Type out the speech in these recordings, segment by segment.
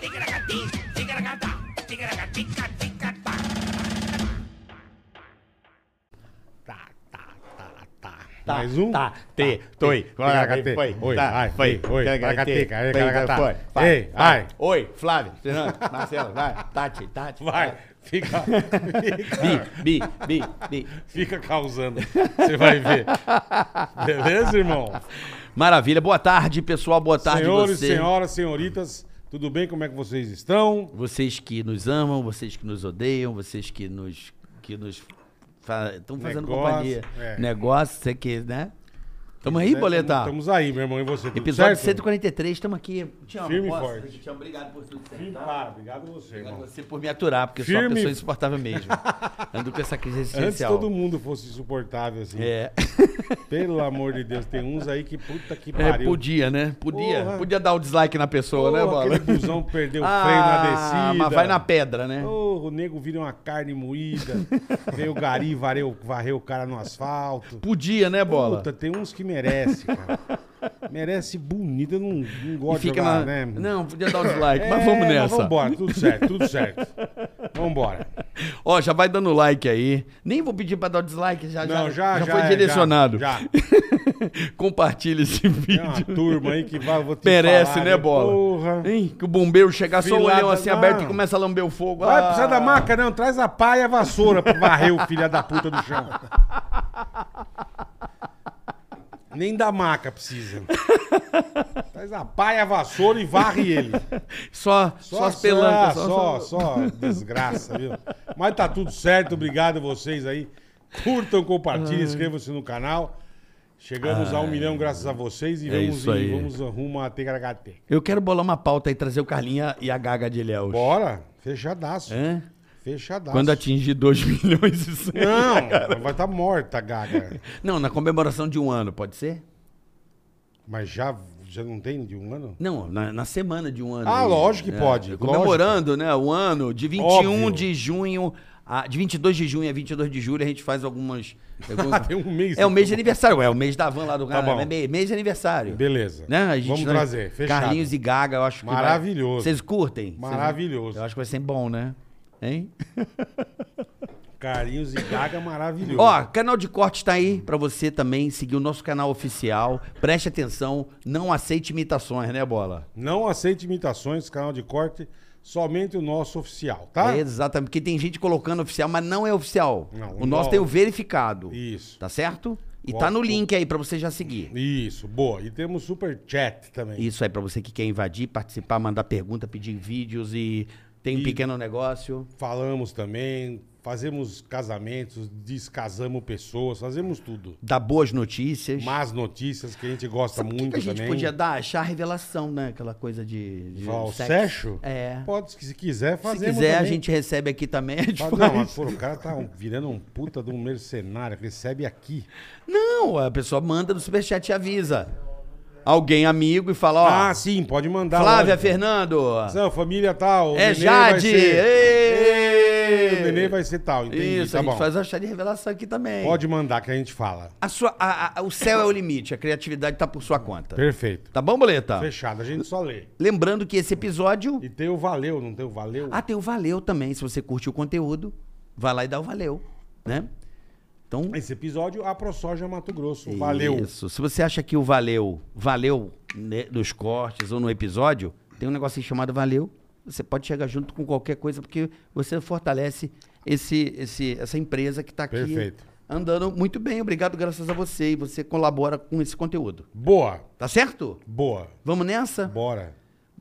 Ticaracati, ticaracatá. Ticaracatica-ticatá. Tá, tá, tá, tá. Tá, Mais um? Tá, te, toi. Foi, Oi, tá, vai, foi. oi, ticaracate, foi, ticaracatá. foi, vai, Ei, vai. vai. Oi, Flávio, Fernando, Marcelo, vai. Tati, Tati. Vai, fica, Bi, bi, bi, bi. fica causando. Você vai ver. Beleza, irmão? Maravilha. Boa tarde, pessoal. Boa tarde, Senhores, você. senhoras, senhoritas, tudo bem? Como é que vocês estão? Vocês que nos amam, vocês que nos odeiam, vocês que nos que nos estão fazendo Negócio, companhia. é. Negócio, você que, né? Tamo aí, boleta. Estamos aí, meu irmão, e você, Episódio certo? 143, estamos aqui. Te amo, Firme e forte. Te amo, obrigado por tudo Firme, tá? Cara, obrigado a você, Obrigado a você por me aturar, porque eu sou uma Firme. pessoa insuportável mesmo. Ando com essa crise Antes existencial. todo mundo fosse insuportável, assim. É. Pelo amor de Deus, tem uns aí que puta que é, pariu. podia, né? Podia. Porra. Podia dar o dislike na pessoa, né, Porra, Bola? aquele busão perdeu o Ah, freio na descida. mas vai na pedra, né? Ô, o nego vira uma carne moída. Veio o gari, varreu, varreu o cara no asfalto. Podia, né, Bola? Puta, tem uns que merece, cara. Merece bonito, eu não, não gosto de jogar, na... né? Não, podia dar o dislike, É, mas vamos nessa. vambora, tudo certo, tudo certo. Vambora. Ó, já vai dando like aí. Nem vou pedir pra dar o dislike, já, Não, já, já, já, foi é, direcionado. Já, já. Compartilha esse Tem uma vídeo. turma aí que vai, vou te Merece, falar, né, Bola? Porra. Hein? Que o bombeiro chegar só o olhão assim não. aberto e começa a lamber o fogo. Vai Ah. precisar da maca, não. Traz a pá e a vassoura pra varrer o filho da puta do chão. Nem da maca precisa. Traz a e a vassoura e varre ele. Só, só, as pelancas. Só, só, só desgraça, viu? Mas tá tudo certo. Obrigado vocês aí. Curtam, compartilhem, inscrevam-se no canal. Chegamos a um milhão graças a vocês e É vamos, aí. vamos rumo a THT. Eu quero bolar uma pauta e trazer o Carlinha e a Gaga de Ilhéus. Bora, fechadaço. Hã? Fechadaço. Quando atingir 2 milhões e 100. Não, vai estar morta, Gaga. Não, na comemoração de um ano, pode ser? Mas já, já não tem de um ano? Não, na, na semana de um ano. Ah, lógico que pode, Comemorando, né, o ano de 21 Óbvio. de junho, a, de 22 de junho a 22 de julho, a gente faz algumas... alguns- Tem um mês. é o mês de aniversário, é o mês da van lá do Tá canal, bom. é mês, mês de aniversário. Beleza. Né? A gente, Vamos né, trazer, fechado. Carlinhos e Gaga, eu acho que vai- Maravilhoso. Vocês curtem? Vocês- Maravilhoso. Eu acho que vai ser bom, né? Hein? Carinhos e Gaga maravilhoso. Ó, canal de corte tá aí pra você também seguir o nosso canal oficial. Preste atenção, não aceite imitações, né, Bola? Não aceite imitações, canal de corte, somente o nosso oficial, tá? É exatamente, porque tem gente colocando oficial, mas não é oficial. Não, o nosso não. tem o verificado. Isso. Tá certo? E tá no link aí pra você já seguir. Isso, boa. E temos super chat também. Isso aí pra você que quer invadir, participar, mandar pergunta, pedir vídeos e tem um E- pequeno negócio. Falamos também, fazemos casamentos, descasamos pessoas, fazemos tudo. Dá boas notícias. Más notícias que a gente gosta Sabe muito que a gente também. podia dar? Achar a revelação, né? Aquela coisa de. de o sexo. É. Pode, se quiser, Se fazer. quiser, a gente recebe aqui também. A gente Fala, faz. Não, mas pô, o cara tá virando um puta de um mercenário, recebe aqui. Não, a pessoa manda no superchat e avisa. Alguém amigo e fala, ó. Ah, sim, pode mandar. Flávia, lógico. Fernando. Não, família tal. É Jade. ser-! O neném vai ser tal, entendi. Isso, tá a gente bom. faz a chá de revelação aqui também. Pode mandar que a gente fala. A sua, a- a- o céu é o limite, a criatividade tá por sua conta. Perfeito. Tá bom, Boleta? Fechado, a gente só lê. Lembrando que esse episódio. E tem o valeu, não tem o valeu? Ah, tem o valeu também. Se você curte o conteúdo, vai lá e dá o valeu, né? Então, Esse episódio, a ProSoja Mato Grosso. Valeu. Isso. Se você acha que o valeu, valeu né, nos cortes ou no episódio, tem um negocinho chamado valeu. Você pode chegar junto com qualquer coisa, porque você fortalece esse, esse, essa empresa que está aqui Perfeito. andando muito bem. Obrigado, graças a você. E você colabora com esse conteúdo. Boa, Tá certo? boa. Vamos nessa? Bora.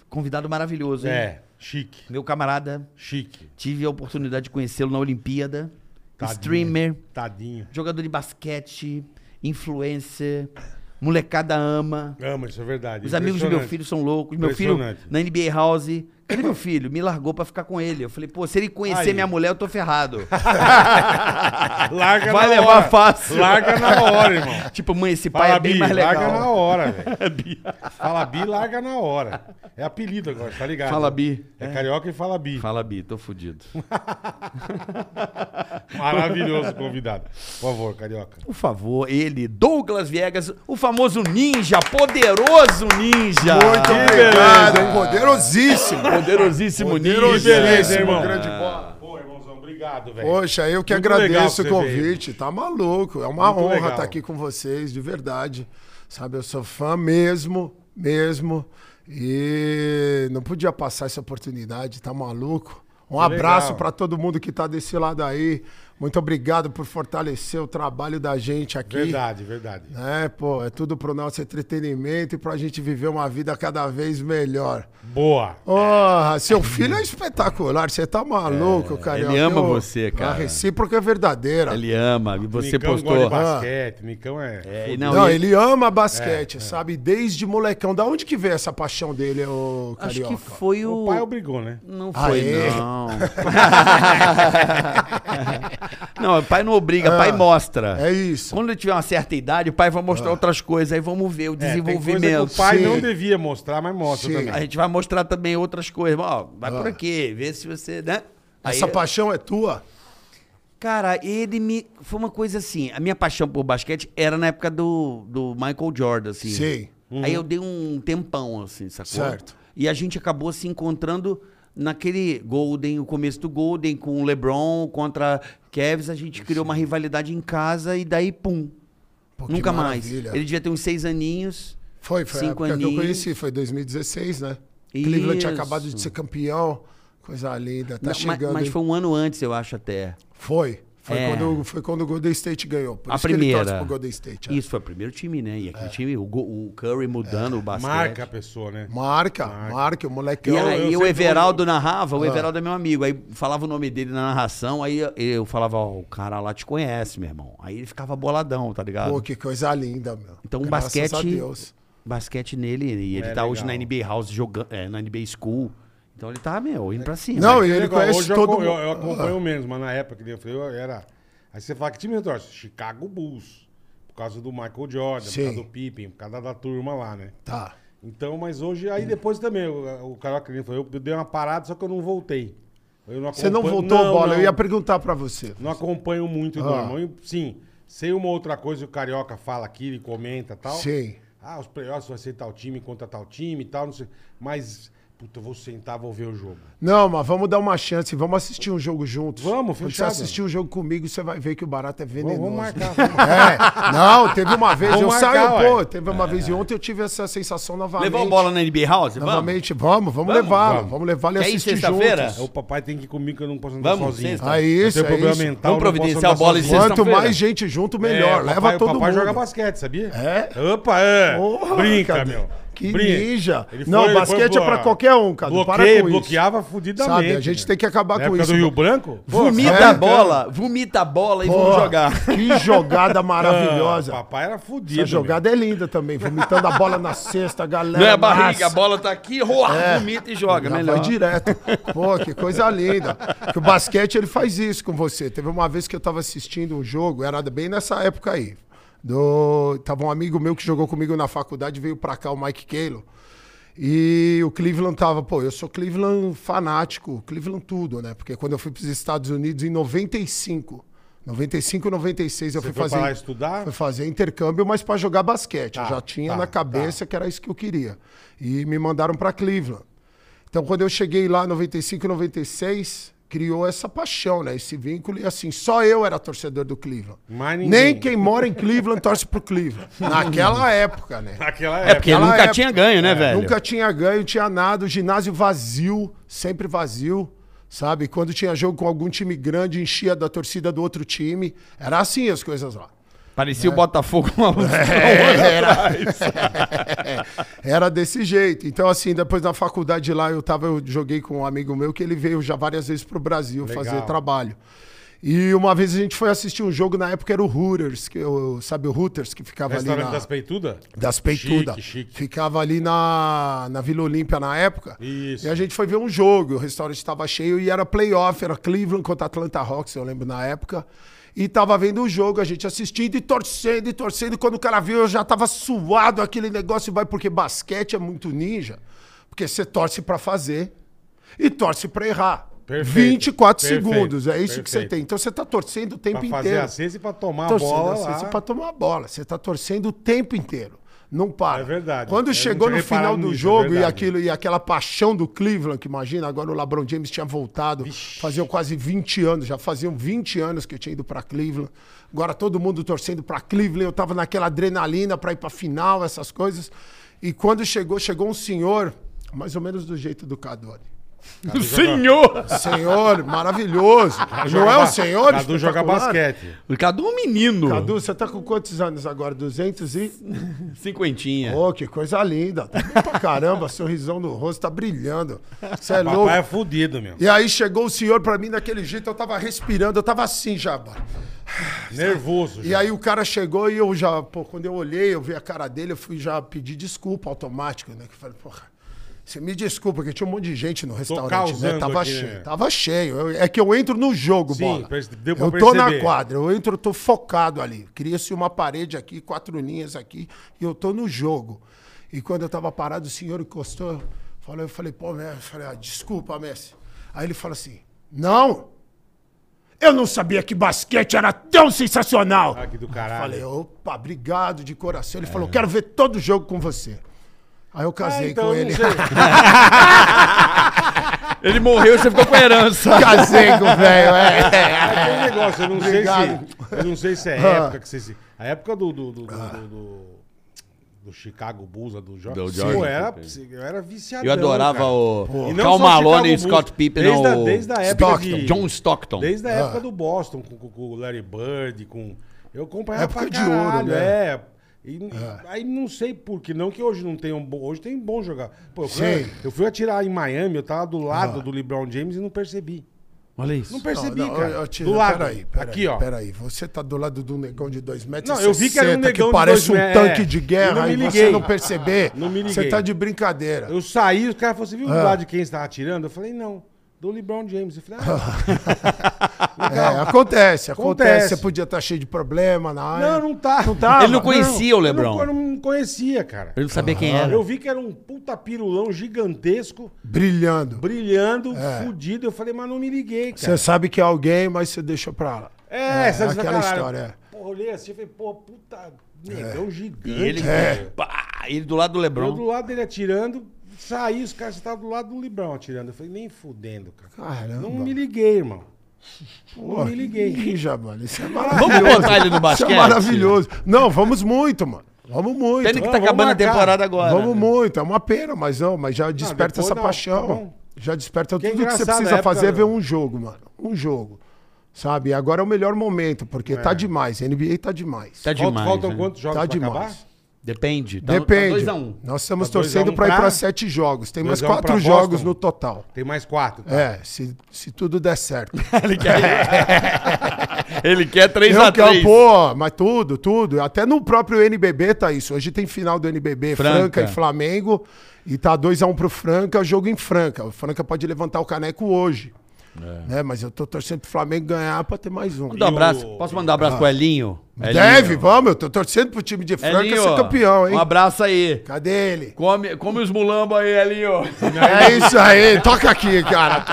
Convidado maravilhoso, hein? É, chique, Meu camarada, chique. tive a oportunidade de conhecê-lo na Olimpíada. Tadinho. Streamer, Tadinho. jogador de basquete, influencer, molecada ama. Ama, isso é verdade. Os amigos do meu filho são loucos. Meu filho na NBA House. Cadê meu filho? Me largou pra ficar com ele. Eu falei, pô, se ele conhecer Aí. minha mulher, eu tô ferrado. Larga Vai na levar hora. fácil. Larga na hora, irmão. tipo, mãe, esse pai Fala é bem Bi, mais legal. larga na hora, velho. Fala Bi, larga na hora. É apelido agora, tá ligado? Fala Bi. É, carioca e fala Bi. Fala, Bi, tô fudido. Maravilhoso convidado. Por favor, carioca. Por favor, ele, Douglas Viegas, o famoso ninja, poderoso ninja. Muito obrigado, hein? Poderosíssimo. Poderosíssimo Poderosíssimo, Que beleza, irmão. grande bola. Pô, irmãozão, obrigado, velho. Poxa, eu que Muito agradeço o veio. convite. Tá maluco. É uma Muito honra legal. estar aqui com vocês, de verdade. Sabe, eu sou fã mesmo, mesmo. E não podia passar essa oportunidade, tá maluco? Um Que abraço para todo mundo que tá desse lado aí. Muito obrigado por fortalecer o trabalho da gente aqui. Verdade, verdade. É, pô, é tudo pro nosso entretenimento e pra gente viver uma vida cada vez melhor. Boa. Porra, seu filho é espetacular, você tá maluco, cara. ele ama você, cara. A recíproca é verdadeira. Ele ama, e você Nicão postou. gosta de basquete, Nicão é... É, não, Não, e- ele ama basquete, sabe? Desde molecão. Da onde que veio essa paixão dele, ô Acho Carioca? que foi o. O pai obrigou, né? Não foi, Aê. não. não, o pai não obriga, o pai mostra. É isso. Quando ele tiver uma certa idade, o pai vai mostrar outras coisas, aí vamos ver o É, tem coisa que desenvolvimento. o pai Sim. não devia mostrar, mas mostra Sim. também. A gente vai mostrar também outras coisas. Ó, vai por aqui, vê se você, né? Aí- Essa paixão é tua? Cara, ele me. Foi uma coisa assim. A minha paixão por basquete era na época do, do Michael Jordan, assim. Sim. Aí eu dei um tempão, assim, sacou? Certo. E a gente acabou se encontrando naquele Golden, o começo do Golden, com o LeBron contra Cavs. A gente criou uma rivalidade em casa e daí, pum. Pô, nunca mais. Ele devia ter uns seis aninhos. Foi, foi Cinco a época que eu aninhos. conheci, foi 2016, né? Cleveland tinha Isso. acabado de ser campeão. Coisa linda, tá Não, chegando. mas hein? foi um ano antes, eu acho, até. Foi. Foi, É. quando, foi quando o Golden State ganhou. Por a isso que ele torce primeira. pro Golden State. é. Isso, foi o primeiro time, né? E aquele time, o, o Curry mudando o basquete. Marca a pessoa, né? Marca, marca, o moleque. E Eu- aí eu o Everaldo narrava, Ah. o Everaldo é meu amigo. Aí falava o nome dele na narração, aí eu falava, ó, o cara lá te conhece, meu irmão. Aí ele ficava boladão, tá ligado? Pô, que coisa linda, meu. Então o Graças basquete. a Deus. Basquete nele, e ele É, tá hoje na legal. NBA House jogando, é, na NBA School. Então ele tá, meu, indo pra cima. Não, e ele Legal, conhece Hoje eu todo eu, mundo. eu acompanho mesmo, mas na época que eu falei, eu era. Aí você fala que time eu torço? Chicago Bulls. Por causa do Michael Jordan, por Sim. causa do Pippen, por causa da turma lá, né? Tá. Então, mas hoje, aí depois também, o, o Carioca ele falou, eu dei uma parada, só que eu não voltei. Eu não Você não voltou, não, bola? não. Eu ia perguntar pra você. Não acompanho muito, Ah. não, irmão. Eu, Sim, sei uma outra coisa que o Carioca fala aqui, ele comenta e tal. Sim. Ah, os playoffs vai ser tal time contra tal time e tal, não sei. Mas, puta, eu vou sentar, vou ver o jogo. Não, mas vamos dar uma chance, vamos assistir um jogo juntos. Vamos, Quando você fechado. assistir um jogo comigo, você vai ver que o barato é venenoso. Vamos, vamos marcar. Vamos marcar. É, não, teve uma vez, Vamos eu marcar, saio, ué. pô, teve uma vez e ontem eu tive essa sensação novamente. Levou a bola na NBA House? Vamos? Novamente, vamos, vamos, Vamos? levá-lo, Vamos. vamos levá-lo e assistir sexta-feira? juntos. O papai tem que ir comigo que eu não posso andar Vamos, sozinho. sexta. É isso, eu tenho é problema isso. mental. Vamos providenciar a bola e Quanto mais gente junto, É, melhor. o Leva papai, todo o papai mundo. joga basquete, sabia? É? Opa, é. Porra, Brinca, cadê? meu. Que Brinca. ninja. Ele Não, foi- basquete é pra qualquer um, cara. Para Bloqueia, com isso. bloqueava fudidamente. Sabe, a gente né? tem que acabar Na com época isso. do Rio Branco? Pô, Vomita a bola, vomita a bola e vamos jogar. Que jogada maravilhosa. papai era fudido. Essa jogada é linda também, vomitando a bola na cesta, a galera. Não é a barriga, a bola tá aqui, roa, É. vomita e joga. Já melhor. vai direto. Pô, que coisa linda. Que o basquete ele faz isso com você. Teve uma vez que eu tava assistindo um jogo, era bem nessa época aí. Do... Tava um amigo meu que jogou comigo na faculdade, veio pra cá, o Mike Calo. E o Cleveland tava, pô, eu sou Cleveland fanático, Cleveland tudo, né? Porque quando eu fui pros Estados Unidos em 95, 95, 96, eu Você fui foi fazer. pra lá estudar? Fui fazer intercâmbio, mas pra jogar basquete. eu Tá, já tinha tá, na cabeça que era isso que eu queria. E me mandaram pra Cleveland. Então, quando eu cheguei lá, 95, 96, criou essa paixão, né? Esse vínculo. E assim, só eu era torcedor do Cleveland. Nem quem mora em Cleveland torce pro Cleveland. Naquela época, né? Naquela É época. porque Aquela nunca época- tinha ganho, né, velho? Nunca tinha ganho, tinha nada. O ginásio vazio, sempre vazio, sabe? Quando tinha jogo com algum time grande, enchia da torcida do outro time. Era assim as coisas lá. Parecia o Botafogo uma É, era, era desse jeito. Então, assim, depois da faculdade lá, eu tava, eu joguei com um amigo meu que ele veio já várias vezes pro Brasil Legal. fazer trabalho. E uma vez a gente foi assistir um jogo, na época era o Hooters, que, eu, sabe o Hooters, que ficava ali Restaurante na... das peitudas? Das peitudas. Chique, chique. Ficava ali na, na Vila Olímpia na época. Isso. E a gente foi ver um jogo. O restaurante estava cheio e era playoff, era Cleveland contra Atlanta Hawks, eu lembro na época. E tava vendo o jogo, a gente assistindo e torcendo e torcendo. E quando o cara viu, eu já tava suado aquele negócio. Vai, porque basquete é muito ninja. Porque você torce pra fazer e torce pra errar. Perfeito, 24 perfeito, segundos, é isso que você perfeito. tem. Então você tá torcendo o tempo Pra fazer inteiro. a cesta e pra tomar a Torcendo bola assim, lá. você pra tomar a bola. Você tá torcendo o tempo inteiro. Não para. É verdade. Quando Eu chegou no final do nisso, é jogo e, verdade. aquilo, e aquela paixão do Cleveland, que imagina, agora o LeBron James tinha voltado, faziam quase 20 anos, já faziam 20 anos que eu tinha ido pra Cleveland. Agora todo mundo torcendo pra Cleveland, eu tava naquela adrenalina pra ir pra final, essas coisas. E quando chegou, chegou um senhor, mais ou menos do jeito do Cadore. Senhor! Senhor, maravilhoso. Não Joga é um senhor? Cadu joga basquete. O Cadu é um menino. Cadu, você tá com quantos anos agora? 200 e... Cinquentinha. Ô, que coisa linda. Tá pra caramba, sorrisão no rosto, tá brilhando. Você é louco. Papai é fudido, meu. E aí chegou o senhor pra mim daquele jeito, eu tava respirando, eu tava assim já, mano. Nervoso. E já. aí o cara chegou e eu já, pô, quando eu olhei, eu vi a cara dele, eu fui já pedir desculpa automático, né? Que eu falei, porra, você me desculpa, porque tinha um monte de gente no restaurante, né? Tava aqui, cheio, né? tava cheio. Eu- é que eu entro no jogo, Sim, bola. deu pra eu tô na perceber. quadra, eu entro, eu tô focado ali. Cria-se uma parede aqui, quatro linhas aqui, e eu tô no jogo. E quando eu tava parado, o senhor encostou, falou, eu falei, pô, Messi, eu falei, ah, desculpa, Messi. Aí ele fala assim, não, eu não sabia que basquete era tão sensacional. Ah, que do caralho. Falei, opa, obrigado de coração. Ele falou, quero ver todo jogo com você. Aí eu Ah, casei então com eu ele. não sei. Ele morreu e você ficou com a herança. casei com o velho, é. É aquele negócio, eu não sei se. Eu não sei se é Ah. época que você. A época do. do, do, do, do- do Chicago Bulls, do. Do Jordan. eu era, eu era viciadão. Eu adorava cara. o Cal Malone e Bulls, Scott Pippen. Desde, não, a, o desde a época Stockton. de... John Stockton. Desde a Ah. época do Boston, com, o Larry Bird, com... Eu acompanhava Época pra de ouro, caralho, né? é. E, Aí não sei por que não, que hoje não tem um bom... Hoje tem bom jogar. Pô, eu, fui, Sim. eu fui atirar em Miami, eu tava do lado Ah. do LeBron James e não percebi. Olha isso. Não percebi, Não, não, cara. ô, Tino, do lado. Peraí, peraí, Aqui, ó. Peraí, você tá do lado de um negão de 2 metros Não, eu vi que era um negão de parece dois um metros, tanque é. de Eu guerra não me e você não perceber. Não me Você liguei. tá de brincadeira. Eu saí, os caras falaram, você viu do Ah. lado de quem você tava atirando? Eu falei, não, do LeBron James. Eu falei, ah, É, acontece, acontece, Acontece. Você podia estar cheio de problema na área. não, não tá. Não tava? Ele não conhecia o Eu LeBron. não, eu não conhecia, cara. Ele não sabia quem era. Eu vi que era um puta pirulão gigantesco, Brilhando. brilhando, fudido. Eu falei, mas não me liguei, cara. Você sabe que é alguém, mas você deixa pra lá. É, essa aquela história. É. Porra, olhei assim e falei, pô, puta negão gigante. E ele, velho. pá, ele do lado do Eu Lebron. do lado dele atirando, saí, os caras estavam do lado do Librão atirando. Eu falei, nem fudendo, cara. Caramba. Não me liguei, irmão. Pô, me liguei. Mano. Isso é maravilhoso. Vamos botar ele no Isso basquete? é maravilhoso. Não, vamos muito, mano. Vamos muito. Pena que tá Vamos acabando a marcar. temporada agora. Vamos né? muito. É uma pena, mas não, mas já desperta essa não, paixão. tá já desperta Que é tudo que você precisa a época- fazer é ver um jogo, mano. Um jogo. Sabe? Agora é o melhor momento, porque É. tá demais. A NBA tá demais. Tá demais. Faltam né? quantos jogos Tá pra demais. acabar? Depende. Tá, Depende. Tá 2x1. Nós estamos Tá dois a torcendo um pra ir pra- pra sete jogos. Tem mais a um quatro pra jogos Boston. no total. Tem mais quatro. tá? É, se, se tudo der certo. Ele quer, ele quer Eu quero, 3x3. pô, mas tudo, tudo. Até no próprio NBB tá isso. Hoje tem final do NBB, Franca, Franca. e Flamengo. E tá 2x1 pro Franca, jogo em Franca. O Franca pode levantar o caneco hoje. Né? Mas eu tô torcendo pro Flamengo ganhar pra ter mais um. Mandar um abraço. o- Posso mandar um abraço pro Elinho? Deve, vamos. Eu tô torcendo pro time de Franca Elinho, ser campeão, hein? Um abraço aí. Cadê ele? Come, come os mulambos aí, Elinho. É isso aí, toca aqui, cara.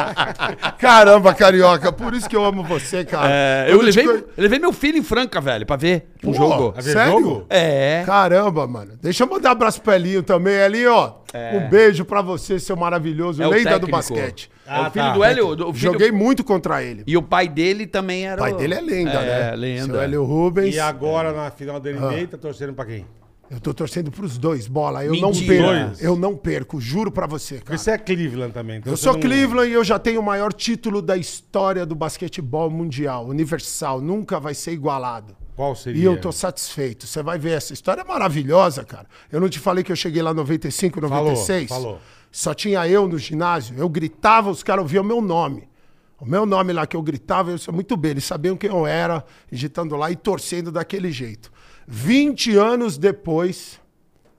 Caramba, carioca, por isso que eu amo você, cara. É, eu, te levei, eu levei meu filho em Franca, velho, pra ver um Pô, jogo. Ver Sério? jogo? É. Caramba, mano. Deixa eu mandar um abraço pro Elinho também. Elinho, ó, um beijo pra você, seu maravilhoso, É o lenda do basquete. É o Ah, filho tá. do Hélio. do- O filho... Joguei muito contra ele. E o pai dele também era. O pai dele é lenda, é, né? lenda. Seu Hélio Rubens. E agora na final da NBA, Ah. tá torcendo pra quem? Eu tô torcendo pros dois, bola. Eu Mentira. não perco. Dois. Eu não perco, juro pra você, cara. Porque você é Cleveland também. então Eu sou não- Cleveland e eu já tenho o maior título da história do basquetebol mundial, universal. Nunca vai ser igualado. Qual seria? E eu tô satisfeito. Você vai ver, essa história é maravilhosa, cara. Eu não te falei que eu cheguei lá em 95, 96? falou. Só tinha eu no ginásio. Eu gritava, os caras ouviam meu nome. O meu nome lá que eu gritava, eu sei muito bem. Eles sabiam quem eu era, digitando lá e torcendo daquele jeito. 20 anos depois,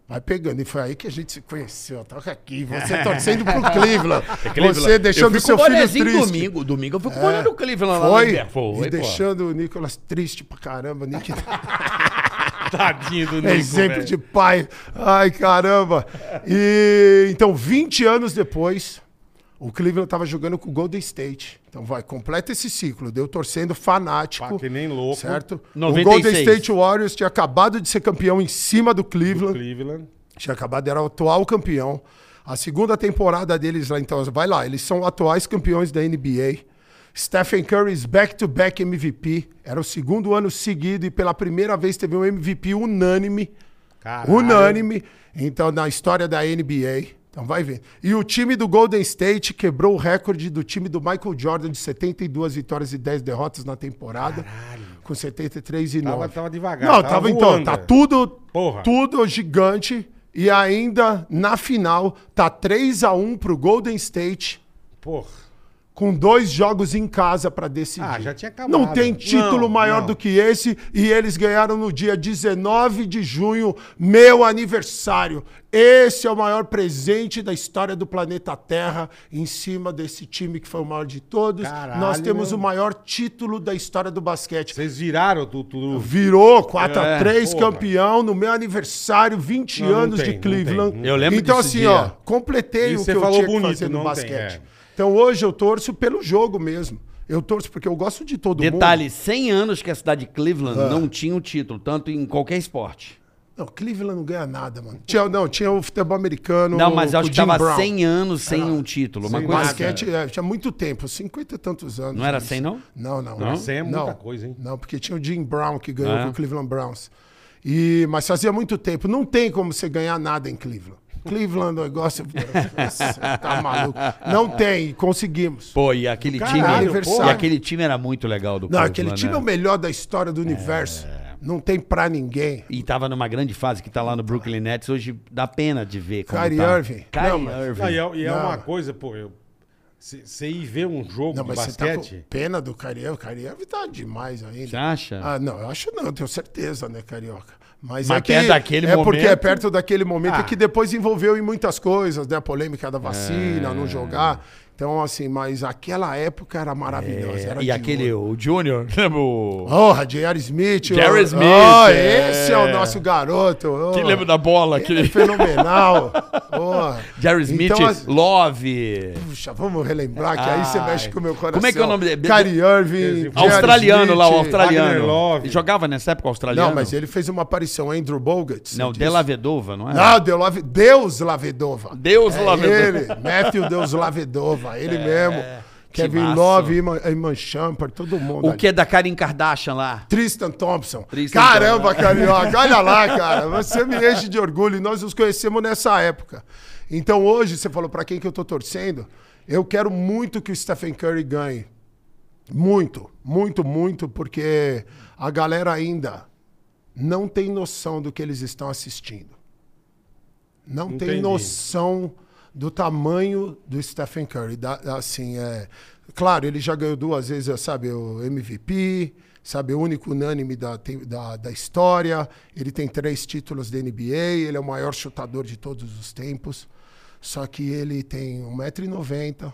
vai pegando. E foi aí que a gente se conheceu. Toca aqui, você torcendo pro Cleveland. Você deixando o seu filho triste. domingo. Domingo eu fui com o boné do Cleveland lá Foi, no Inver. Foi, e pô. deixando o Nicolas triste pra caramba. Nick... Tadinho do Nico, Exemplo velho. de pai. Ai, caramba. E então, 20 anos depois, o Cleveland estava jogando com o Golden State. Então, vai, completa esse ciclo. Deu torcendo fanático. Pá, que nem louco. Certo? 96. O Golden State Warriors tinha acabado de ser campeão em cima do Do Cleveland. Cleveland. Tinha acabado, era o atual campeão. A segunda temporada deles lá, então, vai lá, eles são atuais campeões da NBA. Stephen Curry's back-to-back MVP. Era o segundo ano seguido e pela primeira vez teve um MVP unânime. Caralho. Unânime. Então, na história da NBA. Então, vai ver. E o time do Golden State quebrou o recorde do time do Michael Jordan de 72 vitórias e 10 derrotas na temporada. Com 73 e 9. Tava, tava devagar. Não, tava, tava, então, tá tudo, Porra. tudo gigante. E ainda na final, tá 3 a 1 pro Golden State, Porra. com dois jogos em casa pra decidir. Ah, já tinha acabado. Não tem título Não, maior não. do que esse. E eles ganharam no dia 19 de junho, meu aniversário. Esse é o maior presente da história do planeta Terra, em cima desse time que foi o maior de todos. Caralho, Nós temos meu. o maior título da história do basquete. Vocês viraram tudo. Virou 4 É, a 3 porra. campeão no meu aniversário, 20 Não, não anos tem, de não Cleveland. Eu lembro Então, desse assim, dia. ó, completei E o que eu falou tinha que bonito, fazer no não tem, basquete. é. Então, hoje eu torço pelo jogo mesmo. Eu torço porque eu gosto de todo Detalhe, mundo. 100 anos que a cidade de Cleveland Ah. não tinha um título, tanto em qualquer esporte. Não, Cleveland não ganha nada, mano. Tinha, não, tinha o futebol americano. Não, mas acho que Jim tava Brown. 100 anos sem um título. Uma Sem coisa assim. Basquete, é, tinha muito tempo, 50 e tantos anos. Não era isso. 100, não? Não, não. Não, 100 é muita Não. coisa, hein? Não, porque tinha o Jim Brown que ganhou É. com o Cleveland Browns. E, mas fazia muito tempo. Não tem como você ganhar nada em Cleveland. Cleveland, o negócio. Você tá maluco. Não tem, conseguimos. Pô, e aquele Caralho, time. aniversário. E aquele time era muito legal do Não, Cleveland, aquele time né? é o melhor da história do universo. Não tem pra ninguém. E tava numa grande fase que tá lá no Brooklyn Nets. Hoje dá pena de ver como Kyrie tá. Irving. Kyrie Não, mas- Irving. Não, e é, e é uma coisa, pô, eu. Você ir ver um jogo Não, de tá basquete. com pena do Carioca. O Carioca tá demais ainda. Você acha? Ah, não, eu acho não, eu tenho certeza, né, Carioca? Mas, Mas é que daquele é porque é momento- perto daquele momento Ah. que depois envolveu em muitas coisas, né? A polêmica da vacina, É. não jogar. Então, assim, mas aquela época era maravilhosa. era e de aquele, ouro. o Junior, lembra o... Porra, J.R. Smith. J.R. oh, Smith, oh, é. esse é o nosso garoto. oh. Que lembra da bola? Ele é fenomenal. Porra. Jerry Smith, Então, assim, Love... Puxa, vamos relembrar que aí você mexe com o meu coração. Como é que é o nome dele? Kyrie Irving. Australiano lá, o Smith. australiano. Love. Jogava nessa época australiano? Não, mas ele fez uma aparição, Andrew Bogut. Não, De? La Vedova, não é? Não, Deus Lave- Deus Lavedova. Deus é Lavedova. Ele, Matthew Deus Lavedova, ele mesmo. Kevin timaço. Love, Iman, Iman Shumpert, todo mundo. O ali. que é da Karin Kardashian lá? Tristan Thompson. Tristan Caramba, Carioca, olha lá, cara. Você me enche de orgulho e nós nos conhecemos nessa época. Então hoje, você falou pra quem que eu tô torcendo, eu quero muito que o Stephen Curry ganhe. Muito, muito, muito, porque a galera ainda não tem noção do que eles estão assistindo. Não tem Entendi. noção do tamanho do Stephen Curry. Da- assim, é, claro, ele já ganhou duas vezes, sabe, o MVP, sabe, o único unânime da, da, da história. Ele tem três títulos da NBA, ele é o maior chutador de todos os tempos. Só que ele tem 1,90m,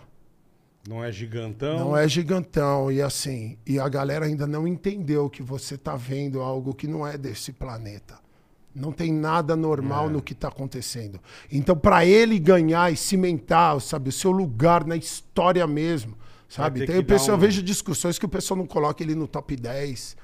Não é gigantão. não é gigantão. E assim, e a galera ainda não entendeu que você tá vendo algo que não é desse planeta. Não tem nada normal no que está acontecendo. Então, para ele ganhar e cimentar, sabe, o seu lugar na história mesmo, sabe? ter Tem que o pessoal, dar um- eu vejo discussões que o pessoal não coloca ele no top 10,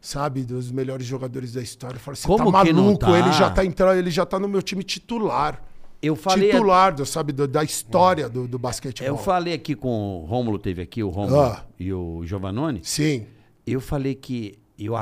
sabe, dos melhores jogadores da história. Fala, você Como tá que não maluco? tá? Ele já tá entrando, ele já tá no meu time titular. Eu falei, titular, do, sabe, do- da história do, do basquetebol. eu falei aqui com o Rômulo, teve aqui o Rômulo Ah. e o Giovanoni. Sim, Eu falei que eu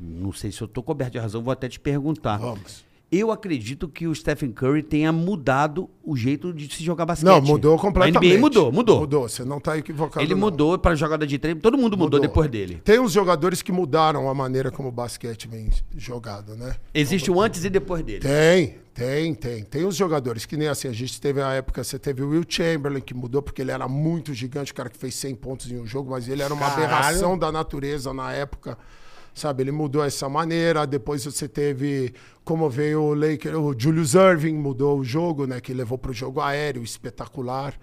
não sei se eu tô coberto de razão, vou até te perguntar. vamos. Eu acredito que o Stephen Curry tenha mudado o jeito de se jogar basquete. Não, mudou completamente. A NBA mudou, mudou. Mudou, você não tá equivocado. Ele não. mudou para jogada de treino, todo mundo mudou, Mudou. depois dele. Tem uns jogadores que mudaram a maneira como o basquete vem jogado, né? Existe o antes e depois dele. Tem, tem, tem. Tem os jogadores que nem assim, a gente teve a época, você teve o Will Chamberlain, que mudou porque ele era muito gigante, o cara que fez 100 pontos em um jogo, mas ele era uma Caralho. aberração da natureza na época. Sabe, ele mudou essa maneira. Depois você teve, como veio o Laker, o Julius Irving mudou o jogo, né? Que levou para o jogo aéreo espetacular,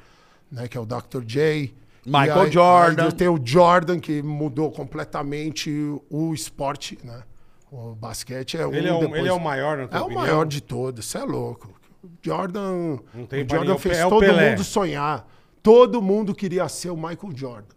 né? Que é o Dr. J. Michael aí- Jordan. aí tem o Jordan, que mudou completamente o esporte, né? O basquete é um Ele é, o, depois- ele é o maior, tua é o maior de todos, você é louco. O Jordan, Não tem o Jordan ninguém, fez é o todo Pelé. mundo sonhar. Todo mundo queria ser o Michael Jordan.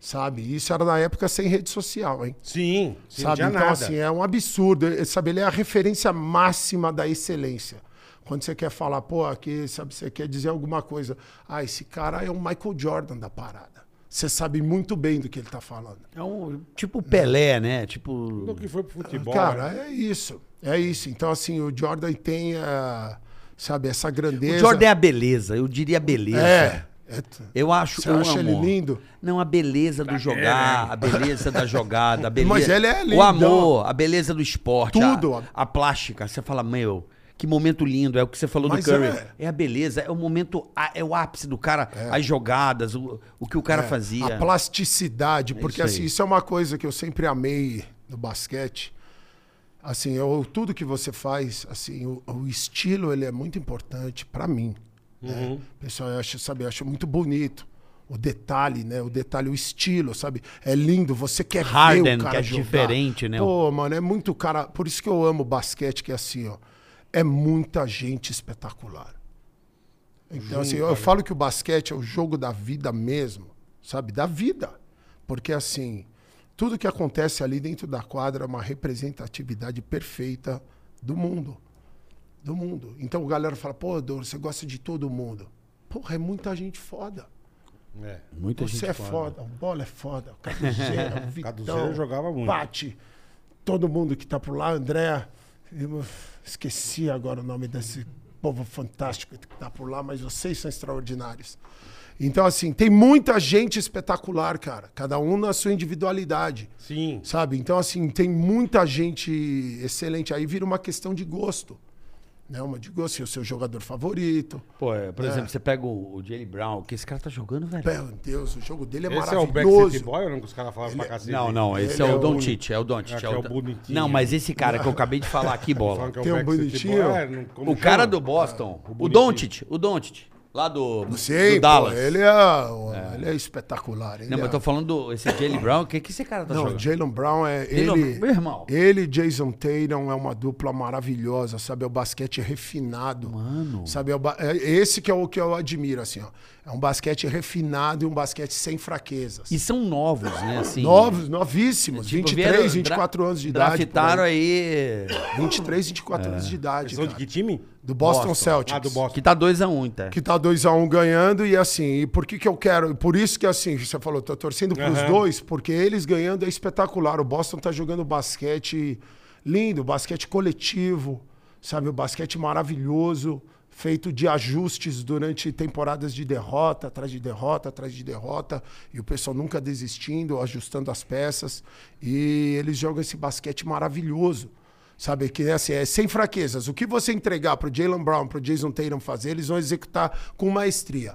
Sabe? Isso era na época sem rede social, hein? Sim, sim, sabe? Então, nada. assim, é um absurdo. Sabe, ele é a referência máxima da excelência. Quando você quer falar, pô, aqui, sabe, você quer dizer alguma coisa. Ah, esse cara é o Michael Jordan da parada. Você sabe muito bem do que ele tá falando. É um tipo Pelé, né? Tipo. Tudo que foi pro futebol. Cara, né? é isso. É isso. Então, assim, o Jordan tem, ah, sabe, essa O grandeza. Jordan é a beleza, eu diria a beleza. É. é Eu acho, Você eu acha ele lindo? Não, a beleza do jogar, a beleza da jogada, a beleza. Mas ele é O lindão. amor, a beleza do esporte. a- Tudo. A, plástica. Você fala, meu, que momento lindo. É o que você falou Mas do Curry. é. É. a beleza, é o momento, a- é o ápice do cara, as jogadas, o, o que o cara fazia. É. A plasticidade, porque isso assim, isso é uma coisa que eu sempre amei no basquete. Assim, eu, tudo que você faz, assim, o, o estilo ele é muito importante pra mim. Uhum. Né? Pessoal, eu acho, sabe, eu acho muito bonito. O detalhe, né? O detalhe, o estilo, sabe? É lindo, você quer ver Harden, o cara que é jogar. diferente, né? Pô, mano, é muito cara... Por isso que eu amo basquete, que é assim, ó. É muita gente espetacular. Então, assim, eu, eu falo que o basquete é o jogo da vida mesmo, sabe? Da vida. Porque, assim, tudo que acontece ali dentro da quadra é uma representatividade perfeita do mundo. Do mundo. Então, a galera fala, pô, Dor, você gosta de todo mundo. Porra, é muita gente foda. É. Muita Você gente é foda. foda, o bola é foda, o Caduzeira, o Vitão, Caduzeira jogava muito. Pati, todo mundo que tá por lá, André, esqueci agora o nome desse povo fantástico que tá por lá, mas vocês são extraordinários. Então, assim, tem muita gente espetacular, cara, cada um na sua individualidade, Sim. sabe? Então, assim, tem muita gente excelente, aí vira uma questão de gosto, né? Uma de é o seu jogador favorito, Pô, é, por exemplo, você pega o, o Jalen Brown, que esse cara tá jogando, velho. meu Deus, o jogo dele é Esse é o maravilhoso. Backstreet Boy ou não que os caras falavam pra cacete? Não, não, esse é é o o Doncic, é o Doncic. Aqui é é o o Don- bonitinho. Não, mas esse cara que eu acabei de falar aqui, bola. É o Tem um bonitinho. Boy, é, O cara do Boston, o, bonitinho. Doncic, o Doncic, lá do, Sim, do pô, Dallas. ele, é, ele é espetacular. Ele Não, mas é- eu tô falando do esse Jalen Brown, o que que esse cara tá Não, jogando? Jalen Brown é. Ele, Meu irmão. Ele e Jason Tatum é uma dupla maravilhosa, sabe? É o basquete refinado. Mano. Sabe? É, o é esse que é o que eu admiro, assim, ó. É um basquete refinado e um basquete sem fraquezas. E são novos, né, assim. Novos, novíssimos. Tipo, 23, vieram- 24 anos de idade. Draftaram aí, 23, 24 É. anos de idade. São de que time? Do Boston, Boston. Celtics. Ah, do Boston. que tá 2x1, um, tá? que tá 2x1 ganhando e assim, e por que que eu quero? Por isso que assim, você falou, tô torcendo pros Aham. dois, porque eles ganhando é espetacular. O Boston tá jogando basquete lindo, basquete coletivo, sabe? O basquete maravilhoso, feito de ajustes durante temporadas de derrota, atrás de derrota, atrás de derrota, e o pessoal nunca desistindo, ajustando as peças, e eles jogam esse basquete maravilhoso. Sabe, que é assim, é sem fraquezas. O que você entregar pro Jalen Brown, pro Jason Tatum fazer, eles vão executar com maestria.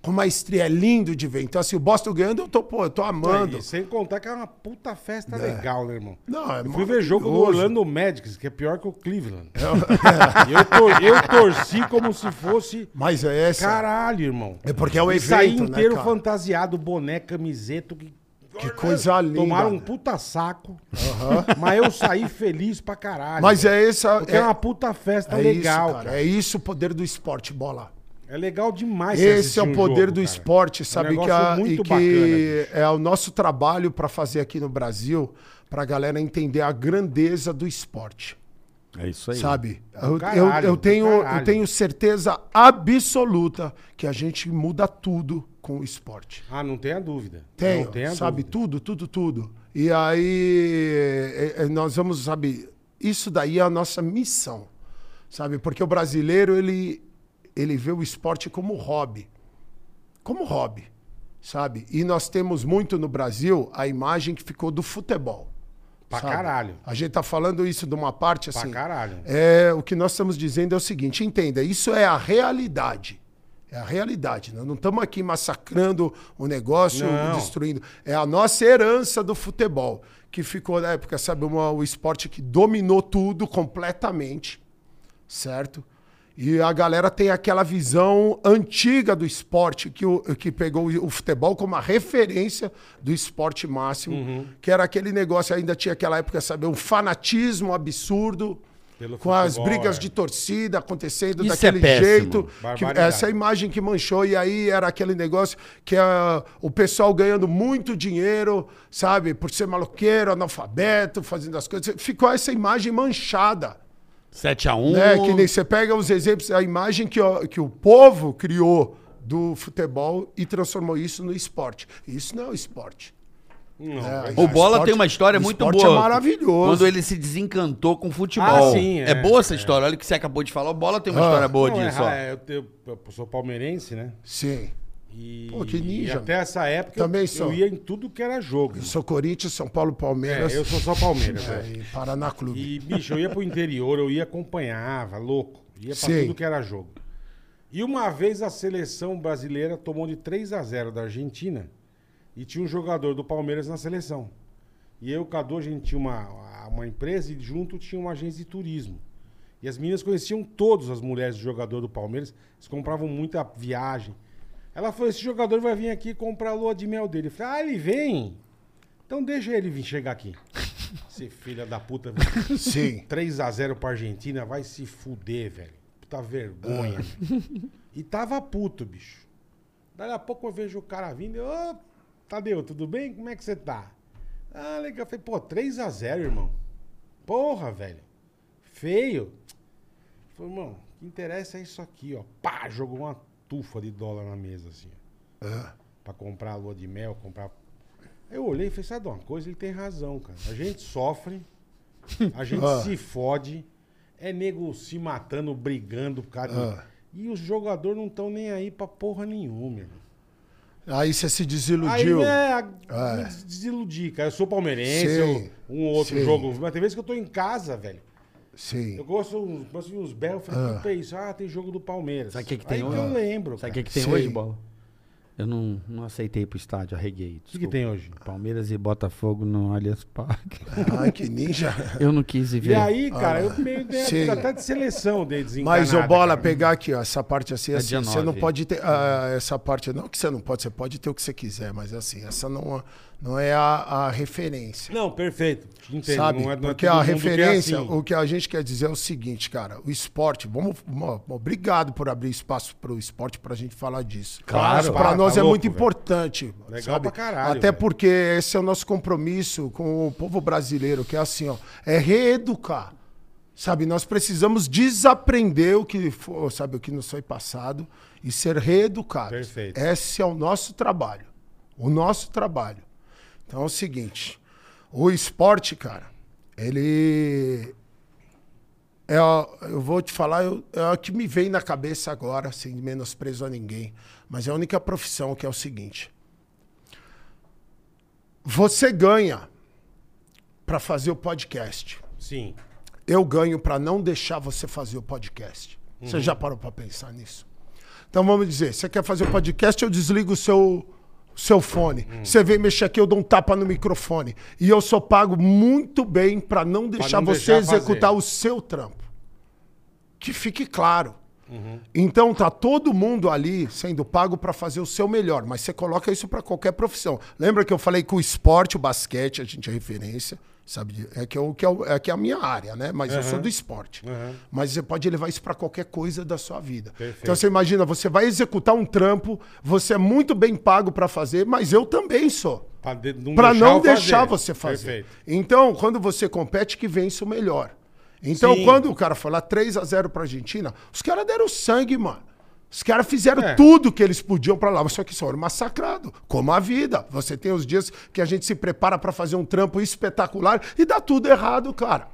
Com maestria, é lindo de ver. Então, assim, o Boston ganhando, eu tô, pô, eu tô amando. E sem contar que é uma puta festa legal, né, irmão? Não, é eu fui ver jogo do. Orlando Magic, que é pior que o Cleveland. E eu, tor- eu torci como se fosse. Mas é essa. Caralho, irmão. É porque é o E saí evento, né, inteiro cara? fantasiado, boné, camiseto. Que, Que coisa linda. Tomaram um puta saco. Mas eu saí feliz pra caralho. Mas é essa. Porque é, uma puta festa é legal, isso, cara. cara. É isso o poder do esporte, bola. É legal demais Esse é o um poder jogo, do cara. esporte, É um sabe? que a- muito e que bacana, é o nosso trabalho para fazer aqui no Brasil, pra galera entender a grandeza do esporte. É isso aí. Sabe? Do Eu, caralho, eu, eu tenho, eu tenho certeza absoluta que a gente muda tudo com o esporte. Ah, não tenha dúvida. Tenho, não tenha sabe? dúvida. Tudo, tudo, tudo. E aí é, é, nós vamos, sabe? Isso daí é a nossa missão. sabe? Porque o brasileiro, ele, ele vê o esporte como hobby. Como hobby, sabe? E nós temos muito no Brasil a imagem que ficou do futebol. Pra sabe? caralho. A gente tá falando isso de uma parte Pra assim. caralho. É, o que nós estamos dizendo é o seguinte, entenda, isso é a realidade. É a realidade. Nós não estamos aqui massacrando o negócio, Não. destruindo. É a nossa herança do futebol, que ficou na época, sabe, uma- o esporte que dominou tudo completamente, certo? E a galera tem aquela visão antiga do esporte, que, o, que pegou o o futebol como a referência do esporte máximo, Uhum. que era aquele negócio, ainda tinha aquela época, sabe, um fanatismo absurdo, Pelo com as futebol, brigas é. de torcida acontecendo Isso daquele é jeito. Que, essa imagem que manchou, e aí era aquele negócio que ah, o pessoal ganhando muito dinheiro, sabe, por ser maloqueiro, analfabeto, fazendo as coisas. Ficou essa imagem manchada. 7x1. Né? Que nem você pega os exemplos, a imagem que, o- que o povo criou do futebol e transformou isso no esporte. Isso não é o esporte. Não, É, verdade. O Bola esporte- tem uma história muito esporte boa. é maravilhoso. Quando ele se desencantou com o futebol. Ah, sim, é. boa essa história. Olha o que você acabou de falar. O Bola tem uma Ah. história boa Não, é disso, é, eu, eu sou palmeirense, né? Sim. E, Pô, que ninja. e até essa época Também eu, sou. eu ia em tudo que era jogo. Eu sou Corinthians, São Paulo, Palmeiras. É, eu sou só Palmeiras. É, é. e Paraná Clube. E, bicho, eu ia pro interior, eu ia acompanhava, louco. Ia pra Sim. tudo que era jogo. E uma vez a seleção brasileira tomou de 3 a 0 da Argentina e tinha um jogador do Palmeiras na seleção. E eu Cadu, a gente tinha uma, uma empresa e junto tinha uma agência de turismo. E as meninas conheciam todas as mulheres do jogador do Palmeiras, eles compravam muita viagem. Ela falou: esse jogador vai vir aqui comprar a lua de mel dele. Eu falei, ah, ele vem. Então deixa ele vir chegar aqui. Esse filho da puta. Sim. 3x0 pra Argentina, vai se fuder, velho. Puta vergonha. velho. E tava puto, bicho. Daí a pouco eu vejo o cara vindo e, Tadeu, tudo bem? Como é que você tá? Ah, legal. Eu falei, pô, 3x0, irmão. Porra, velho. Feio. Falei, irmão, o que interessa é isso aqui, ó. Pá, jogou uma tufa de dólar na mesa, assim, ó. É. Pra comprar a lua de mel, comprar. Eu olhei e falei, sabe de uma coisa? Ele tem razão, cara. A gente sofre, a gente Ah. se fode, é nego se matando, brigando por causa de... Ah. E os jogadores não estão nem aí pra porra nenhuma, irmão. Aí você se Aí, desiludiu. né, a- É. me des- desiludi, cara. Eu sou palmeirense, Sim. eu- um ou outro Sim. jogo. Mas tem vezes que eu tô em casa, velho. Sim. Eu gosto, gosto de uns berros. Eu falei, puta, é isso? Ah, tem jogo do Palmeiras. Sabe o que, que Aí tem que hoje? eu lembro, Sabe o que, que tem Sei. hoje, Bola? Eu não, não aceitei ir pro estádio, arreguei. O que, tem hoje? Palmeiras e Botafogo no Allianz Parque. Ai, que ninja. Eu não quis ir E ver. aí, cara, eu meio de, Sim. até de seleção de. Mas, ô Bola, cara. pegar aqui, ó, essa parte assim, É assim você não pode ter. ah, essa parte, não que você não pode, você pode ter o que você quiser, mas assim, essa não, não é a, a referência. Não, perfeito. Entendo. Sabe? Não é, não é Porque a mundo que é referência, assim. o que a gente quer dizer é o seguinte, cara, o esporte, vamos, vamos- obrigado por abrir espaço para o esporte pra gente falar disso. Claro, Isso para, nós tá é louco, muito velho. importante. Legal sabe? pra caralho, Até velho. porque esse é o nosso compromisso com o povo brasileiro, que é assim, ó, é reeducar. Sabe, nós precisamos desaprender o que for, sabe, o que nos foi passado e ser reeducados. Perfeito. Esse é o nosso trabalho. O nosso trabalho. Então é o seguinte, o esporte, cara, ele é, eu vou te falar, eu- é o que me vem na cabeça agora, sem menosprezo a ninguém, mas é a única profissão que é o seguinte. Você ganha para fazer o podcast. Sim. Eu ganho para não deixar você fazer o podcast. Você já parou para pensar nisso? Então vamos dizer, você quer fazer o podcast, eu desligo o seu, seu fone. Você vem mexer aqui, eu dou um tapa no microfone. E eu sou pago muito bem para não deixar não você deixar executar fazer. o seu trampo. Que fique claro. Então tá todo mundo ali sendo pago para fazer o seu melhor, mas você coloca isso para qualquer profissão. Lembra que eu falei que o esporte, o basquete, a gente é referência, sabe? É que, é o, que é, o- é que é a minha área, né? Mas eu sou do esporte. Aham. Mas você pode levar isso para qualquer coisa da sua vida. Perfeito. Então você imagina, você vai executar um trampo, você é muito bem pago para fazer, mas eu também sou. Pra de- não Para deixar não eu fazer. deixar você fazer. Perfeito. Então, quando você compete, que vence o melhor. Então, Sim. quando o cara foi lá 3 a 0 pra Argentina, os caras deram sangue, mano. Os caras fizeram É. tudo que eles podiam pra lá, só que foram massacrados, como a vida. Você tem os dias que a gente se prepara pra fazer um trampo espetacular e dá tudo errado, cara.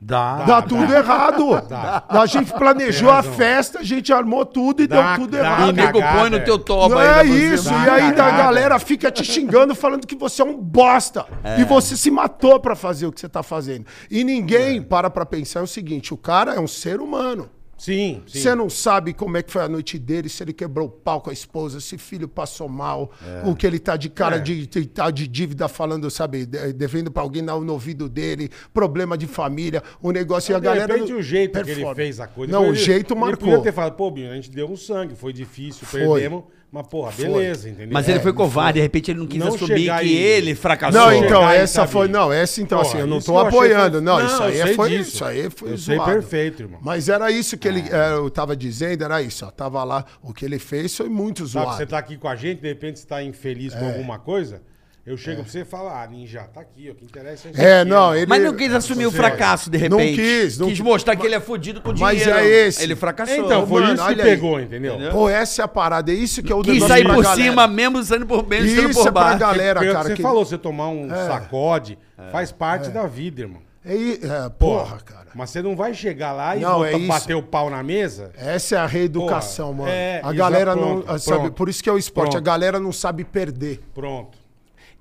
Dá. Dá tudo errado. Dá. A gente planejou a festa, a gente armou tudo e Dá- deu tudo dá- E errado. nego cagada, põe no é. teu toba aí. é pra você isso. Dá E aí a galera fica te xingando, falando que você é um bosta. É. E você se matou pra fazer o que você tá fazendo. E ninguém É. para pra pensar o seguinte: o cara é um ser humano. Sim, sim. Você não sabe como é que foi a noite dele, se ele quebrou o pau com a esposa, se filho passou mal, o que ele tá de cara É. de, de, tá de dívida falando, sabe, de- devendo pra alguém no, ouvido dele, problema de família, o negócio e a de galera. repente não- o jeito que ele performa. fez a coisa. Não, Ele- o jeito ele marcou. podia ter falado, pô, Binho, a gente deu um sangue, foi difícil, Foi. perdemos, mas porra, beleza, entendeu? Mas ele É, foi covarde, de repente ele não quis Não assumir chegar que e- ele fracassou. Não, chegar então, aí, essa foi. Não, essa então, Porra, assim, eu não isso tô eu achei apoiando. foi- Não, Não, isso eu aí sei foi. disso. Isso aí foi Eu sei zoado. perfeito, irmão. Mas era isso que ele. é, eu tava dizendo, era isso, ó. Tava lá. O que ele fez foi muito Sabe, zoado. você tá aqui com a gente, de repente você tá infeliz É. com alguma coisa, eu chego pra você e falo, ah, ninja, tá aqui, ó, o que interessa é isso É, aqui, não, ele- Mas não quis assumir o fracasso, de Não repente. quis, não quis quis. mostrar que ele é fudido com Mas dinheiro. é esse. Ele fracassou. Então, foi Mano, isso que olha aí. pegou, entendeu? Pô, essa é a parada. É isso que é o Quis negócio sair pra por galera. cima, mesmo saindo por bem, saindo Isso por é pra baixo. galera, o que cara. você que- falou, você tomar um sacode faz parte da vida, irmão. É, é, porra, cara. Mas você não vai chegar lá e Não, botar- é isso. bater o pau na mesa. Essa é a reeducação, Porra, mano. é, a galera não. pronto, sabe, pronto. por isso que é o esporte. Pronto. A galera não sabe perder. Pronto.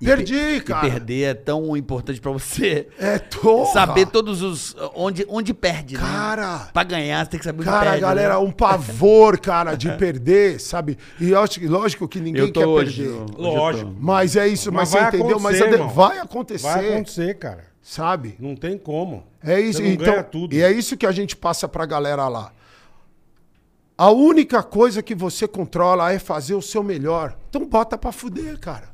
E Perdi, pe- cara. E perder é tão importante pra você É porra. saber todos os. onde, onde perde, né? Cara. Pra ganhar, você tem que saber onde Cara, perde. galera, né? um pavor, cara, de perder, sabe? E eu acho que- lógico que ninguém Eu tô quer hoje. perder. hoje. Lógico. Mas é isso, mas, Mas vai você entendeu? Mas irmão. vai acontecer, Vai acontecer, cara. sabe? Não tem como. É isso, Você não então, ganha tudo. e é isso que a gente passa pra galera lá. A única coisa que você controla é fazer o seu melhor. Então bota pra fuder, cara.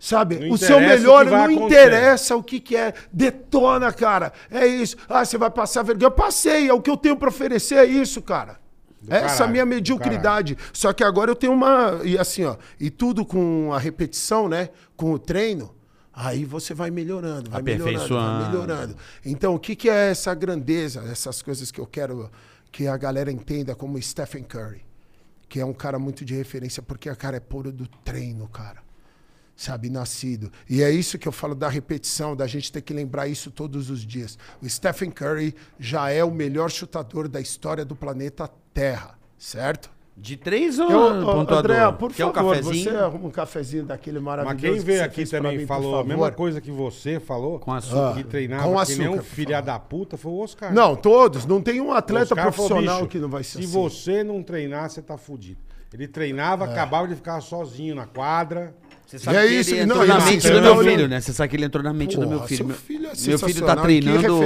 Sabe? Não o seu melhor o não acontecer. interessa o que, que é. Detona, cara. É isso. Ah, você vai passar vergonha. Eu passei. É o que eu tenho pra oferecer, é isso, cara. Do Essa é caralho, minha mediocridade. Só que agora eu tenho uma. E assim, ó. E tudo com a repetição, né? Com o treino. Aí você vai melhorando, vai melhorando, vai melhorando. Então, o que, que é essa grandeza, essas coisas que eu quero que a galera entenda como Stephen Curry, que é um cara muito de referência, porque a cara é puro do treino, cara. Sabe, nascido. E é isso que eu falo da repetição, da gente ter que lembrar isso todos os dias. O Stephen Curry já é o melhor chutador da história do planeta Terra, certo? De três ou Eu, pontuador? André, por Quer um favor, cafezinho? você arruma um cafezinho daquele maravilhoso. Mas quem que veio você aqui também mim, falou a mesma coisa que você falou. Com açúcar. Que treinava Com que nem um açúcar, filha da puta, foi o Oscar. Não, todos. Não tem um atleta falou, profissional "Bicho, que não vai ser Se assim. você não treinar, você tá fudido. Ele treinava, É. acabava de ficar sozinho na quadra. Você sabe E é que isso, ele não, entrou e na assim, mente você do meu olhando- filho, né? Você sabe que ele entrou na mente do meu Porra, filho. seu Meu, filho é meu filho tá treinando.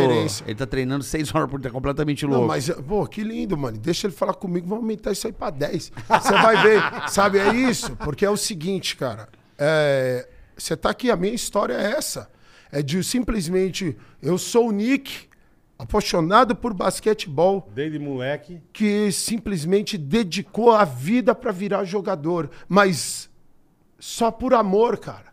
Ele tá treinando seis horas por dia, completamente Não, louco. mas, pô, que lindo, mano. Deixa ele falar comigo, vamos aumentar isso aí pra 10. Você vai ver. Sabe, é isso. Porque é o seguinte, cara. é, Você tá aqui, a minha história é essa. É de simplesmente. Eu sou o Nick, apaixonado por basquetebol, Desde moleque. que simplesmente dedicou a vida pra virar jogador. Mas só por amor, cara.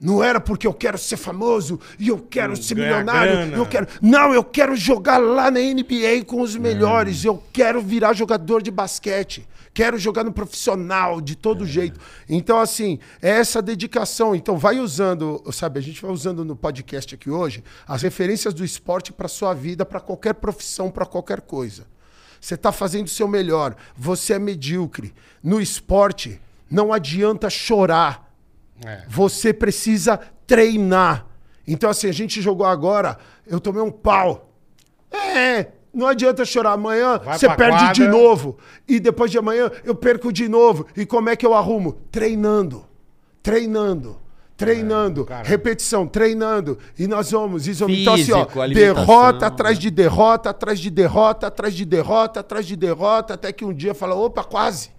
Não era porque eu quero ser famoso e eu quero Hum, ser milionário. grana. Eu quero. Não, eu quero jogar lá na NBA com os melhores. Eu quero virar jogador de basquete. Quero jogar no profissional, de todo jeito. Então, assim, é essa dedicação. Então, vai usando, sabe, a gente vai usando no podcast aqui hoje as referências do esporte para sua vida, para qualquer profissão, para qualquer coisa. Você está fazendo o seu melhor. Você é medíocre. No esporte, não adianta chorar. É. Você precisa treinar. Então, assim, a gente jogou agora, eu tomei um pau. É, não adianta chorar. Amanhã Vai você perde quadra. de novo. E depois de amanhã eu perco de novo. E como é que eu arrumo? Treinando. Treinando. Treinando, É, repetição, treinando. E nós vamos. Isso, então, assim, ó, Físico, derrota atrás de derrota, atrás de derrota, atrás de derrota, atrás de derrota, até que um dia fala: opa, quase.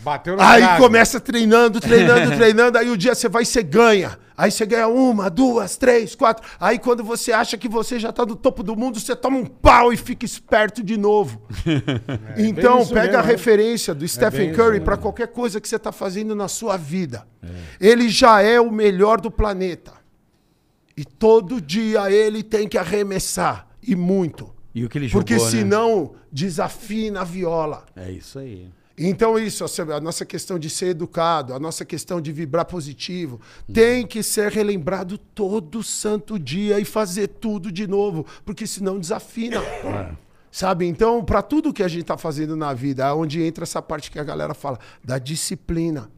Bateu na Aí trave. começa treinando, treinando, treinando. Aí o dia você vai e você ganha. Aí você ganha uma, duas, três, quatro. Aí quando você acha que você já tá no topo do mundo, você toma um pau e fica esperto de novo. então, bem isso pega mesmo, a né? referência do Stephen bem isso Curry para qualquer coisa que você tá fazendo na sua vida. Ele já é o melhor do planeta. E todo dia ele tem que arremessar. E muito. E o que ele jogou, Porque né? senão desafina a viola. É isso aí. Então, isso, a nossa questão de ser educado, a nossa questão de vibrar positivo, tem que ser relembrado todo santo dia e fazer tudo de novo, porque senão desafina. Sabe? Então, para tudo que a gente está fazendo na vida, é onde entra essa parte que a galera fala da disciplina,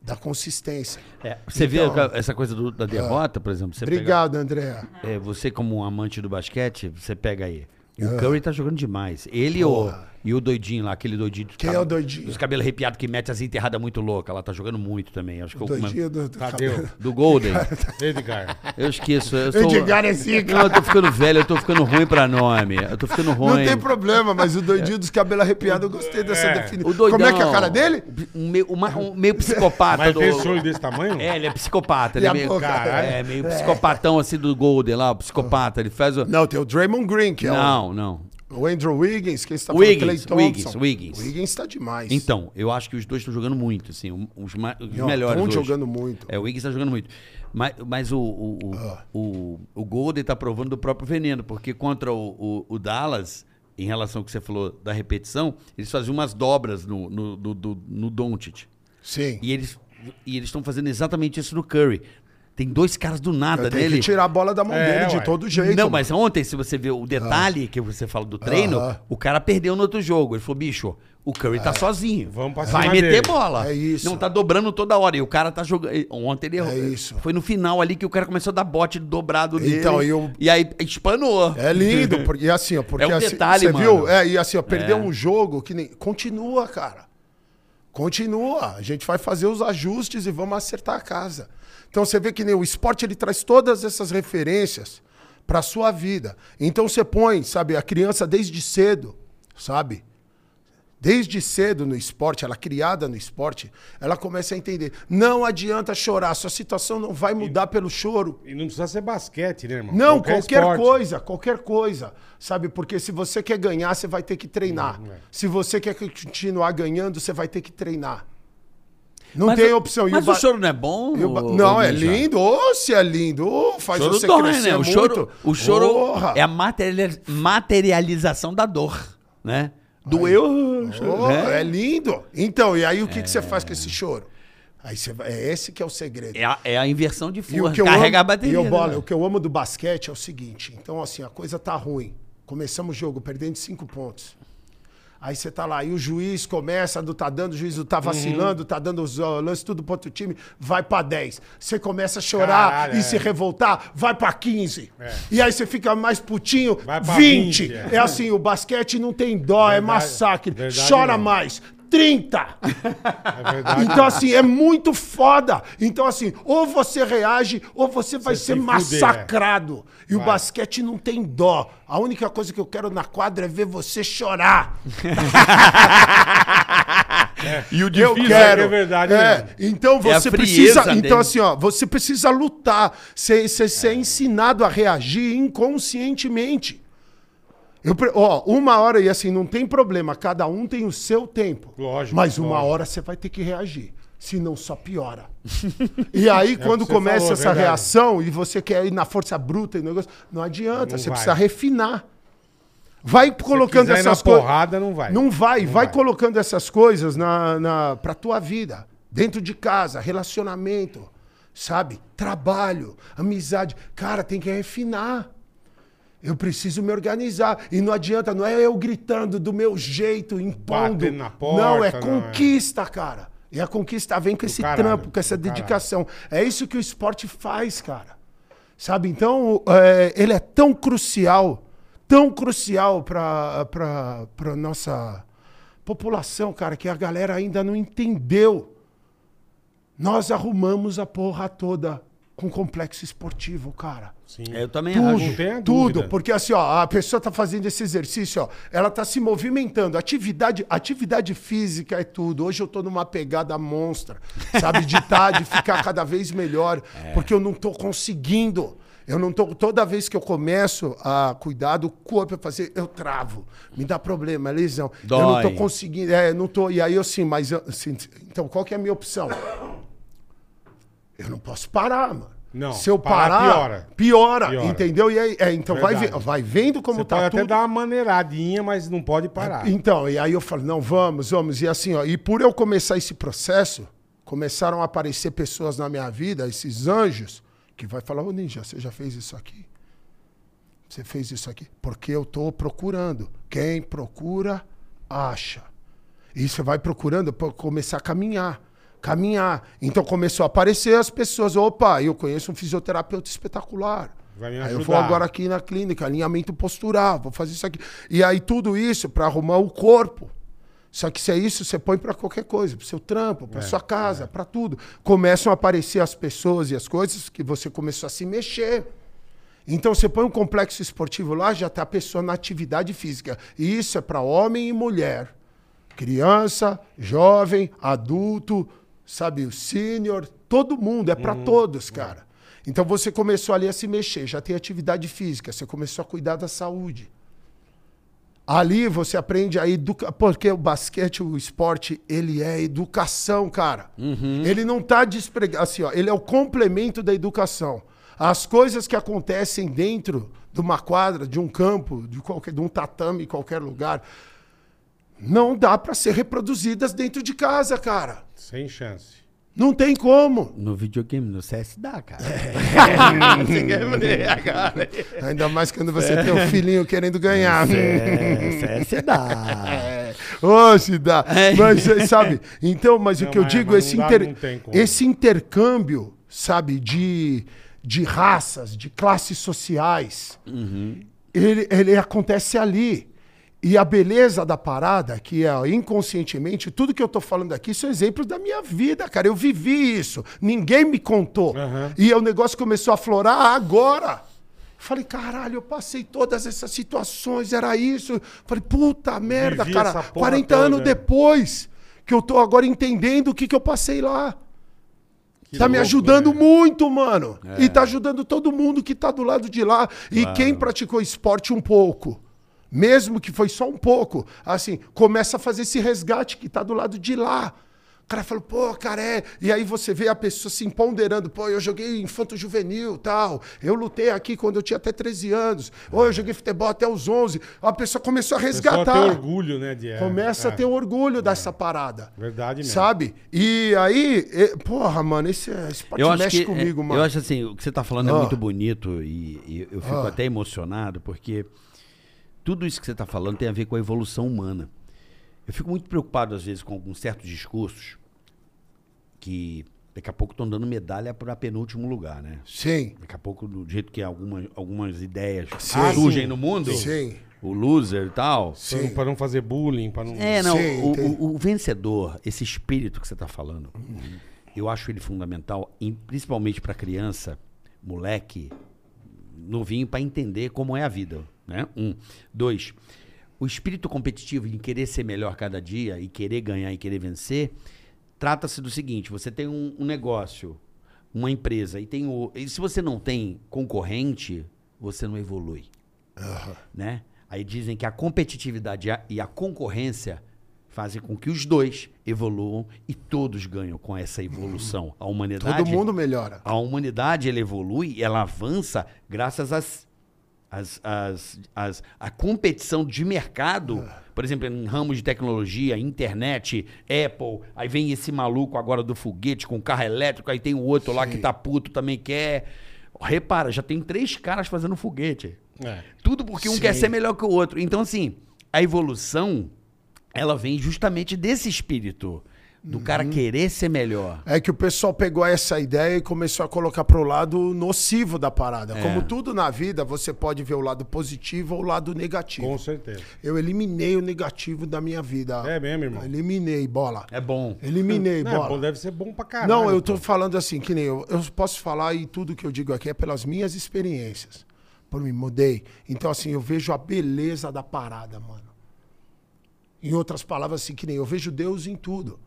da consistência. É, você Então- vê essa coisa do- da derrota, por exemplo? Você pega- Obrigado, André. É, você, como um amante do basquete, você pega aí. O Curry tá jogando demais. Ele o, Porra. E o doidinho lá, aquele doidinho. Quem é o doidinho? Dos cabelos arrepiados que mete as enterradas muito louca. Ela tá jogando muito também. Acho que eu- Doidinho do, do Cadê cabelo. o do Golden. Edgar? Eu esqueço. Eu sou... Edgar é zica. Não, eu tô ficando velho, eu tô ficando ruim pra nome. Eu tô ficando ruim. Não tem problema, mas o doidinho dos cabelos arrepiados, eu gostei dessa É. definição. O doidão, Como é que é a cara dele? Um meio, uma- um meio psicopata. Mas do... tem esse olho desse tamanho? É, ele é psicopata. Ele é a meio, é, meio psicopatão assim do Golden lá, o psicopata. Ele faz o. Não, tem o Draymond Green, que é Não, não. O, Andrew Wiggins, quem está Wiggins, falando, Clay Wiggins. Wiggins. Wiggins tá demais. Então, eu acho que os dois estão jogando muito, assim, os, ma- os Não, melhores tão hoje. jogando muito. É, o Wiggins tá jogando muito. Mas, mas o, o, o, Ah. o, o Golden tá provando do próprio veneno, porque contra o, o, o Dallas, em relação ao que você falou da repetição, eles faziam umas dobras no, no, no, no, no Doncic. Sim. E eles e eles estão fazendo exatamente isso no Curry. Tem dois caras do nada Tem nele. que tirar a bola da mão É, dele de ué. todo jeito. Não, mano. mas ontem, se você vê o detalhe que você fala do treino, Aham. o cara perdeu no outro jogo. Ele falou, bicho, o Curry tá sozinho. Vamos pra Vai cima meter dele." bola. É isso. Não tá dobrando toda hora. E o cara tá jogando. Ontem ele errou. É isso. Foi no final ali que o cara começou a dar bote dobrado dele. Então, e o- E aí espanou. É lindo, porque, e assim, ó, porque É um assim, detalhe, você mano. viu? É, e assim, ó, perdeu É. um jogo que nem. Continua, cara. Continua. A gente vai fazer os ajustes e vamos acertar a casa. Então você vê que nem o esporte ele traz todas essas referências para sua vida. Então você põe, sabe, a criança desde cedo, sabe? Desde cedo no esporte, ela é criada no esporte, ela começa a entender. Não adianta chorar, sua situação não vai mudar pelo choro. E não precisa ser basquete, né, irmão? Não, qualquer, esporte. coisa, qualquer coisa. Sabe? Porque se você quer ganhar, você vai ter que treinar. Hum, é. Se você quer continuar ganhando, você vai ter que treinar. Não Mas tem o- opção. E Mas ba- o choro não é bom? o ba- Não, é lindo. Ô, se é lindo. Faz O choro você dói, né? O muito. choro, o choro Porra. é a materiali- materialização da dor, né? Doeu. Ô, né? É lindo. Então, e aí o que, que você faz com esse choro? Aí você vai, é esse que é o segredo. É a, é a inversão de o força. que eu Carrega amo, a bateria. E eu, né, bola, o que eu amo do basquete é o seguinte. Então, assim, a coisa tá ruim. Começamos o jogo perdendo cinco pontos. Aí você tá lá, e o juiz começa, não tá dando, o juiz não tá vacilando, tá dando os ó, lances tudo pro outro time, vai pra 10. Você começa a chorar Caralho, e é. se revoltar, vai pra 15. E aí você fica mais putinho, Vai pra 20. 20, é. é. assim, o basquete não tem dó, é Verdade, massacre. verdade Chora mesmo. mais. 30. É verdade. Então, assim, é muito foda. Então, assim, ou você reage, ou você vai Você ser se fuder, massacrado. E o Vai. basquete não tem dó. A única coisa que eu quero na quadra é ver você chorar. E o Eu difícil quero. é é verdade É. Então É a você frieza precisa. Então, dele. assim, ó, você precisa lutar. Você você é ensinado a reagir inconscientemente. Eu, ó, uma hora, e assim, não tem problema, cada um tem o seu tempo. Lógico, Mas uma lógico. hora você vai ter que reagir. Senão só piora. e aí, quando É você começa falou, essa verdade. reação e você quer ir na força bruta e negócio, não adianta. Não você vai. precisa refinar. Vai colocando essas coisas. porrada, não vai. Não vai. Não vai, vai. colocando essas coisas na, na, pra tua vida. Dentro de casa, relacionamento, sabe? Trabalho, amizade. Cara, tem que refinar. Eu preciso me organizar. E não adianta, não é eu gritando do meu jeito, impondo. Batendo na porta, não, é não, é. conquista, cara. E a conquista vem com esse caralho, trampo, com essa do caralho. dedicação. É isso que o esporte faz, cara. Sabe? Então, é, ele é tão crucial, tão crucial para para nossa população, cara, que a galera ainda não entendeu. Nós arrumamos a porra toda com complexo esportivo, cara. Sim. É, Eu também Tudo, acho. Não tudo. Porque assim, ó, a pessoa tá fazendo esse exercício, ó, ela tá se movimentando. Atividade, atividade física é tudo. Hoje eu tô numa pegada monstra, sabe? De tá, de ficar cada vez melhor, É. porque eu não tô conseguindo. Eu não tô. Toda vez que eu começo a cuidar do corpo, eu fazer, eu travo. Me dá problema, é lesão. Eu não tô Dói. conseguindo. É, eu não tô. E aí, assim, mas eu- assim, então, qual que é a minha opção? Eu não posso parar, mano. Não, Se eu parar, parar, piora. piora. Piora. entendeu? E aí, é, então vai, Verdade. vai vendo como Você tá pode tudo. até dar uma maneiradinha, mas não pode parar. Então, e aí eu falei, não, vamos, vamos. E assim, ó, e por eu começar esse processo, começaram a aparecer pessoas na minha vida, esses anjos, que vai falar, ô Ninja, você já fez isso aqui? Você fez isso aqui? Porque eu tô procurando. Quem procura, acha. E você vai procurando para começar a caminhar. Caminhar. Então começou a aparecer as pessoas. Opa, eu conheço um fisioterapeuta espetacular. Vai me Aí eu vou ajudar. agora aqui na clínica, alinhamento postural, vou fazer isso aqui. E aí tudo isso para arrumar o corpo. Só que se é isso, você põe para qualquer coisa, para seu trampo, para sua casa, para tudo. Começam a aparecer as pessoas e as coisas que você começou a se mexer. Então você põe um complexo esportivo lá, já está a pessoa na atividade física. E isso é para homem e mulher. Criança, jovem, adulto, sabe, o sênior, todo mundo, é para todos, cara. Então você começou ali a se mexer, já tem atividade física, você começou a cuidar da saúde. Ali você aprende a educar, porque o basquete, o esporte, ele é educação, cara. Ele não tá despregado, assim, ó, ele é o complemento da educação. As coisas que acontecem dentro de uma quadra, de um campo, de qualquer, de um tatame, em qualquer lugar, não dá para ser reproduzidas dentro de casa, cara. Sem chance. Não tem como. No videogame, no CS dá, cara. É. Você quer ver, cara? Ainda mais quando você tem um filhinho querendo ganhar. É, CS dá. É. Ô, se dá. Mas, eh, sabe? Então, mas o Não, que eu mas- digo, mas esse, dá, inter- esse intercâmbio, sabe, de, de raças, de classes sociais, Uhum. ele, ele acontece ali. E a beleza da parada, que é inconscientemente, tudo que eu tô falando aqui são exemplos da minha vida, cara. Eu vivi isso. Ninguém me contou. Aham. E o negócio começou a florar agora. Falei, caralho, eu passei todas essas situações, era isso. Falei, puta merda, Vivi cara. porra 40 toda, anos é. depois que eu tô agora entendendo o que, que eu passei lá. Que tá me louco, ajudando né? muito, mano. E tá ajudando todo mundo que tá do lado de lá. E quem praticou esporte um pouco, mesmo que foi só um pouco, assim, começa a fazer esse resgate que tá do lado de lá. O cara fala, pô, cara, é. E aí você vê a pessoa se empoderando, pô, eu joguei infanto juvenil tal. Eu lutei aqui quando eu tinha até 13 anos. Ou eu joguei futebol até os 11. A pessoa começou a O pessoal resgatar. tem orgulho, né? De, é, Começa é, a ter orgulho dessa parada. Verdade mesmo. Sabe? E aí, e- porra, mano, esse é- esporte Eu acho mexe que, comigo, é, mano. Eu acho assim, o que você tá falando é Ah. muito bonito e, e eu fico Ah. até emocionado porque tudo isso que você tá falando tem a ver com a evolução humana. Eu fico muito preocupado às vezes com alguns certos discursos que daqui a pouco estão dando medalha para penúltimo lugar, né? Sim, Daqui a pouco, do jeito que algumas, algumas ideias Sim. surgem Sim. no mundo, sim. o loser e tal. Sim. pra não fazer bullying, pra não. É, não, Sim, o, o- o vencedor, esse espírito que você está falando, eu acho ele fundamental, em- principalmente para criança, moleque, novinho, para entender como é a vida. Né? Um. Dois, o espírito competitivo em querer ser melhor cada dia e querer ganhar e querer vencer, trata-se do seguinte: você tem um, um negócio, uma empresa, e tem o. E se você não tem concorrente, você não evolui né? Aí dizem que a competitividade e a- e a concorrência fazem com que os dois evoluam e todos ganham com essa evolução. A humanidade, Todo mundo melhora. a humanidade ela evolui, ela avança graças às as, as, as, a competição de mercado, por exemplo, em ramos de tecnologia, internet, Apple, aí vem esse maluco agora do foguete com carro elétrico, aí tem o outro lá que tá puto, também quer. Repara, já tem três caras fazendo foguete. É. Tudo porque um Sim. quer ser melhor que o outro. Então, assim, a evolução, ela vem justamente desse espírito, do Uhum. cara querer ser melhor. É que o pessoal pegou essa ideia e começou a colocar pro lado nocivo da parada. Como tudo na vida, você pode ver o lado positivo ou o lado negativo. Com certeza. Eu eliminei o negativo da minha vida. É mesmo, irmão? Eliminei, bola. É bom. Eliminei, Não, bola. pô, deve ser bom pra caralho. Não, eu tô pô. falando assim, que nem eu. Eu posso falar e tudo que eu digo aqui é pelas minhas experiências. Por mim, mudei. Então, assim, eu vejo a beleza da parada, mano. Em outras palavras, assim, que nem eu vejo Deus em tudo.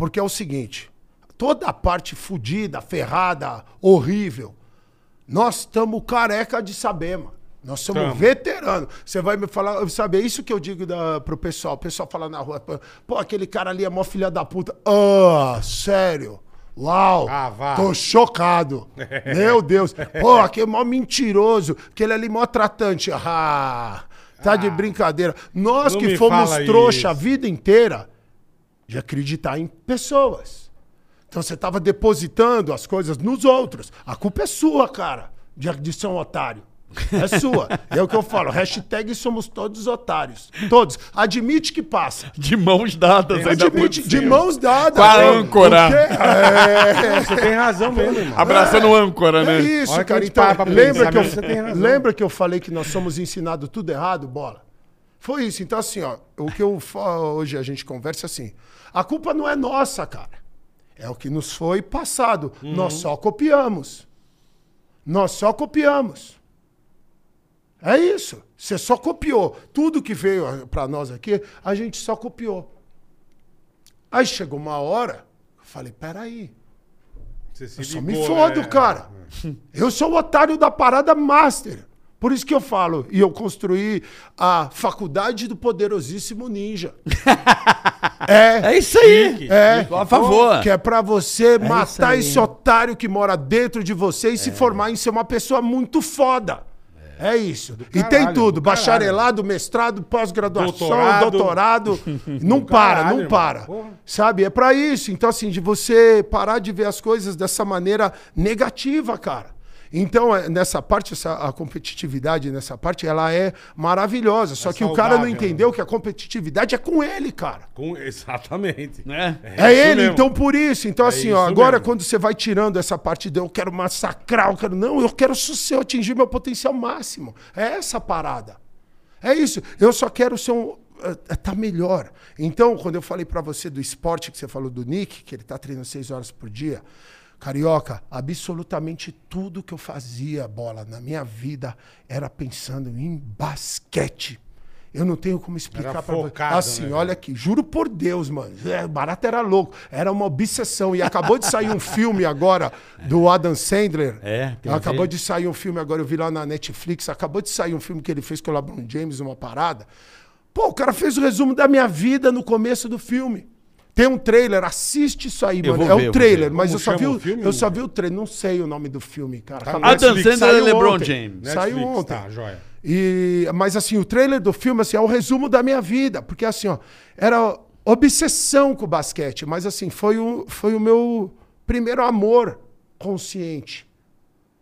Porque é o seguinte: toda a parte fodida, ferrada, horrível, nós estamos careca de saber, mano. Nós somos Tamo. veteranos. Você vai me falar, sabe, é isso que eu digo da, pro pessoal. O pessoal fala na rua, pô, aquele cara ali é mó filha da puta. Ah, sério. Uau! Ah. Tô chocado. Meu Deus. Pô, aquele é mó mentiroso. Aquele ali mó tratante. Ah, tá de brincadeira. Nós que fomos trouxa a isso. vida inteira de acreditar em pessoas. Então você tava depositando as coisas nos outros. A culpa é sua, cara, de, de ser um otário. É sua. É o que eu falo. Hashtag somos todos otários. Todos. Admite que passa. De mãos dadas ainda por Admite de mãos dadas. Com a âncora. É. Você tem razão mesmo, irmão. Abraçando o âncora, É né? isso, Hora que a cara. gente Então, lembra, que eu, razão. lembra que eu falei que nós somos ensinados tudo errado, bola? Foi isso. Então, assim, ó, o que eu hoje a gente conversa é assim: a culpa não é nossa, cara. É o que nos foi passado. Uhum. Nós só copiamos. Nós só copiamos. É isso. Você só copiou. Tudo que veio para nós aqui, a gente só copiou. Aí chegou uma hora, eu falei: peraí. Você se Eu só ligou, me fodo, né? cara. Eu sou o otário da parada master. Por isso que eu falo, e eu construí a faculdade do poderosíssimo ninja. é, É isso aí. é. A favor. Que é pra você matar aí. esse otário que mora dentro de você e se formar em ser uma pessoa muito foda. É isso. e caralho, tem tudo: bacharelado, mestrado, pós-graduação, Doutorado. doutorado. Não para, caralho, não irmão. para. Porra. Sabe? É pra isso. Então, assim, de você parar de ver as coisas dessa maneira negativa, cara. Então, é, nessa parte, essa, a competitividade nessa parte, ela é maravilhosa. Só que o cara não saudável, entendeu que a competitividade é com ele, cara. Com- Exatamente. Né? É, isso ele, mesmo. então por isso. Então, assim, ó, agora mesmo. quando você vai tirando essa parte de eu quero massacrar, eu quero. Não, eu quero só ser- atingir meu potencial máximo. É essa a parada. É isso. Eu só quero ser um. eh, tá melhor. Então, quando eu falei pra você do esporte que você falou do Nick, que ele tá treinando seis horas por dia, carioca, absolutamente tudo que eu fazia, bola, na minha vida era pensando em basquete. Eu não tenho como explicar Era pra você. Assim, né, olha aqui, juro por Deus, mano. É, barato era louco. Era uma obsessão. E acabou de sair um filme agora do Adam Sandler. É, tem Acabou de sair um filme agora, eu vi lá na Netflix. Acabou de sair um filme que ele fez com o LeBron James, uma parada. Pô, o cara fez o resumo da minha vida no começo do filme. Tem um trailer, assiste isso aí, mano. É ver, eu um trailer, mas eu só, vi o, o filme? eu só vi o trailer. Não sei o nome do filme, cara. Tá Tá Adam Netflix, Sandler e LeBron ontem. James. Saiu Netflix, ontem. Tá, joia. E, mas assim, o trailer do filme assim, é o resumo da minha vida. Porque assim, ó, era obsessão com o basquete, mas assim, foi o, foi o meu primeiro amor consciente.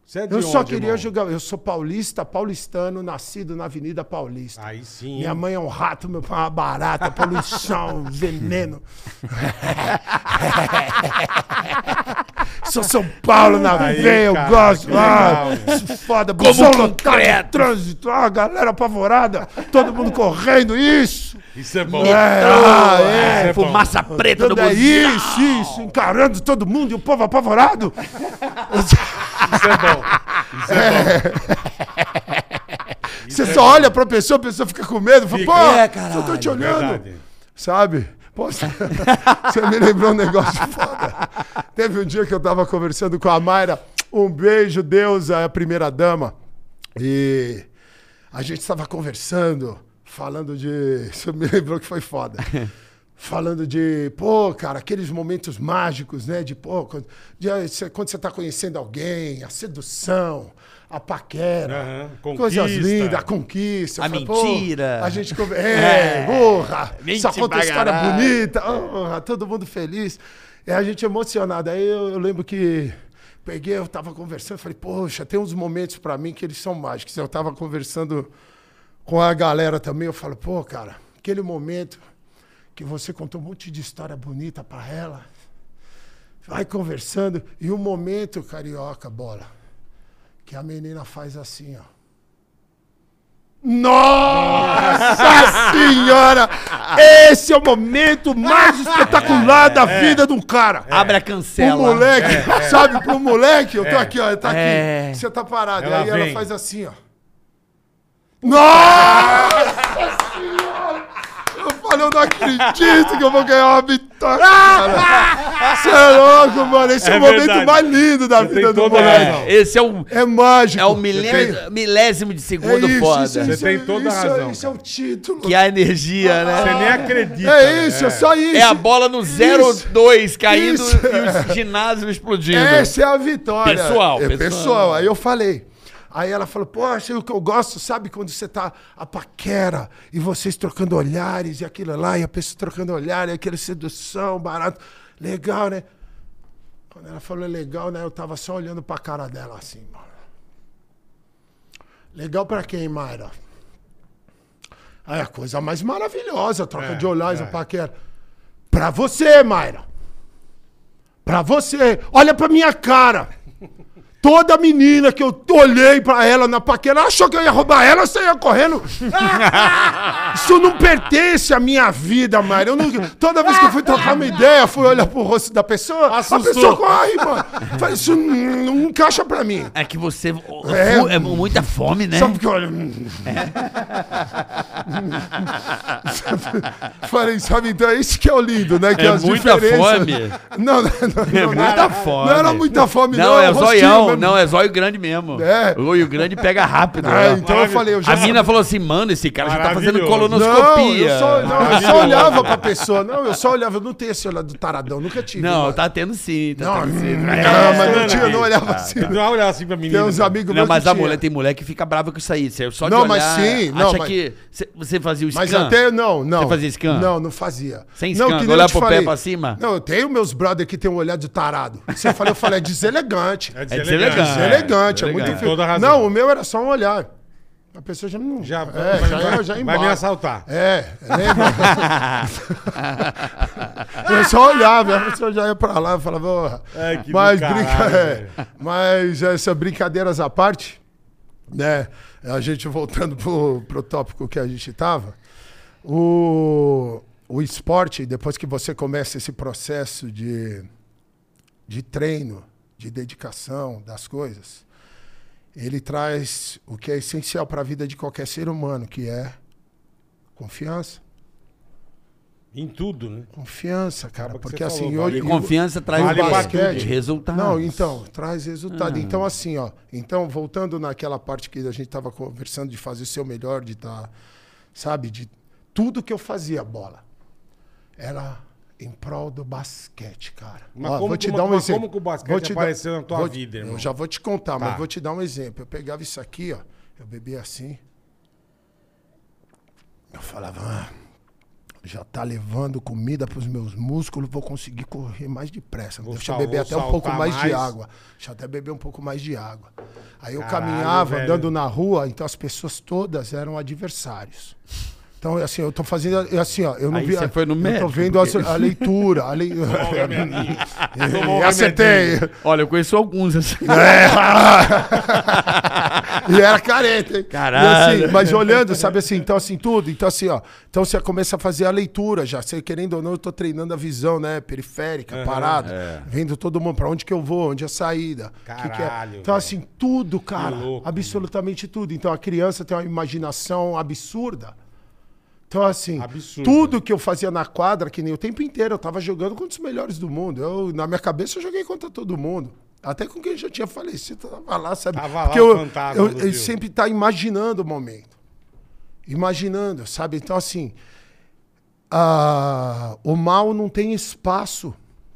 Você é de Eu só onde, queria irmão? jogar. Eu sou paulista, paulistano, nascido na Avenida Paulista. Aí sim. Minha mãe é um rato, meu pai é uma barata, poluição, veneno. Sou São Paulo na Aí, veia, eu cara, gosto. legal, Ah, foda, busão lotado, trânsito, ah, galera apavorada, todo mundo correndo, isso. Isso é bom. É, ah, é. Isso é bom. Fumaça preta do é isso, isso, encarando todo mundo e o povo apavorado. Isso é bom. Isso é bom. Você só olha pra pessoa, a pessoa fica com medo, fala, Fica. pô, É, só caralho, tô te olhando. Verdade. Sabe? Pô, você você me lembrou um negócio foda. Teve um dia que eu tava conversando com a Mayra. Um beijo, Deus, a primeira dama. E a gente estava conversando, falando de. Você me lembrou que foi foda. Falando de, pô, cara, aqueles momentos mágicos, né? De, pô, quando, de, eh, quando você tá conhecendo alguém, a sedução, a paquera, Aham, coisas lindas, a conquista. A mentira. a gente É, porra! Mente Só conta história bonita, todo mundo feliz. E a gente emocionado. Aí eu, eu lembro que peguei, eu tava conversando, falei, poxa, tem uns momentos pra mim que eles são mágicos. Eu tava conversando com a galera também, eu falo, pô, cara, aquele momento que você contou um monte de história bonita pra ela, vai conversando, e o momento, carioca, bola, que a menina faz assim, ó. Nossa senhora! Esse é o momento mais espetacular da vida de um cara. Abre a O cancela. moleque, sabe, pro moleque, eu tô aqui, ó, tá É. aqui. Você tá parado. Ela aí ela vem. faz assim, ó. Nossa Eu não acredito que eu vou ganhar uma vitória. cara. Você é louco, mano. Esse é, É o momento verdade. mais lindo da Você vida do moleque. razão. Esse é o, É mágico. é o Tem- milésimo, milésimo de É segundo isso, foda. isso, Você isso, tem toda a isso, razão, Isso é o título. Que a energia, né? Você nem acredita. É né? isso, é só isso. É a bola no 0-2 caindo Isso. e o ginásio explodindo. Essa é a vitória. Pessoal, é pessoal. pessoal. Aí eu falei. Aí ela falou, poxa, o que eu gosto, sabe quando você tá a paquera e vocês trocando olhares e aquilo lá, e a pessoa trocando olhares, e aquela sedução, barato. Legal, né? Quando ela falou legal, né? Eu tava só olhando pra cara dela assim, mano. Legal pra quem, Mayra? Aí a coisa mais maravilhosa, troca É, de olhares, é. a paquera. Pra você, Mayra. Pra você. Olha pra minha cara. Toda menina que eu olhei pra ela na paquera achou que eu ia roubar ela, você ia correndo. Isso não pertence à minha vida, não- toda vez que eu fui trocar uma ideia, fui olhar pro rosto da pessoa, a Assustou. pessoa corre, mano. Falei, Isso não, não encaixa pra mim. É que você. É. É, muita fome, né? Sabe porque olha. Falei, sabe, então é isso que é o lindo, né? Que É as muita diferenças- fome. Não, não, não, É não, muita era- fome. Não era muita fome, não. Não, é rostinho zoião. Mesmo. Não, é zóio grande mesmo. É. O olho grande pega rápido. Ah, né? então eu falei, eu já A mina falou assim, mano, esse cara já tá fazendo Maravilhoso. Não, colonoscopia. eu só, não, eu só olhava pra pessoa. Não, eu só olhava. Eu não tenho esse olhar do taradão, nunca tive. Não, mano. tá tendo sim. Tá Não, tendo sim. não, É. mas não tinha, eu não olhava assim. Não vai olhar assim pra menina. Tem uns amigos Não, mas a mulher tem mulher que fica brava com isso aí. Você só de Não, olhar, mas sim, não, acha mas- que cê- você fazia o scan? Mas até, não, não. Você fazia scan? Não, não fazia. Sem não, scan, que nem olhar pro pé falei. pra cima? Não, eu tenho meus brother que tem um olhar de tarado. Você falou, eu falei, é deselegante. É É deselegante. Deselegante, é, É, muito toda razão. Não, o meu era só um olhar. A pessoa já não. Já, é, vai, já, vai- já vai me assaltar. É, lembra? eu só olhava, a pessoa já ia pra lá e falava, "Porra." É, mas, caralho, brinca... é, mas essas brincadeiras à parte, né? A gente voltando pro, pro tópico que a gente tava, o, o esporte, depois que você começa esse processo de, de treino, de dedicação das coisas, ele traz o que é essencial para a vida de qualquer ser humano, que é confiança. Em tudo, né? Confiança, cara. Acaba que Porque assim, falou, hoje. E confiança traz Vale basquete, resultado. Não, então, traz resultado. Ah. Então, assim, ó. Então, voltando naquela parte que a gente tava conversando de fazer o seu melhor, de estar, sabe, de tudo que eu fazia, bola, era em prol do basquete, cara. Mas Ó, como vou te dar um mas exemplo. como que o basquete te dar- apareceu na tua vou- vida, irmão? Eu já vou te contar, Tá. mas vou te dar um exemplo. Eu pegava isso aqui, ó. Eu bebia assim. Eu falava, ah, já tá levando comida pros meus músculos, vou conseguir correr mais depressa. Vou Deixa eu beber até um pouco saltar mais, de mais. água. Deixa eu até beber um pouco mais de água. Aí eu Caralho, caminhava velho. andando na rua, então as pessoas todas eram adversários. Então, assim, eu tô fazendo. Assim, ó, eu não Aí vi. você foi no eu médico, tô vendo a, porque- a leitura. A lei... Tomou remedinho. Tomou um E acertei. Olha, eu conheço alguns assim. e era carente, hein? Caralho. Assim, mas olhando, sabe assim, então assim, tudo. Então assim, ó. Então você começa a fazer a leitura já. Você, querendo ou não, eu tô treinando a visão, né? Periférica, parada. Vendo todo mundo, pra onde que eu vou, onde é a saída. que que é. Caralho, Então assim, tudo, cara. louco, absolutamente tudo. Então a criança tem uma imaginação absurda. Então, assim, Absurdo. tudo que eu fazia na quadra, que nem o tempo inteiro, eu tava jogando contra os melhores do mundo. Eu, na minha cabeça, eu joguei contra todo mundo. Até com quem já tinha falecido, tava lá, sabe? Tava lá Porque o eu, fantasma eu, eu sempre tá imaginando o momento. Imaginando, sabe? Então, assim, ah, o mal não tem espaço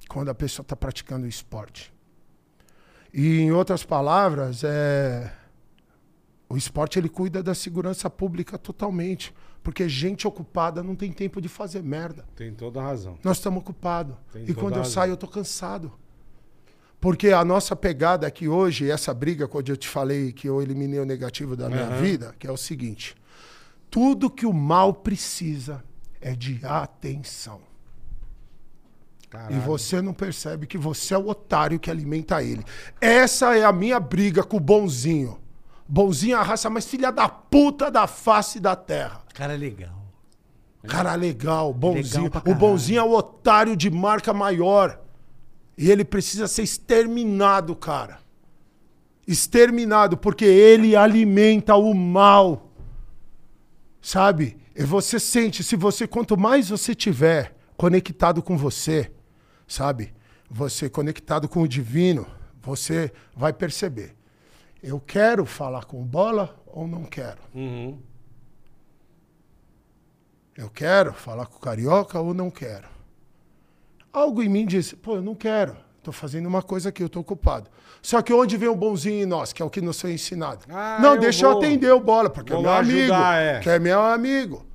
quando a pessoa está praticando o esporte. E, em outras palavras, é, o esporte ele cuida da segurança pública totalmente. Porque gente ocupada não tem tempo de fazer merda. Tem toda a razão. Nós estamos ocupados. Tem E quando eu razão. saio, eu tô cansado. Porque a nossa pegada aqui hoje, essa briga, quando eu te falei que eu eliminei o negativo da minha vida, que é o seguinte: tudo que o mal precisa é de atenção. Caralho. E você não percebe que você é o otário que alimenta ele. Essa é a minha briga com o bonzinho. Bonzinho é a raça mais filha da puta da face da terra. Cara, legal. Cara legal, bonzinho. Legal o bonzinho é o otário de marca maior. E ele precisa ser exterminado, cara. Exterminado, porque ele alimenta o mal. Sabe? E você sente, se você, quanto mais você tiver conectado com você, sabe? você conectado com o divino, você vai perceber. Eu quero falar com bola ou não quero? Uhum. Eu quero falar com o carioca ou não quero? Algo em mim diz, pô, eu não quero. Estou fazendo uma coisa aqui, eu estou ocupado. Só que onde vem o bonzinho em nós, que é o que nos foi ensinado? Ah, não, eu deixa eu vou- atender o bola, porque é vou meu lá amigo. ajudar, é. Que é meu amigo.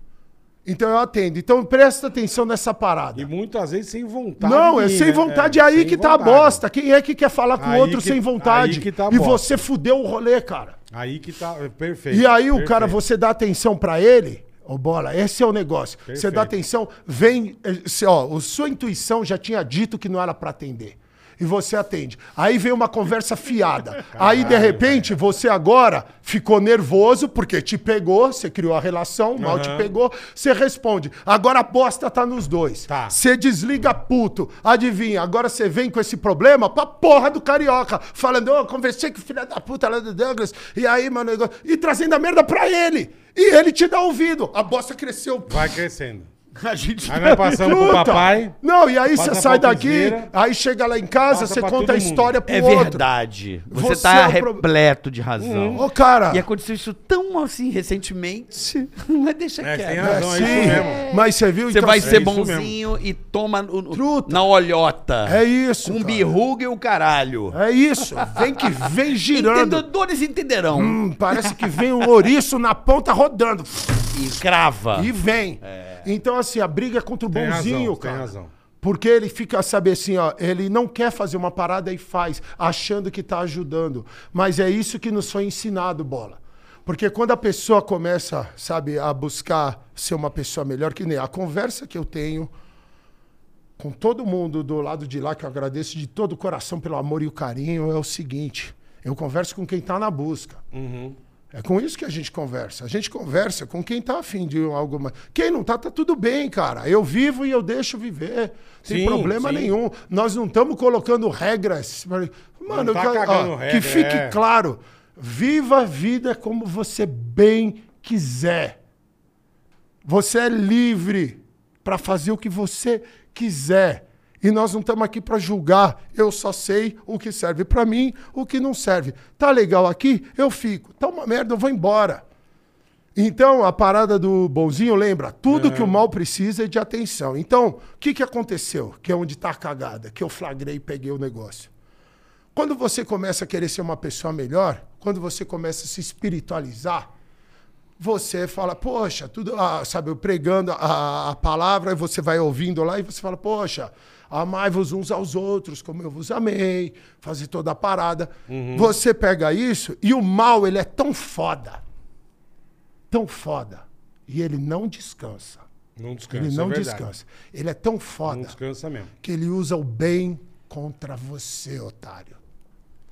Então eu atendo. Então presta atenção nessa parada. E muitas vezes sem vontade. Não, é sem né? vontade. É, É aí que tá a vontade. bosta. Quem é que quer falar com o outro que- sem vontade? aí tá e você fudeu o rolê, cara. Aí que tá. é Perfeito. E aí o perfeito. cara, você dá atenção pra ele, ô bola, esse é o negócio. Você Perfeito. dá atenção, vem, eh, ó, a sua intuição já tinha dito que não era pra atender. E você atende. Aí vem uma conversa fiada. aí, de repente, você agora ficou nervoso porque te pegou, você criou a relação, mal te pegou, você responde. Agora a bosta tá nos dois. Tá. Você desliga puto. Adivinha, agora você vem com esse problema pra porra do carioca. Falando, ô, conversei com o filho da puta lá do Douglas. E aí, negócio. E trazendo a merda pra ele. E ele te dá ouvido. A bosta cresceu. Vai crescendo. A gente Aí nós passamos pro papai. Não, e aí passa você sai pra daqui, aí chega lá em casa, passa você pra conta a todo mundo. história pro É outro. verdade. Você, Você tá é o pro- repleto de razão. Ô, cara. E aconteceu isso tão assim recentemente. Mas deixa É, tem quieto. razão, é sim. isso mesmo. Mas você viu? Você então, vai assim, ser isso bonzinho e toma no- no- Truta. na olhota. É isso, Com cara. birruga e o caralho. É isso. Vem que vem girando. Entendedores entenderão. Hum, parece que vem um ouriço na ponta rodando. E crava. E vem. Então, assim, a briga é contra o Tem bonzinho, razão, tem cara. razão. Porque ele fica, sabe assim, ó, ele não quer fazer uma parada e faz, achando que tá ajudando. Mas é isso que nos foi ensinado, bola. Porque quando a pessoa começa, sabe, a buscar ser uma pessoa melhor, que nem a conversa que eu tenho com todo mundo do lado de lá, que eu agradeço de todo o coração pelo amor e o carinho, é o seguinte: eu converso com quem tá na busca. É com isso que a gente conversa. A gente conversa com quem tá afim de algo mais. Quem não tá, tá tudo bem, cara. Eu vivo e eu deixo viver. Sem problema sim. nenhum. Nós não estamos colocando regras. Mano, tá eu- ó, cagando que regra, fique é. claro. Viva a vida como você bem quiser. Você é livre para fazer o que você quiser. E nós não estamos aqui para julgar. Eu só sei o que serve para mim, o que não serve. Tá legal aqui? Eu fico. Tá uma merda, eu vou embora. Então, a parada do bonzinho, lembra? Tudo que o mal precisa é de atenção. Então, o que, que aconteceu? Que é onde está a cagada, que eu flagrei e peguei o negócio. Quando você começa a querer ser uma pessoa melhor, quando você começa a se espiritualizar, você fala, poxa, tudo, ah, sabe, eu pregando a, a palavra, e você vai ouvindo lá e você fala, poxa, amai-vos uns aos outros, como eu vos amei, fazer toda a parada. Você pega isso e o mal, ele é tão foda, tão foda, e ele não descansa. Não descansa. Ele não é descansa. Ele é tão foda que ele usa o bem contra você, otário.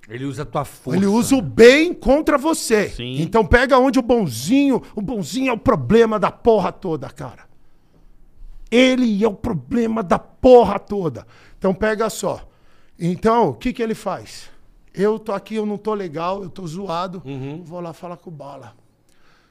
Ele usa a tua força. Ele usa o bem contra você. Sim. Então pega onde o bonzinho, o bonzinho é o problema da porra toda, cara. Ele é o problema da porra toda. Então pega só. Então, o que que ele faz? Eu tô aqui, eu não tô legal, eu tô zoado, Uhum. vou lá falar com o Bola.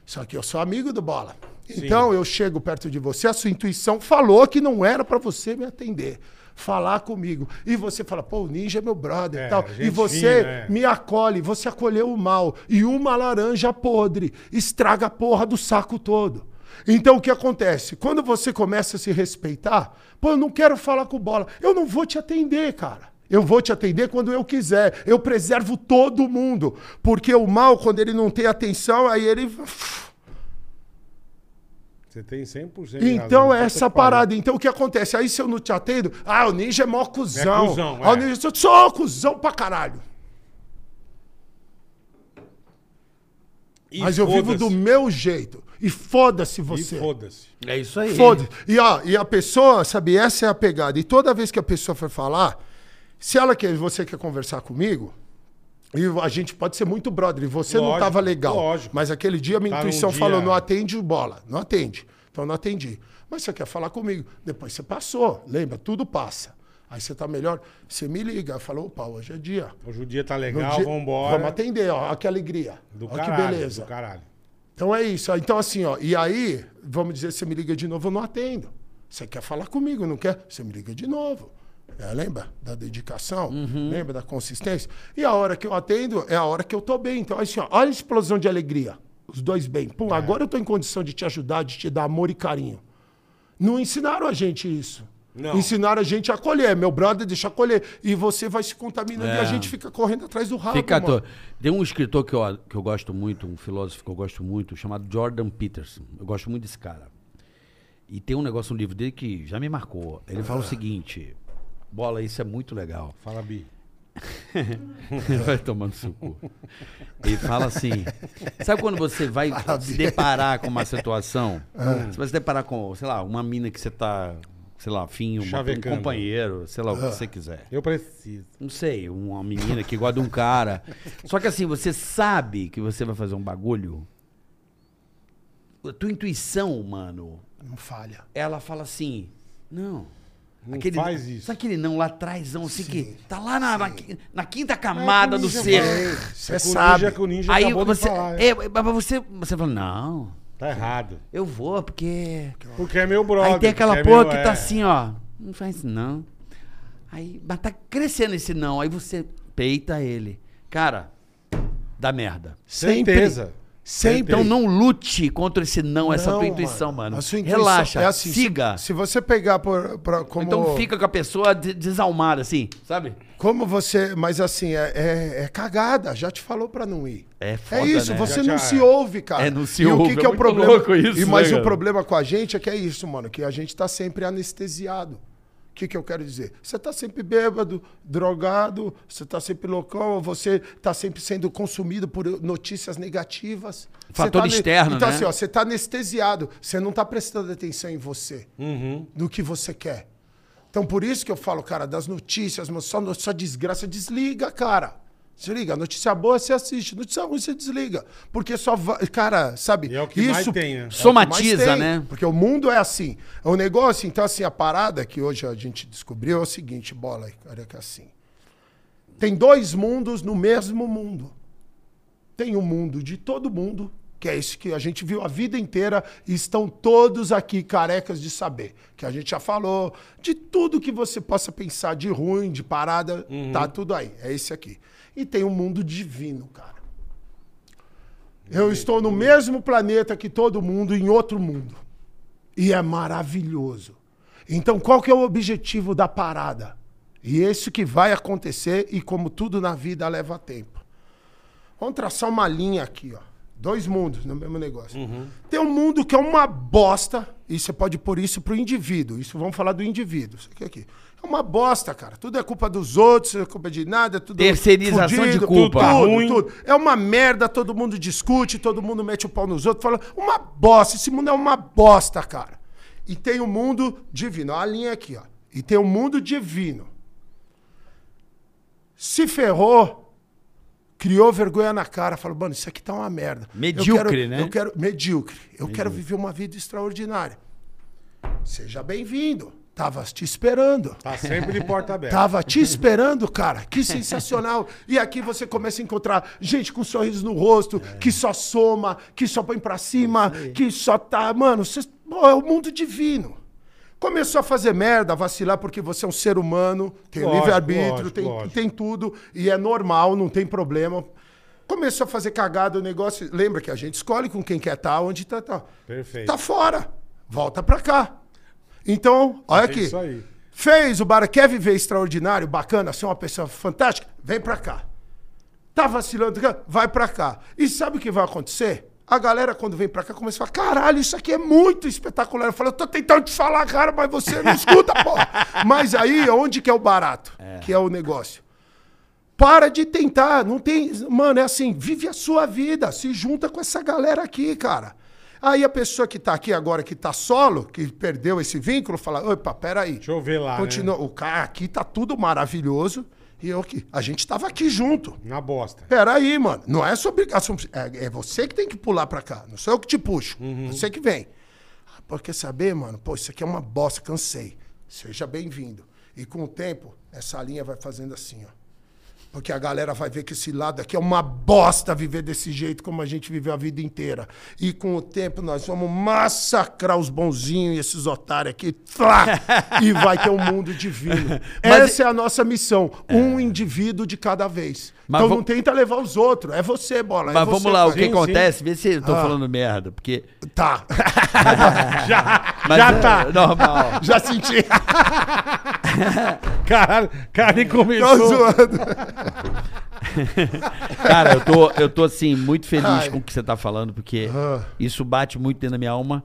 Só que eu sou amigo do Bola. Então eu chego perto de você, a sua intuição falou que não era pra você me atender. Falar comigo. E você fala, pô, o ninja é meu brother É, e tal. E você fina, é. me acolhe, você acolheu o mal. E uma laranja podre estraga a porra do saco todo. Então o que acontece? Quando você começa a se respeitar, pô, eu não quero falar com bola. Eu não vou te atender, cara. Eu vou te atender quando eu quiser. Eu preservo todo mundo. Porque o mal, quando ele não tem atenção, aí ele. Você tem 100% de Então razão. é essa parada. Então o que acontece? Aí se eu não te atendo, ah, o ninja é mó cuzão. É cuzão, Ah, o é. ninja, eu sou cuzão pra caralho. E Mas eu vivo do meu jeito. E foda-se E você. foda-se. É isso aí. Foda-se. E, ó, e a pessoa, sabe, essa é a pegada. E toda vez que a pessoa for falar, se ela quer, você quer conversar comigo, e a gente pode ser muito brother, e você não Lógico, tava legal. lógico. Mas aquele dia minha Tá intuição dia- falou, não atende bola. Não atende. Então não atendi. Mas você quer falar comigo. Depois você passou. Lembra? Tudo passa. Aí você tá melhor, você me liga. Falou, opa, hoje é dia. Hoje o dia tá legal, dia- vambora. Vamos atender, ó. Olha que alegria. Do Olha caralho, que beleza. do caralho. Então é isso. Então, assim, ó, e aí, vamos dizer, você me liga de novo, eu não atendo. Você quer falar comigo, não quer? Você me liga de novo. É, lembra da dedicação? Uhum. Lembra da consistência? E a hora que eu atendo é a hora que eu tô bem. Então, assim, ó, olha a explosão de alegria. Os dois bem. Pum, É. agora eu tô em condição de te ajudar, de te dar amor e carinho. Não ensinaram a gente isso. Não. Ensinaram a gente a acolher. Meu brother, deixa acolher. E você vai se contaminando e É. a gente fica correndo atrás do rabo. Fica mano. Tem um escritor que eu, que eu gosto muito, um filósofo que eu gosto muito, chamado Jordan Peterson. Eu gosto muito desse cara. E tem um negócio no livro dele que já me marcou. Ele fala o seguinte: Bola, isso é muito legal. Fala, Bi. vai tomando seu cu. Ele fala assim: sabe quando você vai se deparar com uma situação? Você vai se deparar com, sei lá, uma mina que você tá, sei lá, afim, uma- um companheiro, sei lá, o que você quiser. Eu preciso. Não sei, uma menina que gosta de um cara. Só que assim, você sabe que você vai fazer um bagulho. A tua intuição, mano, Não falha. ela fala assim: não. Não faz isso. Sabe aquele não lá atrás, assim, Sim, que tá lá na, na, na quinta camada É, que o do ser. Você É sabe. ninja- que o ninja Aí você. falar, é, mas você, você fala, não, Tá errado. eu vou, porque. Porque é meu brother. Aí tem aquela é porra que é. tá assim, ó. Não faz isso, não. Aí, mas tá crescendo esse não. Aí você peita ele. Cara, dá merda. Certeza. Sempre. Então não lute contra esse não, essa Não, tua intuição, mano. A sua intuição Relaxa, é assim, siga. Se, se você pegar por, como, Então fica com a pessoa de- desalmada, assim, sabe? como você. Mas assim, é, é- é cagada. Já te falou pra não ir. É foda, é isso, né? você Já não te- se ouve, cara. É, não se e o ouve, que, que é é o problema? louco isso, e mas né, o cara? problema com a gente é que é isso, mano, que a gente tá sempre anestesiado. O que, que eu quero dizer? Você tá sempre bêbado, drogado, você tá sempre loucão, você tá sempre sendo consumido por notícias negativas. Fator tá ne- externo, Então, né? assim, ó, você tá anestesiado, você não tá prestando atenção em você, Uhum. no que você quer. Então, por isso que eu falo, cara, das notícias, mas só, só desgraça, desliga, cara. Desliga. Notícia boa você assiste, notícia ruim você desliga. Porque só vai. Cara, sabe? E é o que mais tem, né? é o que Somatiza, mais tem, né? Porque o mundo é assim. O negócio, então, assim, a parada que hoje a gente descobriu é o seguinte, bola, cara, que é assim. Tem dois mundos no mesmo mundo. Tem o mundo de todo mundo, que é esse que a gente viu a vida inteira e estão todos aqui carecas de saber. Que a gente já falou, de tudo que você possa pensar de ruim, de parada, tá tudo aí. É esse aqui. E tem o mundo divino, cara. Eu estou no mesmo planeta que todo mundo, em outro mundo. E é maravilhoso. Então, qual que é o objetivo da parada? E esse que vai acontecer, e como tudo na vida leva tempo. Vamos traçar uma linha aqui, ó. Dois mundos no mesmo negócio. Tem um mundo que é uma bosta, e você pode pôr isso pro indivíduo. Isso vamos falar do indivíduo. Isso aqui, aqui. É uma bosta, cara. Tudo é culpa dos outros, é culpa de nada, tudo Terceirização de culpa. Tudo, Tá ruim. tudo. É uma merda, todo mundo discute, todo mundo mete o pau nos outros, fala uma bosta. Esse mundo é uma bosta, cara. E tem o mundo divino. Olha a linha aqui, ó. E tem o mundo divino. Se ferrou, criou vergonha na cara, falou, mano, isso aqui tá uma merda. Eu Medíocre, quero- né? Eu quero medíocre. Eu quero viver uma vida extraordinária. Seja bem-vindo. Tava te esperando. Tá sempre de porta aberta. Tava te esperando, cara. Que sensacional. E aqui você começa a encontrar gente com sorriso no rosto, que só soma, que só põe pra cima, que só tá. Mano. Pô, é o mundo divino. Começou a fazer merda, a vacilar, porque você é um ser humano, tem livre-arbítrio, tem, lógico. tem tudo, e é normal, não tem problema. Começou a fazer cagada o negócio. Lembra que a gente escolhe com quem quer estar, onde tá. tá. Perfeito. Tá fora. Volta pra cá. Então, olha É aqui. isso aí. Fez o bar, quer viver extraordinário, bacana, ser uma pessoa fantástica? Vem pra cá. Tá vacilando? Vai pra cá. E sabe o que vai acontecer? A galera, quando vem pra cá, começa a falar: caralho, isso aqui é muito espetacular. Eu falo, eu tô tentando te falar, cara, mas você não escuta, pô. Mas aí, onde que é o barato? Que é o negócio. Para de tentar, não tem. Mano, é assim, vive a sua vida, se junta com essa galera aqui, cara. Aí a pessoa que tá aqui agora, que tá solo, que perdeu esse vínculo, fala: opa, peraí. Deixa eu ver lá, Continua. O cara aqui tá tudo maravilhoso. E eu aqui. A gente tava aqui junto. Na bosta. Peraí, mano. Não é sua obrigação. É, é você que tem que pular pra cá. Não sou eu que te puxo. Você que vem. Ah, Pô, quer saber, mano? Pô, isso aqui é uma bosta, cansei. Seja bem-vindo. E com o tempo, essa linha vai fazendo assim, ó. Porque a galera vai ver que esse lado aqui é uma bosta viver desse jeito como a gente viveu a vida inteira. E com o tempo nós vamos massacrar os bonzinhos e esses otários aqui. Flá! e vai ter um mundo divino. Mas- Essa é a nossa missão. Um indivíduo de cada vez. Mas então não tenta levar os outros. É você, bola. é Mas você, vamos lá, o que Sim, acontece? Vê se eu tô Ah. falando merda, porque... Tá. Já, Mas já é tá. normal. Já senti. Caralho, cara nem Tô começou. zoando. Cara, eu tô, eu tô assim, muito feliz Ai. com o que você tá falando, porque Ah. isso bate muito dentro da minha alma.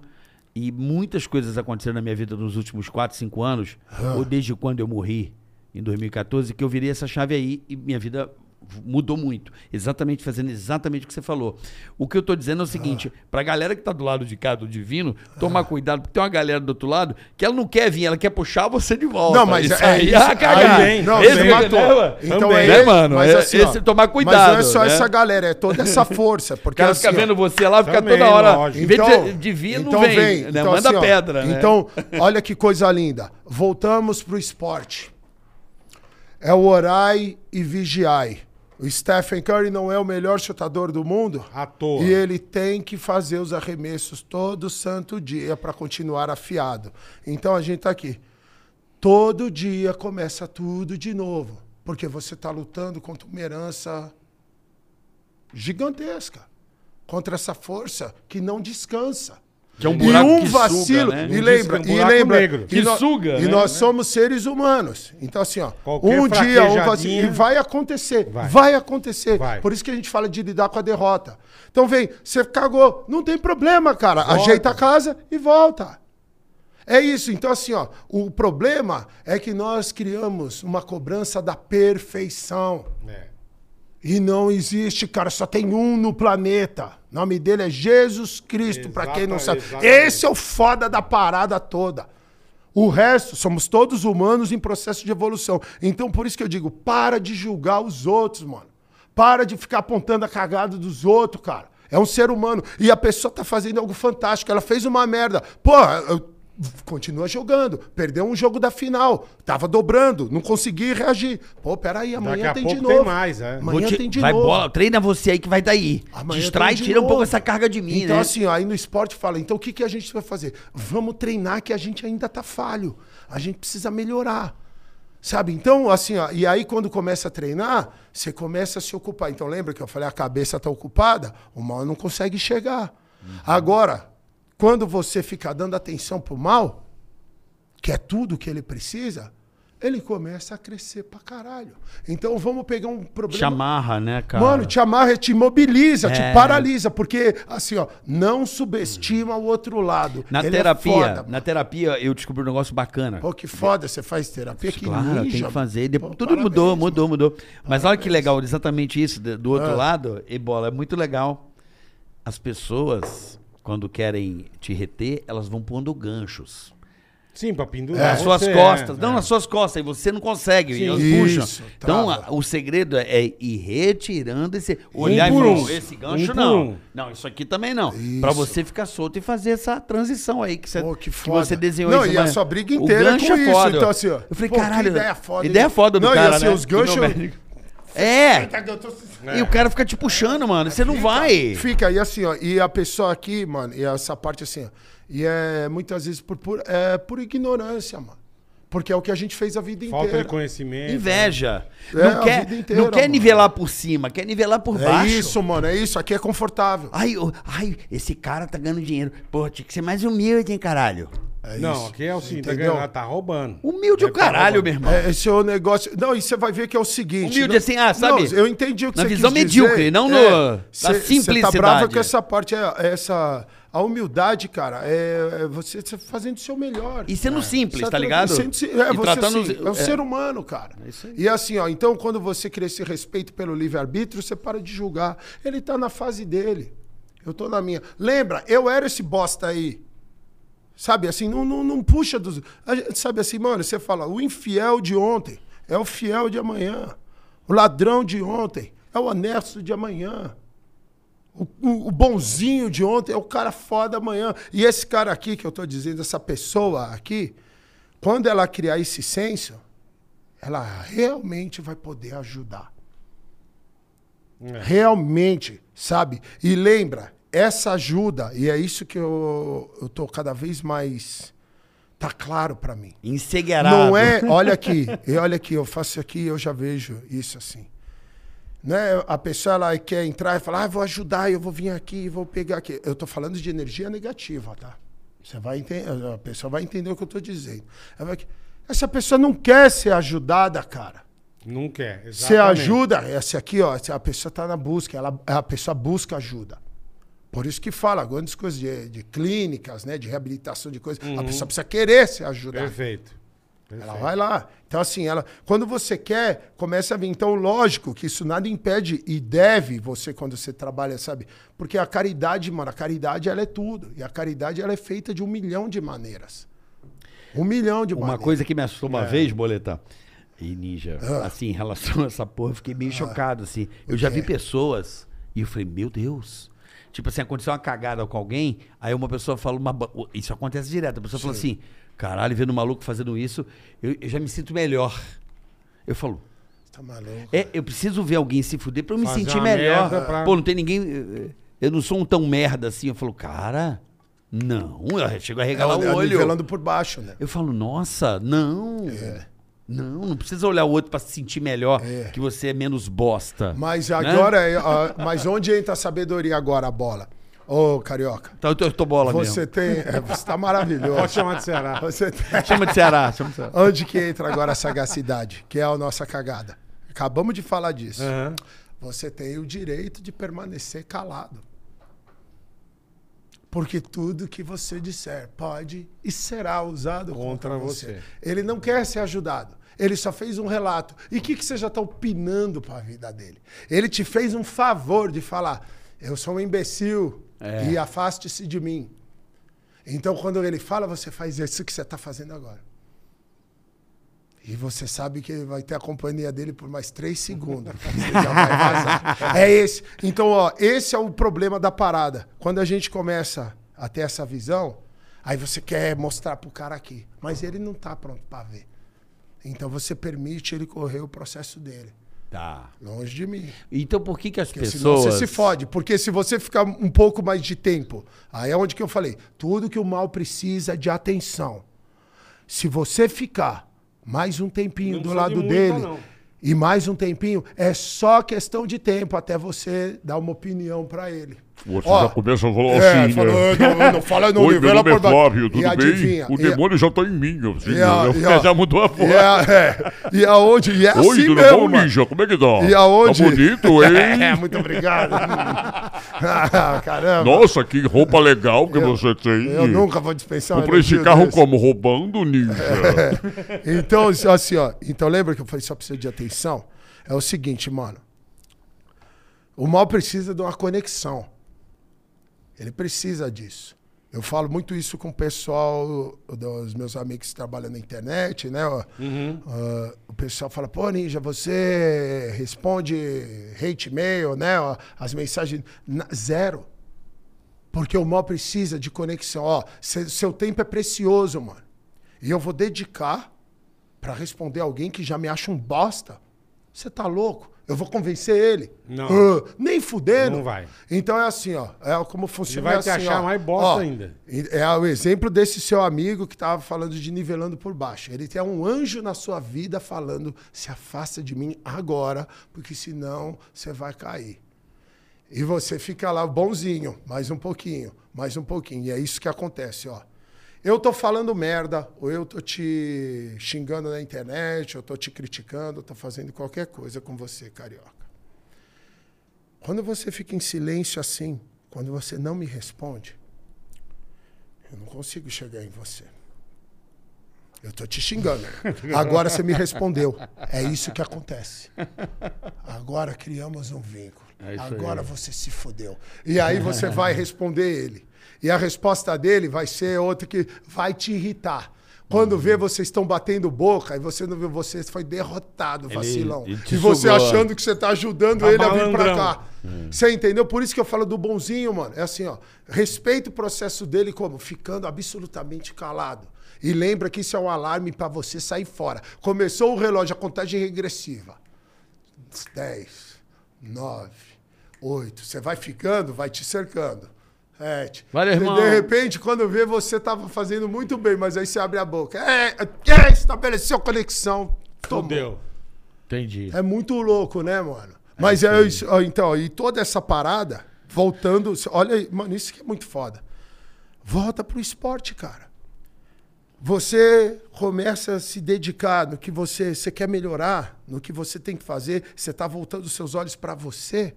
E muitas coisas aconteceram na minha vida nos últimos 4, 5 anos, Ah. ou desde quando eu morri, em 2014, que eu virei essa chave aí e minha vida mudou muito. Exatamente, fazendo exatamente o que você falou. O que eu tô dizendo é o seguinte, pra galera que tá do lado de cá do divino, tomar cuidado, porque tem uma galera do outro lado que ela não quer vir, ela quer puxar você de volta. Não, mas isso é aí, isso. ah, cagar. Aí vem, Não, Esse você que- matou. né? Então Também. é Né, esse- mano? Mas É- assim, ó, esse tomar Mas cuidado, não é só né? essa galera, é toda essa força. O Porque cara assim, fica ó, vendo você lá, fica Também, toda hora. lógico. Em vez de, de vir, não vem. né? Então, Manda assim, ó, pedra. né? Então, olha que coisa linda. Voltamos pro esporte. É o orai e vigiai. O Stephen Curry não é o melhor chutador do mundo? À toa. E ele tem que fazer os arremessos todo santo dia para continuar afiado. Então a gente tá aqui. Todo dia começa tudo de novo. Porque você está lutando contra uma herança gigantesca. Contra essa força que não descansa. Que é um E buraco um que suga, vacilo. né? E Um lembra, disco- um e lembra. negro. E Que nó- suga, E né? nós somos seres humanos. Então, assim, ó. Qualquer um dia, um vacilo. E vai acontecer. Vai. Vai, acontecer. Vai. Por isso que a gente fala de lidar com a derrota. Então, vem, você cagou. Não tem problema, cara. Volta. Ajeita a casa e volta. É isso. Então, assim, ó. O problema é que nós criamos uma cobrança da perfeição. É. E não existe, cara, só tem um no planeta. O nome dele é Jesus Cristo, pra quem não sabe. exatamente. Esse é o foda da parada toda. O resto, somos todos humanos em processo de evolução. Então, por isso que eu digo, para de julgar os outros, mano. Para de ficar apontando a cagada dos outros, cara. É um ser humano. E a pessoa tá fazendo algo fantástico. Ela fez uma merda. Pô, eu- continua jogando. Perdeu um jogo da final. Tava dobrando. Não consegui reagir. Pô, peraí, amanhã Daqui a tem pouco de tem novo. mais, é. Amanhã te- tem de vai novo. bola, treina você aí que vai daí. Amanhã Distrai, tem de tira um pouco novo. essa carga de mim, Então, né? assim, ó, aí no esporte fala, então o que, que a gente vai fazer? Vamos treinar que a gente ainda tá falho. A gente precisa melhorar. Sabe? Então, assim, ó, e aí quando começa a treinar, você começa a se ocupar. Então, lembra que eu falei, a cabeça tá ocupada, o mal não consegue chegar. Agora, quando você fica dando atenção pro mal, que é tudo que ele precisa, ele começa a crescer pra caralho. Então, vamos pegar um problema. Te amarra, né, cara? Mano, te amarra, te imobiliza, É. te paralisa, porque, assim, ó, não subestima o outro lado. Na Ele é terapia, foda, na terapia eu descobri um negócio bacana. Pô, que foda, você faz terapia, que Claro, ninja. tem que fazer. De- Pô, Tudo parabéns, mudou, mudou, mudou. Mas olha que legal, exatamente isso. Do, do outro Ah. lado, e bola, é muito legal. As pessoas, quando querem te reter, elas vão pondo ganchos. Sim, pra pendurar. nas suas você, costas. é, não, é. nas suas costas. E você não consegue. Sim. e elas Isso, puxam. Então, trava. a- o segredo é, é ir retirando esse. Olhar e falar, um. esse Um gancho por não. um. Não, isso aqui também não. Isso. Pra você ficar solto e fazer essa transição aí que você, Pô, que que você desenhou Não, e mas a sua briga o inteira gancho com é isso. foda. Então, assim, ó. Eu falei, pô, que caralho. ideia foda. Ideia foda do não, cara, e assim, né? os ganchos... É. É. E o cara fica te puxando, mano. Você não vai. Fica, e assim, ó, e a pessoa aqui, mano, e essa parte assim, ó, e é muitas vezes por, por, é, por ignorância, mano. Porque é o que a gente fez a vida Falta inteira. de conhecimento. Inveja. É, não a quer, vida inteira, não quer mano. nivelar por cima, quer nivelar por É baixo. isso, mano, é isso. Aqui é confortável. Ai, ô, ai, esse cara tá ganhando dinheiro. Pô, tinha que ser mais humilde, hein, caralho. É Não, isso. aqui é o seguinte, tá, ganhando, tá roubando. Humilde o É, tá caralho, roubando. meu irmão. É, esse é o negócio. Não, e você vai ver que é o seguinte. Humilde não- assim, ah, sabe? Não, eu entendi o que Na você visão quis medíocre, dizer. não no- É, na cê- Você tá simplicidade. brava com essa parte, é, essa. A humildade, cara, é, é você tá fazendo o seu melhor. E sendo simples, Você tá ligado? sendo É, E você tratando assim, os- é um é. ser humano, cara. isso aí. E assim, ó, então quando você cria esse respeito pelo livre-arbítrio, você para de julgar. Ele tá na fase dele. Eu tô na minha. Lembra, eu era esse bosta aí. Sabe, assim, não, não, não puxa dos. gente- Sabe assim, mano, você fala, o infiel de ontem é o fiel de amanhã. O ladrão de ontem é o honesto de amanhã. O, o- o bonzinho de ontem é o cara foda amanhã. E esse cara aqui que eu tô dizendo, essa pessoa aqui, quando ela criar esse senso, ela realmente vai poder ajudar. É. Realmente, sabe? E lembra, essa ajuda, e é isso que eu, eu tô cada vez mais. Tá claro pra mim. Encegueirado. Não é, olha aqui, e olha aqui, eu faço aqui, eu já vejo isso assim. Não é a pessoa ela quer entrar e falar, ah, vou ajudar, eu vou vir aqui, vou pegar aqui. Eu tô falando de energia negativa, tá? Você vai entender, a pessoa vai entender o que eu tô dizendo. Essa pessoa não quer ser ajudada, cara. Não quer. Você exatamente. ajuda, essa aqui, ó, a pessoa está na busca, ela, a pessoa busca ajuda. Por isso que fala, grandes coisas de, de clínicas, né, de reabilitação de coisas. A pessoa precisa querer ser ajudada. Perfeito. Ela Perfeito. vai lá. Então, assim, ela, quando você quer, começa a vir. Então, lógico que isso nada impede e deve você, quando você trabalha, sabe? Porque a caridade, mano, a caridade, ela é tudo. E a caridade, ela é feita de um milhão de maneiras. Um milhão de Uma maneiras. coisa que me assustou É. uma vez, Boleta, e Ninja, Ah. assim, em relação a essa porra, eu fiquei meio chocado, assim. Eu já vi pessoas e eu falei, meu Deus. Tipo assim, aconteceu uma cagada com alguém, aí uma pessoa fala uma. Isso acontece direto. A pessoa fala assim, caralho, vendo um maluco fazendo isso, eu, eu já me sinto melhor. Eu falo, Tá maluco. é, eu preciso ver alguém se fuder pra eu me Fazer sentir uma melhor. pra- Pô, não tem ninguém. eu- Eu não sou um tão merda assim. Eu falo, cara, não. Eu chego a regalar Ela o olho. nivelando por baixo, né? Eu falo, nossa, não. É. Não, não precisa olhar o outro pra se sentir melhor, que você é menos bosta. Mas Né? agora, é, ó, mas onde entra a sabedoria agora, a bola? Ô, Carioca, Então eu tô, eu tô bola você mesmo. tem... é, você tá maravilhoso. Pode chamar de Ceará. Você tem- Chama de Ceará, chama de Ceará. Onde que entra agora a sagacidade, que é a nossa cagada? Acabamos de falar disso. Aham. Você tem o direito de permanecer calado. Porque tudo que você disser pode e será usado contra, Contra você. você. Ele não quer ser ajudado. Ele só fez um relato. E o que, que você já está opinando para a vida dele? Ele te fez um favor de falar: eu sou um imbecil É. e afaste-se de mim. Então, quando ele fala, você faz isso que você está fazendo agora. E você sabe que ele vai ter a companhia dele por mais três segundos. É esse. Então, ó, esse é o problema da parada. Quando a gente começa a ter essa visão, aí você quer mostrar pro cara aqui. Mas ele não tá pronto para ver. Então você permite ele correr o processo dele. Tá. Longe de mim. Então por que que as Porque senão pessoas... você se fode. Porque se você ficar um pouco mais de tempo, aí é onde que eu falei, tudo que o mal precisa é de atenção. Se você ficar mais um tempinho Não do de lado muita, dele não. e mais um tempinho, é só questão de tempo até você dar uma opinião pra ele. Você Ó, já começa a falar É, assim, falou, né? não, não fala no Oi, meu nome é. Flávio, tudo bem? O a- demônio já tá em mim, assim, E a- né? e a- já mudou a voz. E, a, é, e aonde? E é Oi, assim tudo mesmo, bom. Ninja? Como é que tá? E aonde? Tá bonito, hein? É, muito obrigado. Ah, Caramba. Nossa, que roupa legal que você tem. Eu nunca vou dispensar Comprei esse carro desse. como? Roubando, Ninja? Então, assim, ó. Então lembra que eu falei só precisa de atenção? É o seguinte, mano. O mal precisa de uma conexão. Ele precisa disso. Eu falo muito isso com o pessoal dos meus amigos que trabalham na internet, né? ó. Ah, o pessoal fala, pô, Ninja, você responde hate mail, né? As mensagens. Zero. Porque o mal precisa de conexão. Ó, seu tempo é precioso, mano. E eu vou dedicar pra responder alguém que já me acha um bosta. Você tá louco? Eu vou convencer ele. Não. Ah, nem fudendo. Não vai. Então é assim, ó. É como funciona. vai é te assim, achar ó. mais bosta Ó, ainda. É o exemplo desse seu amigo que tava falando de nivelando por baixo. Ele tem um anjo na sua vida falando: se afasta de mim agora, porque senão você vai cair. E você fica lá bonzinho, mais um pouquinho, mais um pouquinho. E é isso que acontece, ó. Eu tô falando merda, ou eu tô te xingando na internet, eu tô te criticando, eu tô fazendo qualquer coisa com você, carioca. Quando você fica em silêncio assim, quando você não me responde, eu não consigo chegar em você. Eu tô te xingando. Agora você me respondeu. É isso que acontece. Agora criamos um vínculo. É Agora aí. você se fodeu. E aí você vai responder ele. E a resposta dele vai ser outra que vai te irritar. Quando vê vocês estão batendo boca e você não vê, você foi derrotado, vacilão. ele te e você sugou. achando que você tá ajudando Tá ele a vir pra malandrão. cá. Você entendeu? Por isso que eu falo do bonzinho, mano. É assim, ó. Respeita o processo dele como? Ficando absolutamente calado. E lembra que isso é um alarme pra você sair fora. Começou o relógio, a contagem regressiva. 10, nove, oito. Você vai ficando, vai te cercando. Sete. Valeu, irmão. De repente, quando vê, você tava fazendo muito bem, mas aí você abre a boca. É, é estabeleceu conexão. Tomou. Fudeu. Entendi. É muito louco, né, mano? Mas é isso. ó, Então, e toda essa parada, voltando. Olha aí, mano, isso que é muito foda. Volta pro esporte, cara. Você começa a se dedicar no que você, você quer melhorar, no que você tem que fazer, você está voltando os seus olhos para você,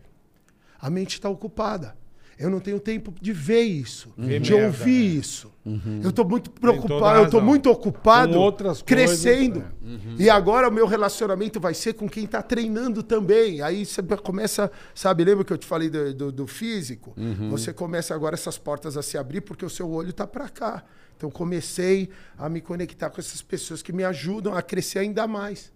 a mente está ocupada. Eu não tenho tempo de ver isso, Ver de ouvir né? isso. Eu estou muito preocupado, eu estou muito ocupado outras coisas, crescendo. é. E agora o meu relacionamento vai ser com quem está treinando também. Aí você começa, sabe, lembra que eu te falei do, do- do físico? Você começa agora essas portas a se abrir porque o seu olho está para cá. Então comecei a me conectar com essas pessoas que me ajudam a crescer ainda mais.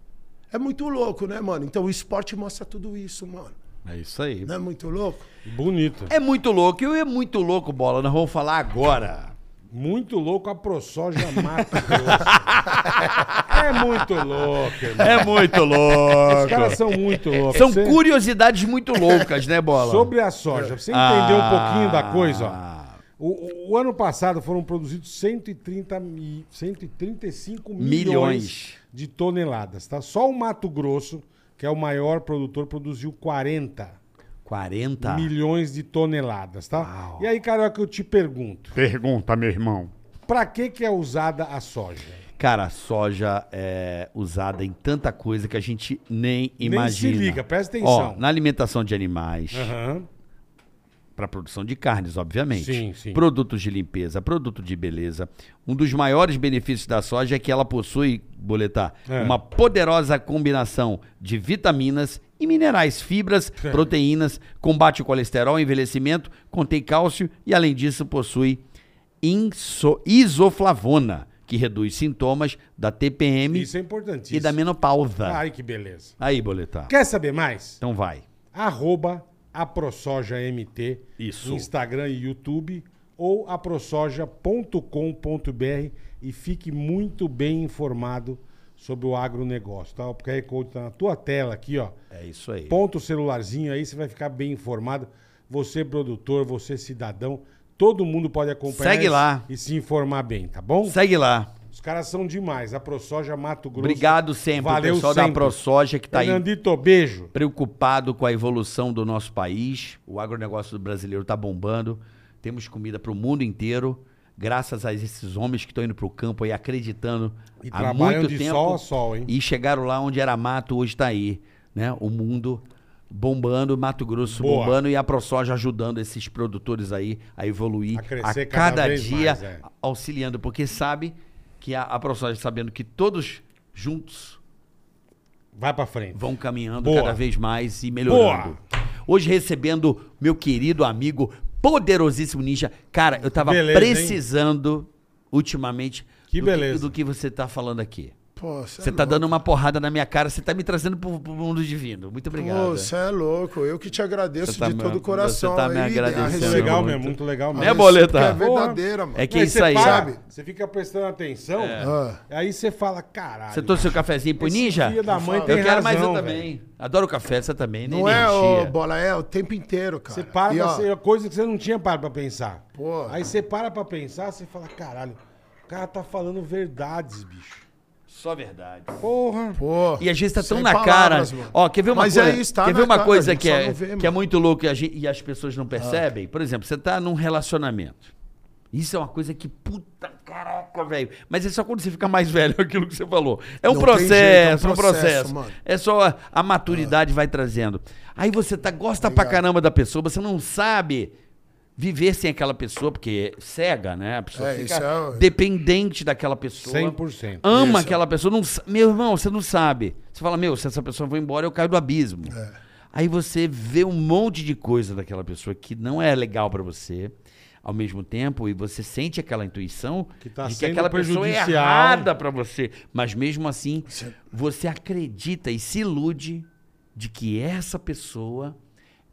É muito louco, né, mano? Então o esporte mostra tudo isso, mano. É isso aí. Não é muito louco? Bonito. É muito louco. E é muito louco, bola. Nós vamos falar agora. Muito louco a ProSoja Mato Grosso. é muito louco, irmão. É muito Os louco. caras são muito loucos. São Você- curiosidades muito loucas, né, bola? Sobre a soja, pra você entender um pouquinho da coisa, ó. O, o- o ano passado foram produzidos 130 mi, 135 milhões, Milhões. de toneladas, tá? Só o Mato Grosso, que é o maior produtor, produziu 40 40. milhões de toneladas, tá? E aí, Carioca, eu te pergunto, Pergunta, meu irmão. pra que que é usada a soja? Cara, a soja é usada em tanta coisa que a gente nem Nem imagina. se liga, presta Ó, atenção. na alimentação de animais, Aham. Para produção de carnes, obviamente. Sim, sim. Produtos de limpeza, produto de beleza. Um dos maiores benefícios da soja é que ela possui, boletar, É. uma poderosa combinação de vitaminas e minerais, fibras, É. proteínas, combate o colesterol, envelhecimento, contém cálcio e, além disso, possui inso- isoflavona, que reduz sintomas da TPM Isso é importantíssimo. e da menopausa. Ai, que beleza. Aí, boletar. Quer saber mais? Então vai. arroba aprosojamt, Isso. Instagram e YouTube, ou aprosoja.com.br e fique muito bem informado sobre o agronegócio, tá? O QR Code tá na tua tela aqui, ó. É isso aí. Ponta o celularzinho aí, você vai ficar bem informado. Você, produtor, você, cidadão, todo mundo pode acompanhar Segue lá. e se informar bem, tá bom? Segue lá. Os caras são demais. A ProSoja Mato Grosso. Obrigado sempre, Valeu o pessoal da sempre. ProSoja que tá aí Fernandito, beijo. preocupado com a evolução do nosso país. O agronegócio brasileiro tá bombando. Temos comida para o mundo inteiro. Graças a esses homens que estão indo pro campo aí acreditando E há muito de tempo. sol a sol, hein? E chegaram lá onde era mato, hoje tá aí, né? O mundo bombando, Mato Grosso Boa. bombando e a ProSoja ajudando esses produtores aí a evoluir A a, cada cada dia, mais, é. auxiliando, porque sabe que a, a sabendo que todos juntos Vai pra frente. vão caminhando Boa. cada vez mais e melhorando. Hoje recebendo meu querido amigo poderosíssimo Ninja. Cara, eu tava Beleza, hein? precisando ultimamente Que do, beleza. do que você tá falando aqui. Pô, Você tá dando uma porrada na minha cara, você tá me trazendo pro, pro mundo divino. Muito obrigado. Você é louco. Eu que te agradeço tá de todo o coração. você tá me aí, agradecendo Muito é legal muito. mesmo, muito legal mesmo. Né, É Boleta? É verdadeira, mano. É que é isso você aí. Sabe? Você fica prestando atenção, Ah. aí você fala, caralho. Você trouxe seu cafezinho pro Ninja? filho da mãe eu tem quero mais razão, um também. Adoro café, você também. Não nem é, energia. ô, bola, é o tempo inteiro, cara. Você para E, pra ó, coisa que você não tinha parado pra pensar. Pô. Aí você para pra pensar, você fala, caralho, o cara tá falando verdades, bicho. Só verdade. Porra. Pô, E às vezes tá tão na palavras, cara. mano. Ó, quer ver uma Mas coisa? é isso, tá quer ver uma cara, a coisa gente que é, vê, que é. Ah. muito louco e, a gente- e as pessoas não percebem? Por exemplo, você tá num relacionamento. Isso é uma coisa que, puta caraca, velho. Mas é só quando você fica mais velho, aquilo que você falou. É um Não processo, jeito, é um um processo. processo, mano. É só a, a maturidade vai trazendo. Aí você tá, gosta pra caramba da pessoa, você não sabe viver sem aquela pessoa, porque é cega, né? A pessoa É, fica é- dependente daquela pessoa. 100%. Ama Isso. aquela pessoa. Não, meu irmão, você não sabe. Você fala, meu, se essa pessoa for embora, eu caio do abismo. É. Aí você vê um monte de coisa daquela pessoa que não é legal pra você. Ao mesmo tempo, e você sente aquela intuição Que tá de que aquela pessoa é errada pra você. Mas mesmo assim, você acredita e se ilude de que essa pessoa,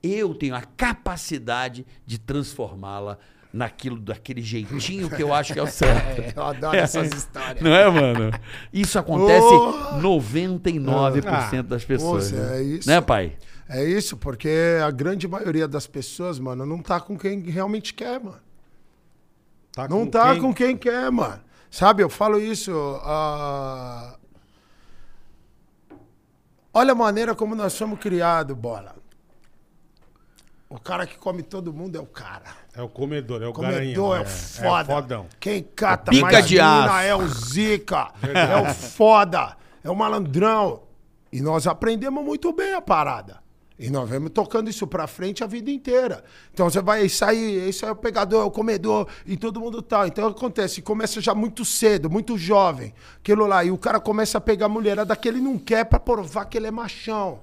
eu tenho a capacidade de transformá-la naquilo, daquele jeitinho que eu acho que é o certo. Eu adoro essas histórias. Não é, mano? Isso acontece Oh! 99% das pessoas. Pô, né? é isso. Né, pai? É isso, porque a grande maioria das pessoas, mano, não tá com quem realmente quer, mano. Tá Não com tá quem? com quem quer, mano. Sabe, eu falo isso. ah, Olha a maneira como nós somos criados, bola. O cara que come todo mundo é o cara. É o comedor, é o O comedor garanhão. é o foda. É o fodão. Quem cata Pica mais de mina aço. é o zica. é o foda. É o malandrão. E nós aprendemos muito bem a parada. E nós vamos tocando isso pra frente a vida inteira. Então você vai sair, esse é o pegador, é o comedor, e todo mundo tá. Então acontece, começa já muito cedo, muito jovem, aquilo lá. E o cara começa a pegar a mulherada que ele não quer pra provar que ele é machão.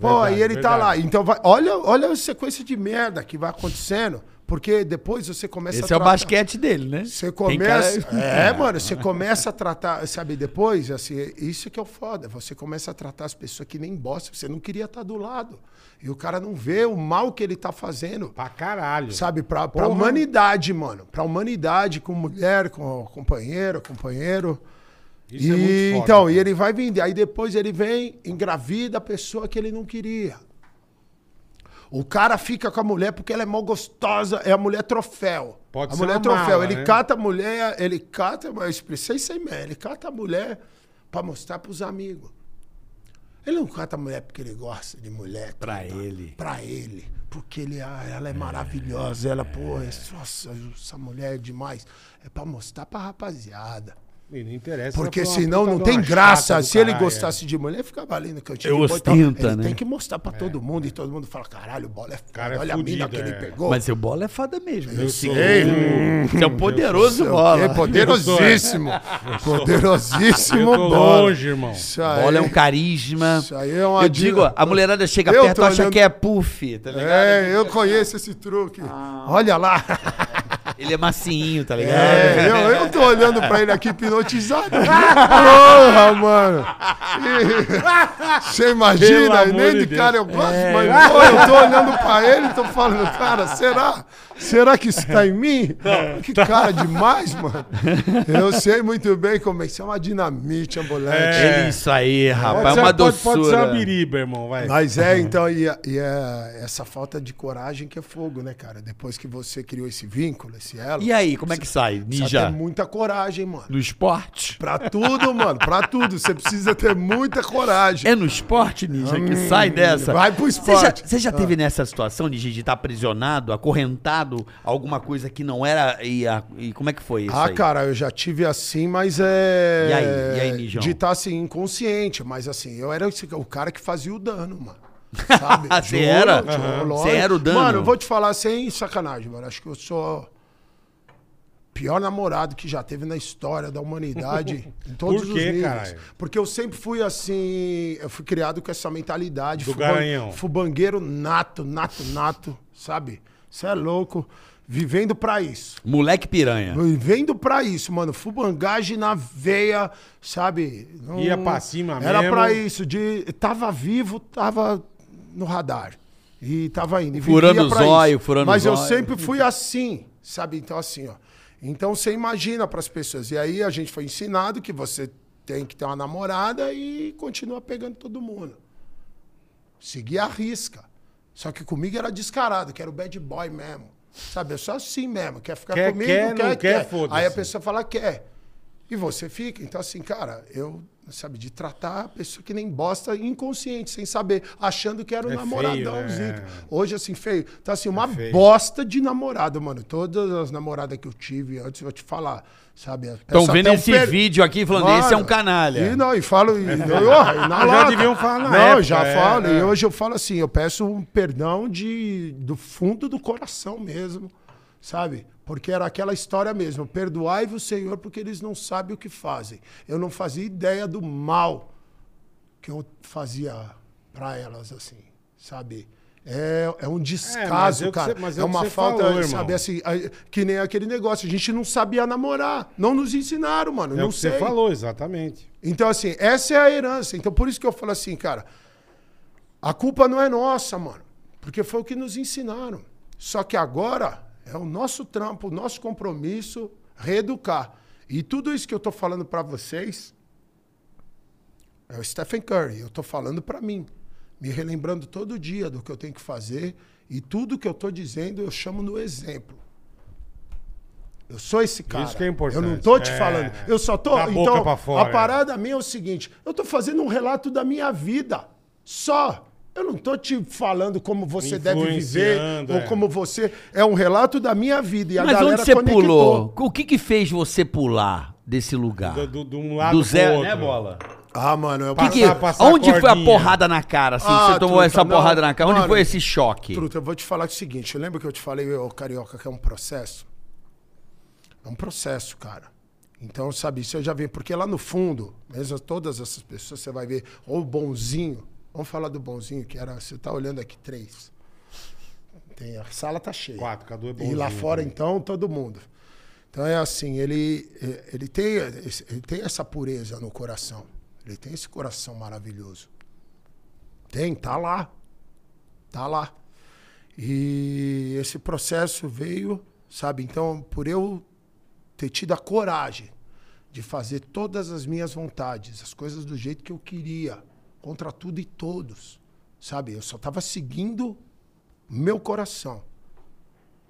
Pô, Verdade, aí ele tá verdade. lá. Então vai, olha, olha a sequência de merda que vai acontecendo, porque depois você começa Esse a é o tratar- basquete dele, né? você começa. cara- É, mano, você começa a tratar, sabe, depois, assim, isso que é o foda. Você começa a tratar as pessoas que nem bosta, você não queria estar do lado. E o cara não vê o mal que ele tá fazendo. Pra caralho. Sabe, pra, pra Porra. humanidade, mano. Pra humanidade, com mulher, com companheiro, companheiro. Isso e, é muito foda, então, cara. e ele vai vindo. Aí depois ele vem, engravida a pessoa que ele não queria. O cara fica com a mulher porque ela é mó gostosa, é a mulher troféu. Pode a ser mulher uma troféu. mala, ele né? cata a mulher, ele cata, mas eu expressei mesmo. Ele cata a mulher pra mostrar pros amigos. Ele não cata a mulher porque ele gosta de mulher. Pra tudo. ele. Pra ele. Porque ele, ah, ela é maravilhosa. Ela, pô, é- nossa, essa mulher é demais. É pra mostrar pra rapaziada. E não interessa. Porque senão não tem graça. Se ele caralho, gostasse de mulher, ficava ali no cantinho. Eu de boa e tal. ostenta, ele né? tem que mostrar pra todo mundo e todo mundo fala: caralho, o bola é foda. Cara é Olha a mina fudido, que ele é. pegou. Mas seu bola é foda mesmo. Eu Eu sou- sei. Você é um poderoso É bola. poderosíssimo. Poderosíssimo Eu tô bola. longe, irmão. Isso aí, Bola é um carisma. Isso aí é uma Eu digo, a mulherada chega Eu perto e acha olhando- que é puff, tá ligado? É, eu conheço esse truque. Ah. Olha lá. Ele é macinho, tá ligado? É, eu, eu tô olhando pra ele aqui hipnotizado. Porra, mano. Você imagina, nem de Deus. cara eu gosto, mas pô, eu tô olhando pra ele e tô falando, cara, será? Será que isso tá em mim? Que cara demais, mano. Eu sei muito bem como é que isso é uma dinamite ambulante. É. Isso aí, rapaz, Pode é uma pode, pode ser uma doçura. biriba, irmão, vai. Mas é, então, e, é- e é essa falta de coragem que é fogo, né, cara? Depois que você criou esse vínculo, esse elo. E aí, como é que sai? Ninja? ter muita coragem, mano. No esporte? Pra tudo, mano, pra tudo. Você precisa ter muita coragem. É no esporte, Ninja, que sai dessa? Hum, vai pro Você já, esporte. você já teve nessa situação de de estar aprisionado, acorrentado, alguma coisa que não era. E, a- e como é que foi isso? Ah, aí? cara, eu já tive assim, mas é. E aí? E aí, Nijão? De estar assim, inconsciente, mas assim, eu era esse- o cara que fazia o dano, mano. Sabe? Você era? Você era o dano? Mano, eu vou te falar sem sacanagem, mano. Acho que eu sou. o Pior namorado que já teve na história da humanidade, em todos Por os quê, níveis. caralho? Porque eu sempre fui assim, eu fui criado com essa mentalidade. Do fuban- garanhão. Fubangueiro nato, nato, nato, sabe? Você é louco. Vivendo pra isso. Moleque piranha. Vendo pra isso, mano. Fubangagem na veia, sabe? Não- Ia pra cima Era mesmo. pra isso. De, tava vivo, tava no radar. E tava indo. e Furando o zóio, isso. furando o Mas eu zóio. sempre fui assim, sabe? Então, assim, ó. Então você imagina pras pessoas. E aí a gente foi ensinado que você tem que ter uma namorada e continua pegando todo mundo. Seguir a risca. Só que comigo era descarado, que era o bad boy mesmo. Sabe, eu sou assim mesmo. Quer ficar Quer, comigo, quer, quer, não quer, quer. foda-se. Aí a pessoa fala quer. E você fica. Então, assim, cara, eu, sabe, de tratar a pessoa que nem bosta inconsciente, sem saber, achando que era um É namoradão. feio, né? zica. Hoje, assim, feio. Então, assim, uma feio. bosta de namorado, mano. Todas as namoradas que eu tive antes, eu vou te falar, sabe? Estão vendo esse per- vídeo aqui falando, esse é um Mano, canalha. E não, e falo. E, e, ó, e na Já deviam falar na Não, época, já é, falo. é. E hoje eu falo assim, eu peço um perdão de, do fundo do coração mesmo, sabe? Porque era aquela história mesmo. Perdoai-vos, Senhor, porque eles não sabem o que fazem. Eu não fazia ideia do mal que eu fazia pra elas, assim, sabe? É, é um descaso, é o que cara. você- mas é é uma falta, falou, irmão. sabe, assim, que nem aquele negócio. A gente não sabia namorar. Não nos ensinaram, mano. É não o que sei. você falou, exatamente. Então, assim, essa é a herança. Então, por isso que eu falo assim, cara, a culpa não é nossa, mano. Porque foi o que nos ensinaram. Só que agora é o nosso trampo, o nosso compromisso reeducar. E tudo isso que eu tô falando pra vocês é o Stephen Curry. Eu tô falando pra mim. me relembrando todo dia do que eu tenho que fazer e tudo que eu tô dizendo eu chamo no exemplo. Eu sou esse cara. Isso que é importante. Eu não tô te É. falando. Eu só tô. Da boca então, fora, a parada minha é o seguinte: eu tô fazendo um relato da minha vida. Só. Eu não tô te falando como você deve viver Influenciando, ou é. como você. É um relato da minha vida. E a Mas galera onde você conectou. pulou? O que que fez você pular desse lugar? Do, do, de um lado Do pro zero, outro. né, Bola? Ah, mano, eu Que que- Passar- passar onde a foi a porrada na cara, assim, que Ah, você tomou truta, essa não, porrada na cara? Onde mano, foi esse choque? Truta, eu vou te falar o seguinte: lembra que eu te falei, ô Carioca, que é um processo? É um processo, cara. Então, sabe, isso eu já vi. Porque lá no fundo, mesmo todas essas pessoas, você vai ver, ou o bonzinho. Vamos falar do bonzinho, que era. Você tá olhando aqui, três. Tem, a sala tá cheia. Quatro, Cadu é E bonzinho lá fora, também. então, todo mundo. Então é assim, ele, ele, tem, ele tem essa pureza no coração. Ele tem esse coração maravilhoso. Tem, tá lá. Tá lá. E esse processo veio, sabe? Então, por eu ter tido a coragem de fazer todas as minhas vontades, as coisas do jeito que eu queria, contra tudo e todos, sabe? Eu só estava seguindo meu coração.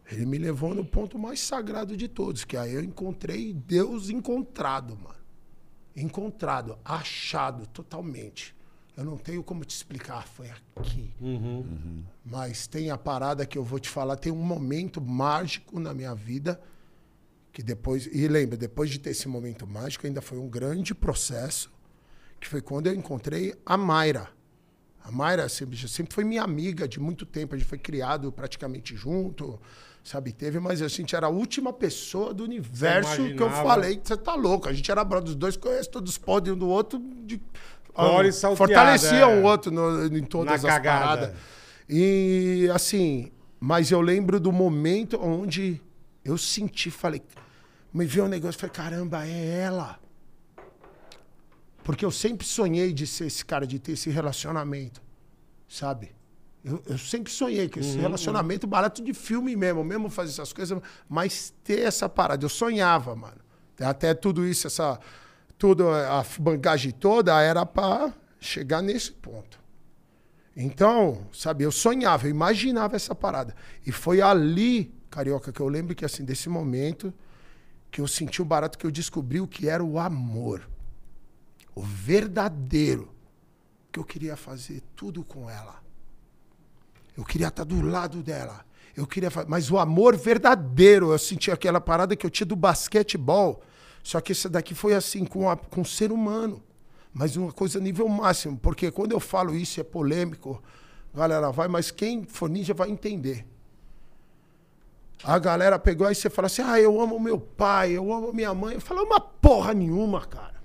Ele me levou no ponto mais sagrado de todos, que aí eu encontrei Deus encontrado, mano. Encontrado, achado totalmente. Eu não tenho como te explicar, foi aqui. Mas tem a parada que eu vou te falar, tem um momento mágico na minha vida que depois, e lembra, depois de ter esse momento mágico, ainda foi um grande processo, que foi quando eu encontrei a Mayra. A Mayra sempre, sempre foi minha amiga de muito tempo, a gente foi criado praticamente junto, sabe? Teve, mas a gente era a última pessoa do universo que eu falei que você tá louco. A gente era brother, os dois conhecem todos os podres um do outro. De, Fora e ah, salteado, fortalecia é. um outro no- em todas Na as cagada. paradas. E assim, mas eu lembro do momento onde eu senti, falei, me veio um negócio, falei, caramba, é ela. Porque eu sempre sonhei de ser esse cara, de ter esse relacionamento, sabe? Eu, eu sempre sonhei com esse Uhum, relacionamento barato de filme mesmo, mesmo fazer essas coisas, mas ter essa parada. Eu sonhava, mano. Até tudo isso, essa. Tudo, a bagagem toda era pra chegar nesse ponto. Então, sabe, eu sonhava, eu imaginava essa parada. E foi ali, Carioca, que eu lembro que, assim, desse momento, que eu senti o barato, que eu descobri o que era o amor. O verdadeiro. Que eu queria fazer tudo com ela. Eu queria estar do lado dela. Eu queria fa- Mas o amor verdadeiro, eu senti aquela parada que eu tinha do basquetebol. Só que esse daqui foi assim, com, a, com ser humano. Mas uma coisa nível máximo. Porque quando eu falo isso, é polêmico. Galera, vai, mas quem for ninja vai entender. A galera pegou aí você fala assim: ah, eu amo meu pai, eu amo minha mãe. Eu falo, uma porra nenhuma, cara.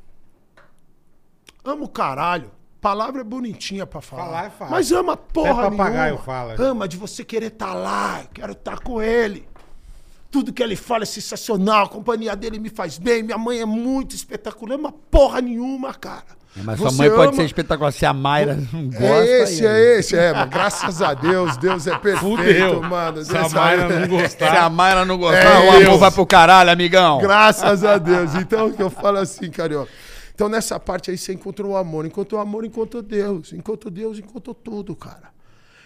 Amo o caralho. Palavra é bonitinha pra falar. Falar é fácil. Mas ama porra Até papagaio nenhuma. fala. Ama de você querer estar lá, eu quero estar com ele. Tudo que ele fala é sensacional, a companhia dele me faz bem, minha mãe é muito espetacular, ama porra nenhuma, cara. Mas sua Você mãe pode ama- ser espetacular. Se a Mayra não gosta... é esse, aí- é esse, é, mas graças a Deus, Deus é perfeito, Fudeu. mano. Se a Deus Mayra é- não Se a gostar. Mayra não gostar, É o amor Deus. vai pro caralho, amigão. Graças a Deus. Então, o que eu falo assim, carioca. Então, nessa parte aí, você encontrou o amor. Encontrou o amor, encontrou Deus. Encontrou Deus, encontrou tudo, cara.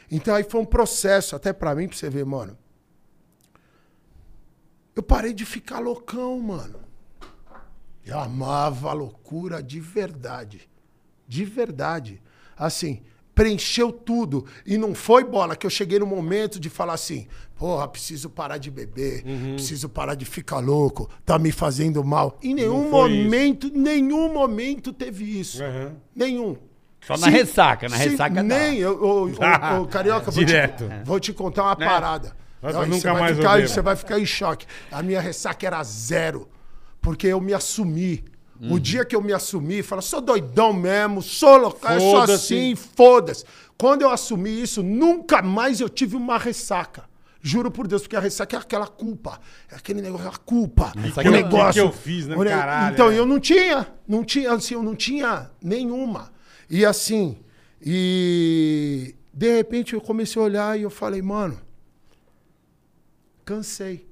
Então, aí foi um processo, até pra mim, pra você ver, mano. Eu parei de ficar loucão, mano. Eu amava a loucura de verdade. De verdade. Assim, preencheu tudo. E não foi bola que eu cheguei no momento de falar assim: porra, preciso parar de beber, preciso parar de ficar louco, tá me fazendo mal. Em nenhum foi isso. momento, nenhum momento teve isso. Aham. Nenhum. Só na ressaca, na ressaca. Nem, eu, eu, eu- eu- Carioca, vou Direto. te, vou te contar uma parada. Mas Não, nunca você vai mais ficar. Você vai ficar em choque. A minha ressaca era zero. Porque eu me assumi. Uhum. O dia que eu me assumi, fala, sou doidão mesmo, sou local, eu sou assim, foda-se. Quando eu assumi isso, nunca mais eu tive uma ressaca. Juro por Deus, porque a ressaca é aquela culpa. É aquele negócio, a culpa. Ressaca o é- negócio. que que eu fiz, né? o Caralho, Então, é. eu não tinha. Não tinha, assim, eu não tinha nenhuma. E assim, e de repente eu comecei a olhar e eu falei, mano, cansei.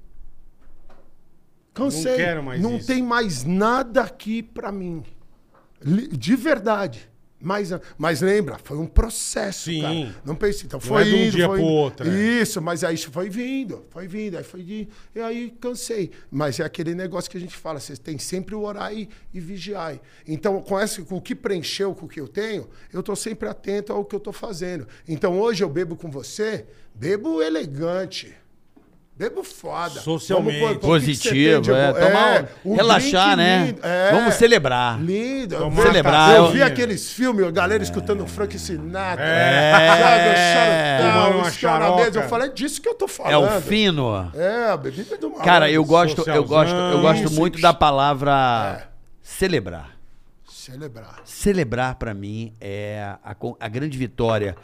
Cansei. Não quero mais Não isso. tem mais nada aqui pra mim. De verdade. Mais, a- mas lembra, foi um processo, Sim. cara. Não pense, então Não foi é de um indo, dia foi pro outro, é. Isso, mas aí isso foi vindo, foi vindo, aí foi de, e aí cansei. Mas é aquele negócio que a gente fala, você tem sempre o orar e, e vigiar. Então, com, essa, com o que preencheu com o que eu tenho, eu tô sempre atento ao que eu tô fazendo. Então, hoje eu bebo com você, bebo elegante. Bebo foda. Socialmente. Vamos pôr- pôr o que que Positivo, é. Tomar um relaxar, né? lindo, é. Vamos celebrar. Lindo. Vi- celebrar, Eu eu- vi aqueles filmes, a galera escutando Frank Sinatra. É. Sabe, o xaroca. Eu falei, é disso que eu tô É falando. o fino. É, a bebida do malandro. Cara, eu gosto, eu gosto, eu gosto muito da palavra celebrar. Celebrar. Celebrar pra mim é a, a grande vitória.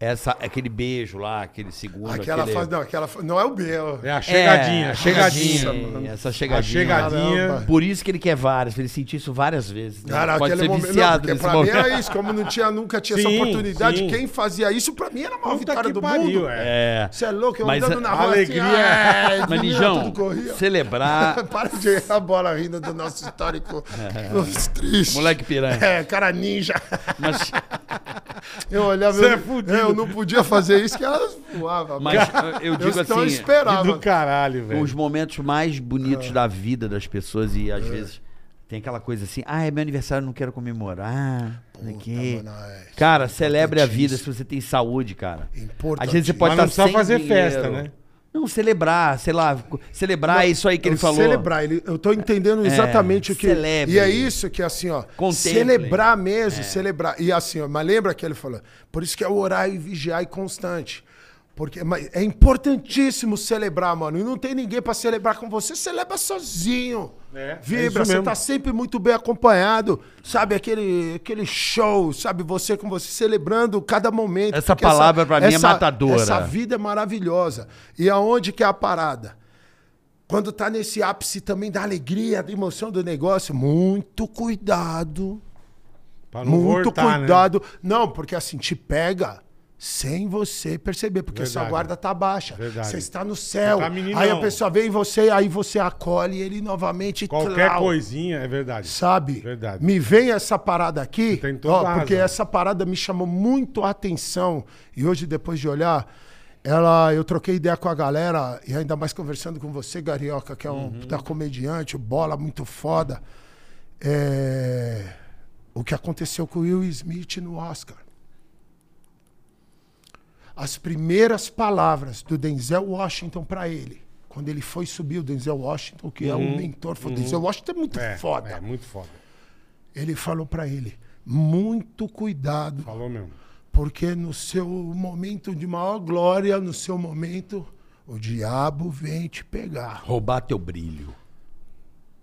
Essa, aquele beijo lá, aquele segundo. Aquela aquele... fase, não, aquela não é o belo. É a chegadinha, É, a chegadinha. Essa A chegadinha. chegadinha. Caramba. Por isso que ele quer várias, ele sentir isso várias vezes. né? Cara, Pode aquele ser momento. Não, viciado porque nesse pra mim momento. era isso. Como não tinha, nunca tinha essa Sim, oportunidade, sim. quem fazia isso, pra mim era a maior Puta vitória do pariu, mundo. é. É. Você é louco, eu Mas andando a- na rua alegria- assim, é, Mas, de mim, Nijão, tudo corria. celebrar. Para de errar a bola rindo do nosso histórico os tristes. Moleque piranha. É, cara ninja. Mas, Eu olhava, Você é fudido. Eu não podia fazer isso, que elas voavam. mas eu digo eu só assim. Que esperava. do caralho, velho. os momentos mais É. bonitos da vida das pessoas e às vezes tem aquela coisa assim, ah, é meu aniversário, não quero comemorar. Puta, aqui. mano, é Cara, celebre a vida se você tem saúde, cara. Importantíssimo. Às vezes você pode Mas não estar precisa sem fazer dinheiro. festa, né? Não, celebrar, sei lá, celebrar é isso aí que ele falou. Celebrar, ele, eu tô entendendo exatamente o que. celebre. E é isso que, assim, ó. Contemple. Celebrar mesmo, celebrar. E assim, ó, mas lembra que ele falou? Por isso que é orar e vigiar e constante. Porque mas é importantíssimo celebrar, mano. E não tem ninguém pra celebrar com você, celebra sozinho. É, é Vibra, isso você tá sempre muito bem acompanhado. Sabe, aquele, aquele show, sabe, você com você celebrando cada momento. Essa palavra pra mim é matadora. Essa vida é maravilhosa. E aonde que é a parada? Quando tá nesse ápice também da alegria, da emoção do negócio, muito cuidado. Muito voltar, né? cuidado. Não, porque assim, te pega sem você perceber, porque sua Verdade. guarda tá baixa. Verdade. Você está no céu. Tá aí a pessoa vem em você, aí você acolhe ele novamente. e Qualquer coisinha, é verdade. Sabe? Verdade. Me vem essa parada aqui, tem toda ó, porque essa parada me chamou muito a atenção. E hoje, depois de olhar, ela, eu troquei ideia com a galera, e ainda mais conversando com você, Garioca, que é um Uhum. puta comediante, bola muito foda. É, O que aconteceu com o Will Smith no Oscar. As primeiras palavras do Denzel Washington pra ele, quando ele foi subir, o Denzel Washington, que é um mentor, falou, Denzel Washington é muito Uhum. É, foda. é muito foda. Ele falou pra ele: muito cuidado, Falou mesmo. porque no seu momento de maior glória, no seu momento, o diabo vem te pegar. Roubar teu brilho.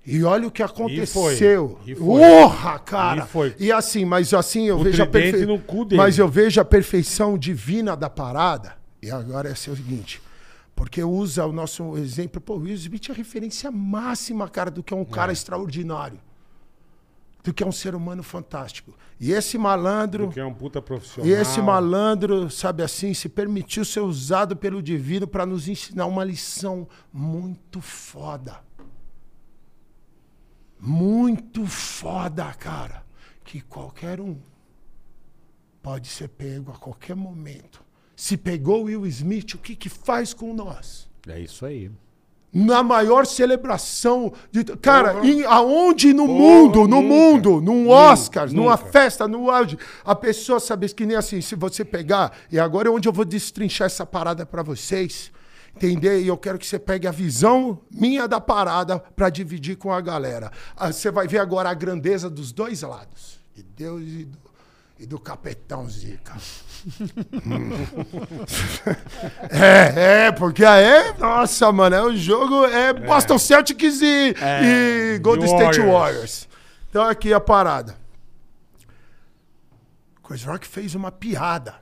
E olha o que aconteceu. E foi. Porra, cara! E foi. E assim, mas assim, eu O vejo a perfeição. Mas eu vejo a perfeição divina da parada. E agora é o seguinte. Porque usa o nosso exemplo. Pô, o Will Smith é a referência máxima, cara, do que é um cara extraordinário. Do que é um ser humano fantástico. E esse malandro. Que é um puta profissional. E esse malandro, sabe assim, se permitiu ser usado pelo divino para nos ensinar uma lição muito foda. Muito foda, cara. Que qualquer um pode ser pego a qualquer momento. Se pegou o Will Smith, o que, que faz com nós? É isso aí. na maior celebração de cara Porra. em, aonde no Porra, mundo no nunca. mundo num Nunca, Oscars numa festa no auge a pessoa sabe que nem assim se você pegar e agora é onde eu vou destrinchar essa parada pra vocês entender e eu quero que você pegue a visão minha da parada pra dividir com a galera Ah, você vai ver agora a grandeza dos dois lados de Deus e do, e do capetão Zica É, é, porque aí, nossa, mano, é o jogo é Boston Celtics e, e Golden State Warriors. Warriors. Então aqui a parada. Chris Rock fez uma piada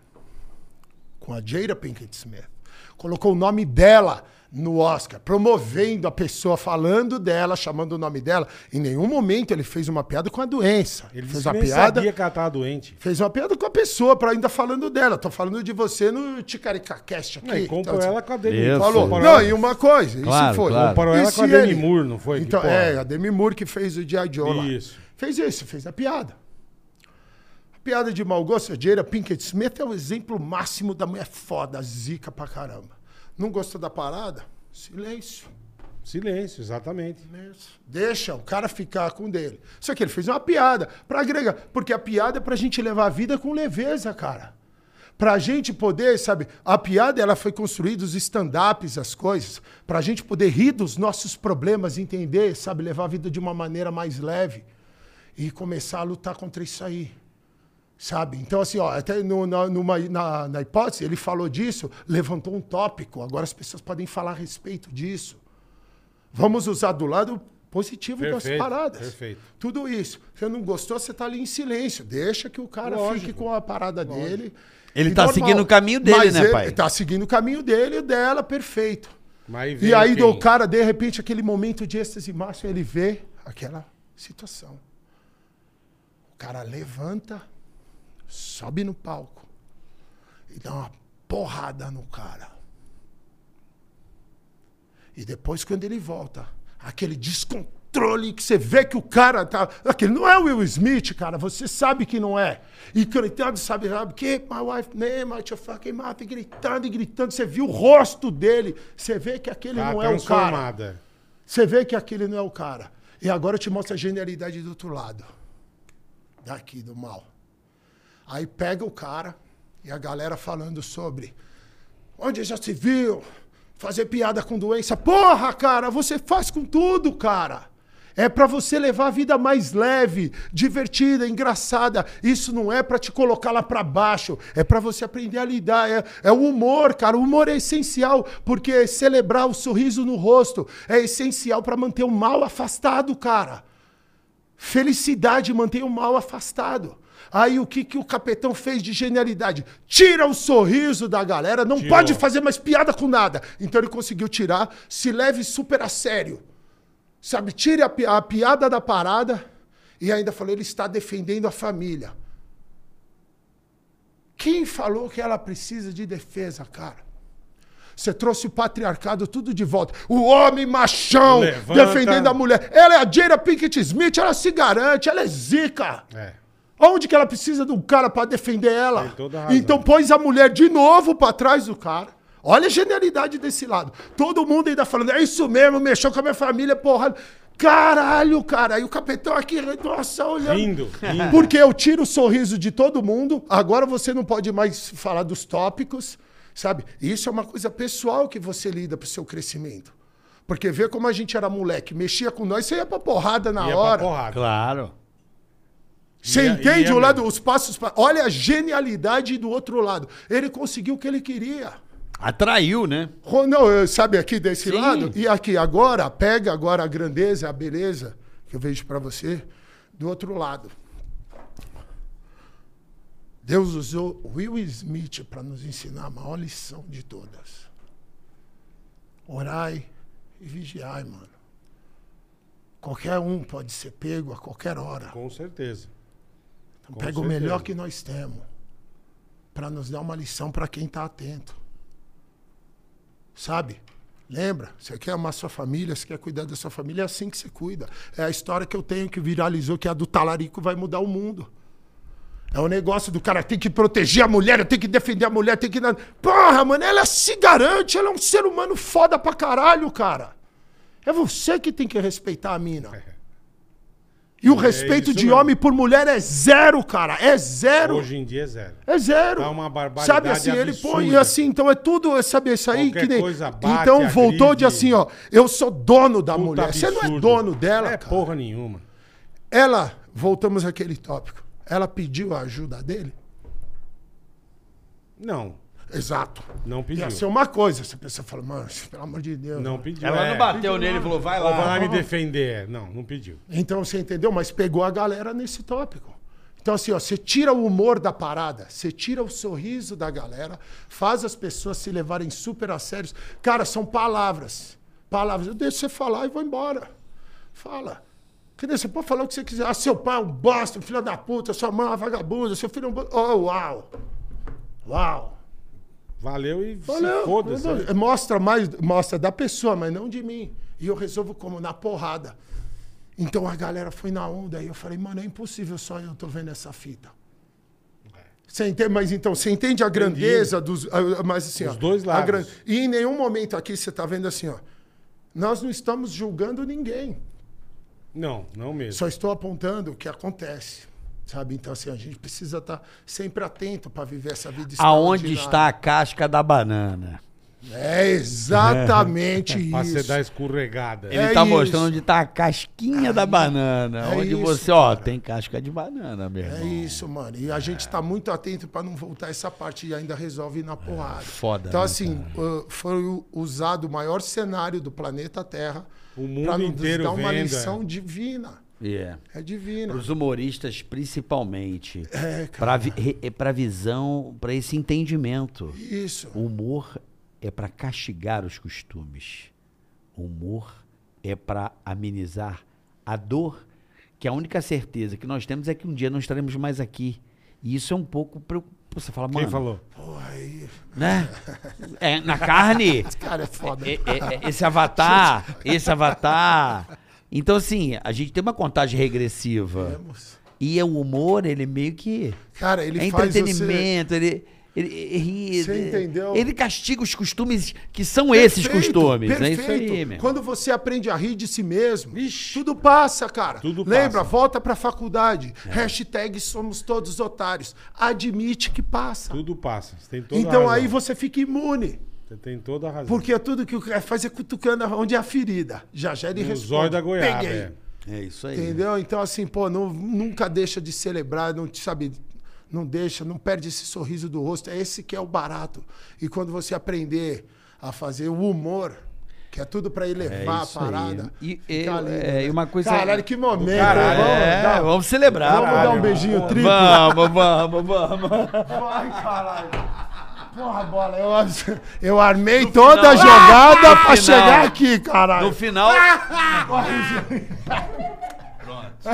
com a Jada Pinkett Smith. Colocou o nome dela no Oscar, promovendo a pessoa, falando dela, chamando o nome dela. Em nenhum momento ele fez uma piada com a doença. Ele fez uma piada. sabia que ela tava doente. Fez uma piada com a pessoa, pra ainda falando dela. Tô falando de você no Ticaricacast aqui. Não, e comparou Então, ela com a Demi. Isso. Falou. Comparou Não, ela- e uma coisa, Claro, isso foi. claro. Comparou ela com a Demi ele- Moore, não foi? Então, é, a Demi Moore que fez o G.I. Joe lá. Isso. Fez isso, fez a piada. Piada de mau gosto, a Jada Pinkett Smith é o exemplo máximo da mulher foda, zica pra caramba. Não gostou da parada? Silêncio. Silêncio, exatamente. Silêncio. Deixa o cara ficar com dele. Só que ele fez uma piada pra agregar. Porque a piada é pra gente levar a vida com leveza, cara. Pra gente poder, sabe, a piada ela foi construída, os stand-ups, as coisas, pra gente poder rir dos nossos problemas, entender, sabe, levar a vida de uma maneira mais leve e começar a lutar contra isso aí. Sabe? Então, assim, ó, até no- na, numa- na- na hipótese, ele falou disso, levantou um tópico. Agora as pessoas podem falar a respeito disso. Vamos usar do lado positivo Perfeito, das paradas. perfeito. Tudo isso. Se não gostou, você tá ali em silêncio. Deixa que o cara Lógico. fique com a parada dele. Ele E tá seguindo o caminho dele, Mas né, ele pai? Tá seguindo o caminho dele e dela, perfeito. Mas E aí quem? do cara, de repente, aquele momento de êxtase máximo, ele vê aquela situação. O cara levanta, sobe no palco e dá uma porrada no cara. E depois, quando ele volta, aquele descontrole que você vê que o cara tá. Aquele não é o Will Smith, cara. Você sabe que não é. E gritando, sabe, sabe, keep my wife name out your fucking mouth, e gritando e gritando. Você viu o rosto dele. Você vê que aquele Tá não é o cara. Você vê que aquele não é o cara. E agora eu te mostro a genialidade do outro lado. Daqui, do mal. Aí pega o cara e a galera falando sobre onde já se viu fazer piada com doença. Porra, cara, você faz com tudo, cara. É pra você levar a vida mais leve, divertida, engraçada. Isso não é pra te colocar lá pra baixo. É pra você aprender a lidar. É, é o humor, cara. O humor é essencial porque celebrar o sorriso no rosto é essencial pra manter o mal afastado, cara. Felicidade mantém o mal afastado. Aí o que, que o capetão fez de genialidade? Tira o sorriso da galera, não Tirou. pode fazer mais piada com nada. Então ele conseguiu tirar, se leve super a sério. Sabe, tire a, pi- a piada da parada e ainda falou, ele está defendendo a família. Quem falou que ela precisa de defesa, cara? Você trouxe o patriarcado tudo de volta. O homem machão Levanta. defendendo a mulher. Ela é a Jada Pinkett Smith, ela se garante, ela é zica. É. Onde que ela precisa de um cara pra defender ela? Então pôs a mulher de novo pra trás do cara. Olha a genialidade desse lado. Todo mundo ainda falando, é isso mesmo, mexeu com a minha família, porra. Caralho, cara. Aí o capitão aqui, nossa, olhando. Rindo, rindo. Porque eu tiro o sorriso de todo mundo. Agora você não pode mais falar dos tópicos, sabe? Isso é uma coisa pessoal que você lida pro seu crescimento. Porque vê como a gente era moleque, mexia com nós, você ia pra porrada na Ia pra hora. porrada. Claro. Você Ia- entende ia o lado, os passos. pra- Olha a genialidade do outro lado. Ele conseguiu o que ele queria. Atraiu, né? Não, sabe aqui desse Sim. lado? E aqui, agora, pega agora a grandeza, a beleza que eu vejo pra você do outro lado. Deus usou Will Smith para nos ensinar a maior lição de todas. Orai e vigiai, mano. Qualquer um pode ser pego a qualquer hora. Com certeza. Com Pega o certeza. melhor que nós temos para nos dar uma lição para quem está atento. Sabe? Lembra? Você quer amar sua família, você quer cuidar da sua família, é assim que você cuida. É a história que eu tenho que viralizou, que é a do talarico vai mudar o mundo. É o negócio do cara tem que proteger a mulher, tenho que defender a mulher, tem que. Porra, mano, ela se garante, ela é um ser humano foda pra caralho, cara. É você que tem que respeitar a mina. E o É respeito de mesmo. homem por mulher é zero, cara. É zero. Hoje em dia é zero. É zero. Tá uma barbaridade Sabe assim, ele põe absurda. assim, então é tudo, sabe isso aí? Qualquer que nem... coisa bate, então voltou de assim, ó, eu sou dono da Puta mulher. Você não é absurdo. dono dela, É cara. porra nenhuma. Ela, voltamos àquele tópico, ela pediu a ajuda dele? Não, Exato. não pediu. Ia ser uma coisa, você pensa, fala, mano, pelo amor de Deus. Não né? pediu. Ela é. não bateu nele e falou, vai Ou vai lá lá. me defender. Não, não pediu. Então você entendeu? Mas pegou a galera nesse tópico. Então, assim, ó, você tira o humor da parada, você tira o sorriso da galera, faz as pessoas se levarem super a sério. Cara, são palavras. Palavras. Eu deixo você falar e vou embora. Fala. Quer dizer, você pode falar o que você quiser. Ah, seu pai é um bosta, um filho da puta, sua mãe é uma vagabunda, seu filho é um. Oh, uau! Uau! Valeu e foda-se. Mostra mais, mostra da pessoa, mas não de mim. E eu resolvo como? Na porrada. Então a galera foi na onda. Aí eu falei, mano, é impossível só eu tô vendo essa fita. Você entende? Mas então, você entende a grandeza dos. ah, Mas assim, Os ó, dois lados. gran- E em nenhum momento aqui você tá vendo assim, ó. Nós não estamos julgando ninguém. Não, não mesmo. Só estou apontando o que acontece. Sabe? Então, assim, a gente precisa estar sempre atento para viver essa vida Aonde está a casca da banana? É exatamente Pra você isso. dar escorregada. Ele É tá isso. mostrando onde tá a casquinha da banana. é onde isso, você, ó, cara. tem casca de banana, meu É isso, mano. E a gente tá muito atento para não voltar essa parte e ainda resolve ir na porrada. foda, Então, né, assim, uh, foi usado o maior cenário do planeta Terra O mundo pra nos inteiro dar uma lição é. divina. É. É divina. Para os humoristas, principalmente. É, Para para visão, para esse entendimento. Isso. O humor é para castigar os costumes. O humor é para amenizar a dor, que a única certeza que nós temos é que um dia não estaremos mais aqui. E isso é um pouco preocupante. Você fala, Quem mano, falou? Pô, aí. né? É, na carne, Cara, é foda. é- é- é- esse avatar, esse avatar. Então, assim, a gente tem uma contagem regressiva. Temos. E o humor, ele meio que. Cara, ele é faz você... entretenimento, ele. Ele, ele ri, Você ele- entendeu? Ele castiga os costumes que são esses Perfeito, costumes. É isso perfeito. aí. Quando você aprende a rir de si mesmo, Ixi. tudo passa, cara. Tudo Lembra? passa. Volta pra faculdade. É. Hashtag somos todos otários. Admite que passa. Tudo passa. Você Então aí você fica imune. Você tem toda a razão. Porque tudo que o cara faz é cutucando onde é a ferida. Já já ele No responde. zóio da goiaba. Peguei. é. É isso aí. Entendeu? Então, assim, pô, não- nunca deixa de celebrar, não sabe, não deixa, não perde esse sorriso do rosto. É esse que é o barato. E quando você aprender a fazer o humor, que é tudo pra elevar a isso aí. parada. E- fica eu- lindo, é, né? e uma coisa- Caralho, que momento. Caralho, hein? É, dar- vamos celebrar. vamos dar um caralho. beijinho triplo. Vamos, vamos, vamos. Vai, caralho. Porra, bola, eu, eu armei toda a jogada No pra final. chegar aqui, caralho. No final.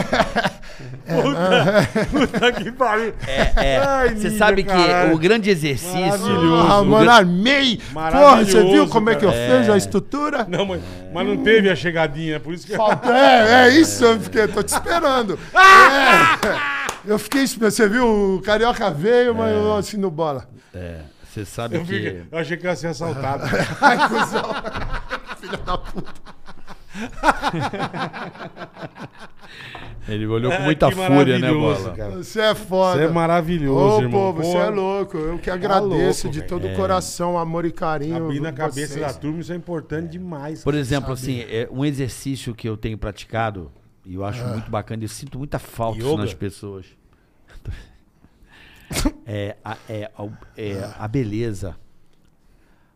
Puta que pariu. É, Ai, você sabe que caralho. o grande exercício. Maravilhoso. Ah, mano, gran- armei. Porra, você viu como é que eu cara. fiz a estrutura? Não, mas, mas não teve a chegadinha, por isso que... Falta- É, é isso, eu fiquei, tô te esperando. É. Eu fiquei esperando. Você viu, o Carioca veio, mas eu assim no bola. É, você sabe Eu, que. fiquei- eu achei que ia ser assaltado. Ai, cuzão. Filha da puta. Ele olhou com É, muita que fúria, né, Bola? cara. Você é foda. Você é maravilhoso, Ô, irmão. povo, você é louco. Eu que agradeço louco, de todo o coração, amor e carinho. Abrir na cabeça vocês. da turma, isso é importante demais. Por exemplo, assim, é um exercício que eu tenho praticado, e eu acho muito bacana, eu sinto muita falta nas pessoas. É a, é, a- é a beleza.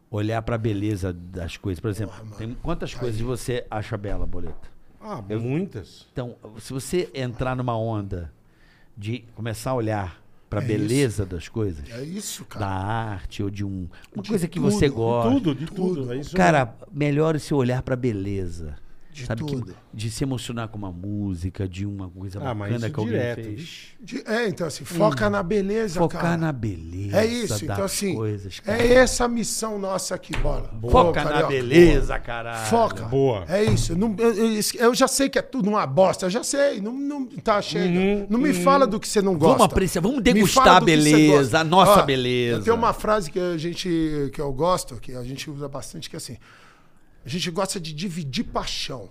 Olhar pra beleza das coisas. Por exemplo, tem quantas coisas você acha bela, Boleta? Ah, muitas. Então, se você entrar numa onda de começar a olhar pra É beleza das coisas, É isso, da cara. arte ou de um, uma De coisa que tudo, você de gosta. Tudo, de tudo. É isso Cara, melhor se olhar pra beleza. De sabe que- tudo. de se emocionar com uma música, de uma coisa Ah, bacana que alguém direto. fez. De- é, então assim, foca na beleza, Focar cara. na beleza É isso, das então assim, coisas, cara. é essa a missão nossa aqui, bola. Foca Ô, na Carioca, beleza, caralho. Foca. Boa. É isso. Não- eu, eu- eu já sei que é tudo uma bosta, eu já sei. Não, não tá chega. Uhum, não me fala do que você não gosta. Vamos apreciar, vamos degustar a que beleza, a nossa Ó, beleza. Tem uma frase que a gente que eu gosto, que a gente usa bastante, que é assim: a gente gosta de dividir paixão. O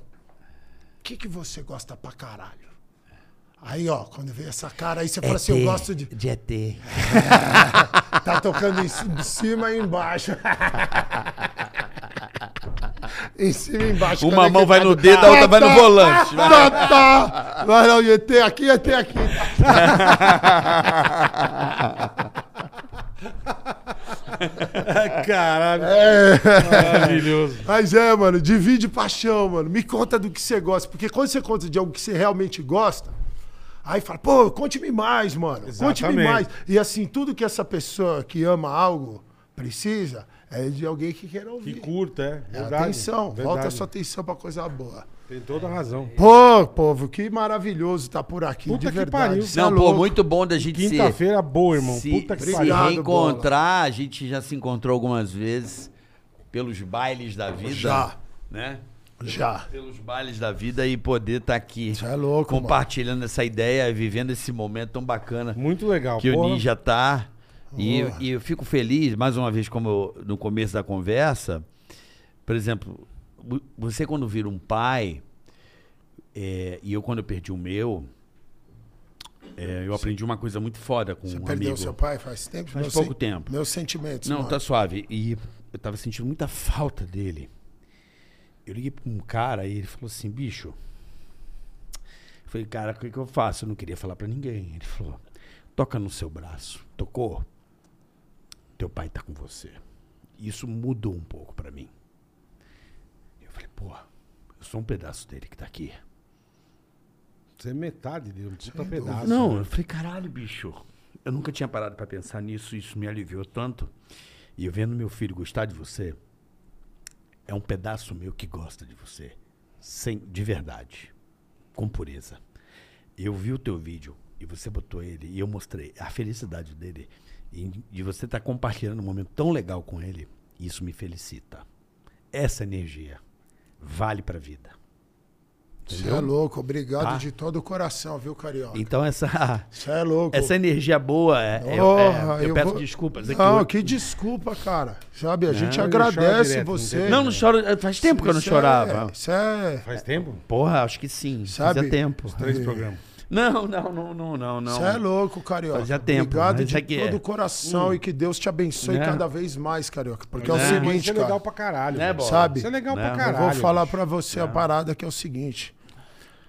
que, que você gosta pra caralho? Aí, ó, quando vê essa cara aí, você fala assim: eu gosto de. de ET. Tá tocando em cima e embaixo. em cima e embaixo. Uma mão vai no conectado. dedo, a outra vai no Tá, volante. Tá, tá. Vai lá, ET aqui, ET aqui. Caralho. É. Maravilhoso. Mas é, mano, divide paixão, mano. Me conta do que você gosta. Porque quando você conta de algo que você realmente gosta, aí fala, pô, conte-me mais, mano. Conte-me mais. E assim, tudo que essa pessoa que ama algo precisa é de alguém que queira Que ouvir. curta, é. É Verdade. atenção, volta a Verdade. sua atenção pra coisa boa. Tem toda a razão. Pô, povo, que maravilhoso tá por aqui, Puta de que verdade. pariu. Cê é Não, pô, louco. muito bom da gente se, Quinta-feira boa, irmão. se, Puta que se pariu. Obrigado, reencontrar. A gente já se encontrou algumas vezes pelos bailes da vida. Já. Né? Já. pelos bailes da vida e poder estar aqui Isso é louco, mano. compartilhando essa ideia vivendo esse momento tão bacana Muito legal. que o porra. Ninja tá. E, e eu fico feliz, mais uma vez, como eu- no começo da conversa, por exemplo, você quando vira um pai, é, e eu quando eu perdi o meu, é, eu aprendi uma coisa muito foda com Você um perdeu amigo. seu pai faz tempo? Faz Meus pouco sen- tempo. Meus sentimentos. Não, mano. tá suave. E eu tava sentindo muita falta dele. Eu liguei pra um cara e ele falou assim, bicho. Eu falei, cara, o que, que eu faço? Eu não queria falar pra ninguém. Ele falou, toca no seu braço. Tocou? Teu pai tá com você. Isso mudou um pouco pra mim. Porra, eu sou um pedaço dele que tá aqui. Você é metade dele, puta Sem pedaço. Não, eu falei, caralho, bicho. Eu nunca tinha parado pra pensar nisso, isso me aliviou tanto. E eu vendo meu filho gostar de você, é um pedaço meu que gosta de você. Sem, de verdade. Com pureza. Eu vi o teu vídeo e você botou ele e eu mostrei a felicidade dele. E de você estar compartilhando um momento tão legal com ele, isso me felicita. Essa energia vale pra vida. Você é louco. Obrigado Tá. de todo o coração, viu, Carioca? Então essa é louco. Essa energia boa, é, é- é- Porra, eu, peço vou- desculpas. é que Não, eu- que desculpa, cara. Sabe, a gente agradece direto, não você. tem Não, não choro. Faz tempo que eu não chorava. É, isso é... Faz tempo? Porra, acho que sim. Sabe? Fazia tempo. Três programas. Não, não, não, não, não, não. Você é louco, Carioca. Fazia tempo, Obrigado de é todo é. o coração e que Deus te abençoe Né? cada vez mais, Carioca. Porque é, o Né? Seguinte, isso é legal cara. pra caralho. Né. Bola? Sabe? Isso é legal Né? pra Eu Eu caralho. vou falar pra você a parada que é o seguinte.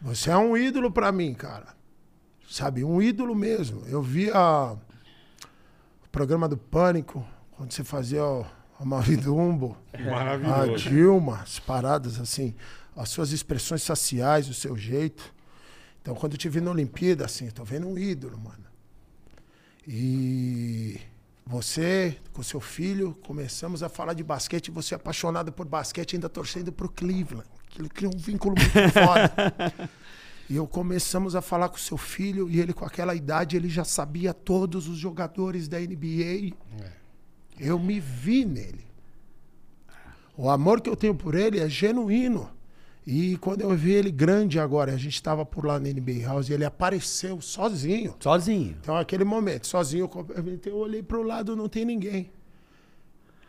Você é um ídolo pra mim, cara. Sabe? Um ídolo mesmo. Eu vi a... o programa do Pânico, quando você fazia o... a Mavidumbo, a Maravilhoso. Dilma, as paradas assim, as suas expressões faciais, o seu jeito. Então, quando eu te vi na Olimpíada, assim, tô vendo um ídolo, mano. E você, com seu filho, começamos a falar de basquete, você é apaixonado por basquete, ainda torcendo pro Cleveland. Aquilo cria um vínculo muito foda. E eu começamos a falar com seu filho, e ele, com aquela idade, ele já sabia todos os jogadores da NBA. Eu me vi nele. O amor que eu tenho por ele é genuíno. E quando eu vi ele grande agora, a gente estava por lá na NBA House e ele apareceu sozinho. Sozinho. Então, aquele momento, sozinho, eu olhei pro lado, não tem ninguém.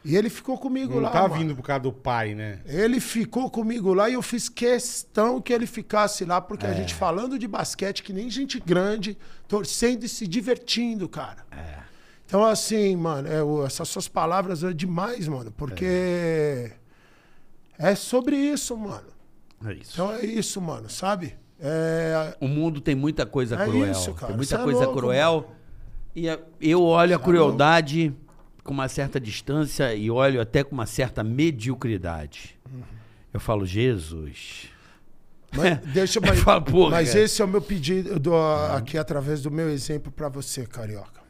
E ele ficou comigo Não lá. tá mano. vindo por causa do pai, né? Ele ficou comigo lá e eu fiz questão que ele ficasse lá, porque a É. gente falando de basquete, que nem gente grande, torcendo e se divertindo, cara. É. Então, assim, mano, é, essas suas palavras é demais, mano, porque é, sobre isso, mano. É isso. Então é isso, mano, sabe? É, O mundo tem muita coisa É cruel. isso, cara. Tem muita Isso é coisa louco, cruel. E a- eu olho a é crueldade com uma certa distância e olho até com uma certa mediocridade. Uhum. Eu falo, Jesus. mas, deixa, Eu mas, falo, mas cara. esse é o meu pedido do- aqui através do meu exemplo pra você, carioca.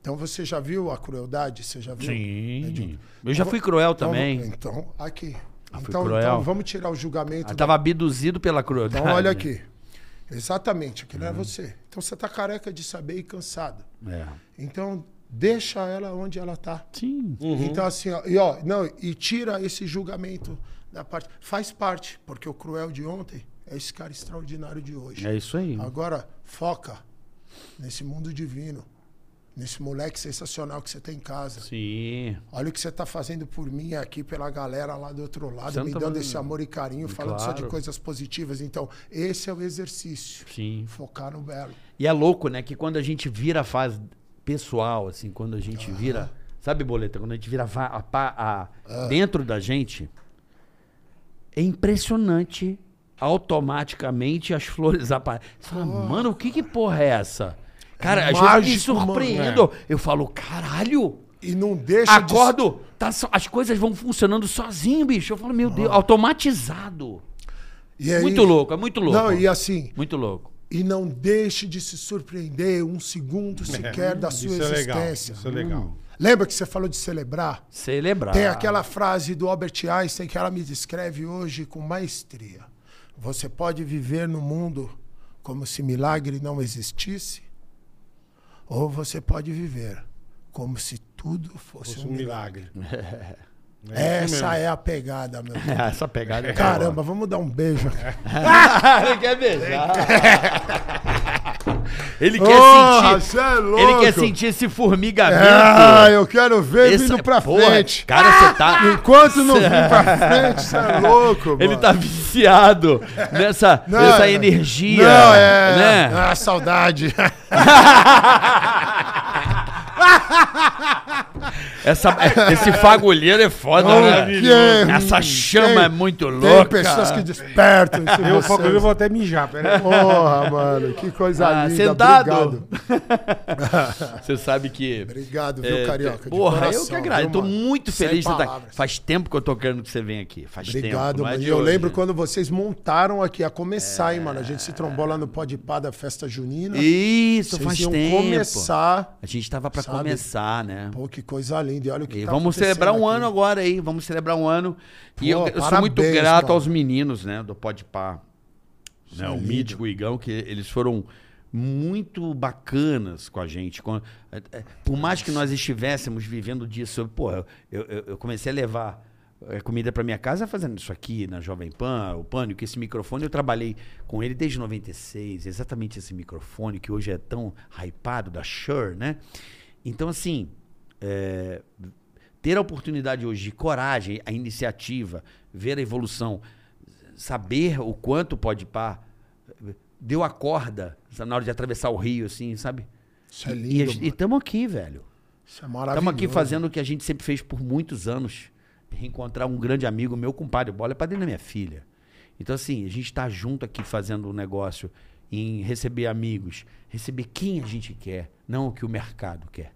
Então você já viu a crueldade? Você já viu? Sim. Eu já fui cruel Então, também. Então, aqui. Ah, Então, então vamos tirar o julgamento. Eu da- tava abduzido pela crueldade. Então olha aqui. Exatamente, aquilo Uhum. é você. Então você tá careca de saber e cansado. É. Então deixa ela onde ela tá. Sim. Então assim, ó, e ó, não, e tira esse julgamento da parte, faz parte, porque o cruel de ontem é esse cara extraordinário de hoje. É isso aí. Agora foca nesse mundo divino, nesse moleque sensacional que você tem em casa. Sim. Olha o que você está fazendo por mim aqui, pela galera lá do outro lado, não me tá dando esse amor e carinho, falando só de Claro. coisas positivas. Então, esse é o exercício. Sim. Focar no belo. E é louco, né? Que quando a gente vira a fase pessoal, assim, quando a gente vira. Sabe, boleta? Quando a gente vira a, pa- a- Ah. dentro da gente, é impressionante. Automaticamente as flores aparecem. Você fala, mano, o que que porra é essa? Cara, às vezes eu me mágico, mano, surpreendo. Eu falo, caralho. E não deixa de- Acordo, tá as coisas vão funcionando sozinho, bicho. Eu falo, meu Deus, automatizado. E aí- Muito louco, é muito louco. Não, e assim, Muito louco. e não deixe de se surpreender um segundo sequer da sua Isso é legal. existência. Isso é legal. Lembra que você falou de celebrar? Celebrar. Tem aquela frase do Albert Einstein que ela me descreve hoje com maestria. Você pode viver no mundo como se milagre não existisse, ou você pode viver como se tudo fosse, Fosse um um milagre. milagre. É Essa é a pegada, meu. Essa pegada é Caramba, vamos dar um beijo. Ele quer beijar. Ele quer Porra, sentir. é louco. Ele quer sentir esse formigamento. Ah, eu quero ver Esse- vindo pra porra, frente. Cara, você tá. Enquanto não vir pra frente, você é louco, mano. Ele tá viciado nessa, Não, nessa é- energia. Não, é. Né? Ah, saudade. Essa, esse fagulheiro é foda, né? Que é- Essa chama tem- é muito Tem louca. pessoas que despertam. Eu, eu vou até mijar, pera. Porra, mano, que coisa Ah, linda. sentado. Obrigado. Você sabe que. Obrigado, viu, é, Carioca? porra, eu coração, que agradeço. viu, Tô muito feliz de palavras. Faz tempo que eu tô querendo que você venha aqui. Faz Obrigado, tempo. não é E eu hoje. lembro quando vocês montaram aqui a começar, hein, mano. A gente se trombou lá no Pode Pá da festa junina. Isso, Vocês faz iam tempo. começar. A gente tava pra Sabe? começar, né? Pô, que coisa linda. E olha o que E tá vamos celebrar um aqui. ano agora aí, vamos celebrar um ano. e eu, Pô, eu sou muito parabéns, grato cara. aos meninos, né, do Pode Pá. Né, é o. Mítico e o Igão, que eles foram muito bacanas com a gente. Com- é, é, por mais que nós estivéssemos vivendo disso, pô, eu, eu- eu comecei a levar comida para minha casa fazendo isso aqui na Jovem Pan, o Pânico, esse microfone, eu trabalhei com ele desde 96, exatamente esse microfone que hoje é tão hypado da Shure, né? Então, assim, é, ter a oportunidade hoje de coragem, a iniciativa, ver a evolução, saber o quanto pode pá, deu a corda na hora de atravessar o rio, assim, sabe? Isso é lindo, E estamos aqui, velho. Isso é maravilhoso. Estamos aqui fazendo o que a gente sempre fez por muitos anos. Reencontrar um grande amigo, meu compadre, bola é padrinho da minha filha. Então, assim, a gente está junto aqui fazendo um negócio em receber amigos, receber quem a gente quer, não o que o mercado quer.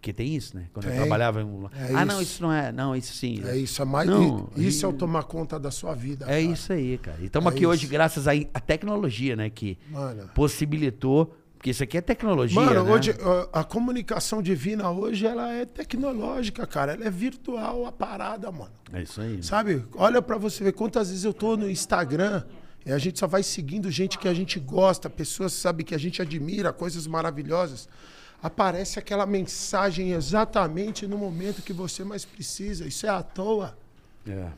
Porque tem isso, né? Quando eu Tem. trabalhava em um... É ah, não, isso. isso não é. Não, isso sim. É isso, é mais. Não, isso é o tomar conta da sua vida. É cara. isso aí, cara. E estamos É aqui hoje isso. graças à tecnologia, né? Que Mano. possibilitou. Porque isso aqui é tecnologia. Mano, né? hoje a, comunicação divina hoje ela é tecnológica, cara. Ela é virtual a parada, mano. É isso aí. Sabe? Olha pra você ver quantas vezes eu tô no Instagram e a gente só vai seguindo gente que a gente gosta, pessoas sabe que a gente admira, coisas maravilhosas. Aparece aquela mensagem exatamente no momento que você mais precisa. Isso é à toa. É.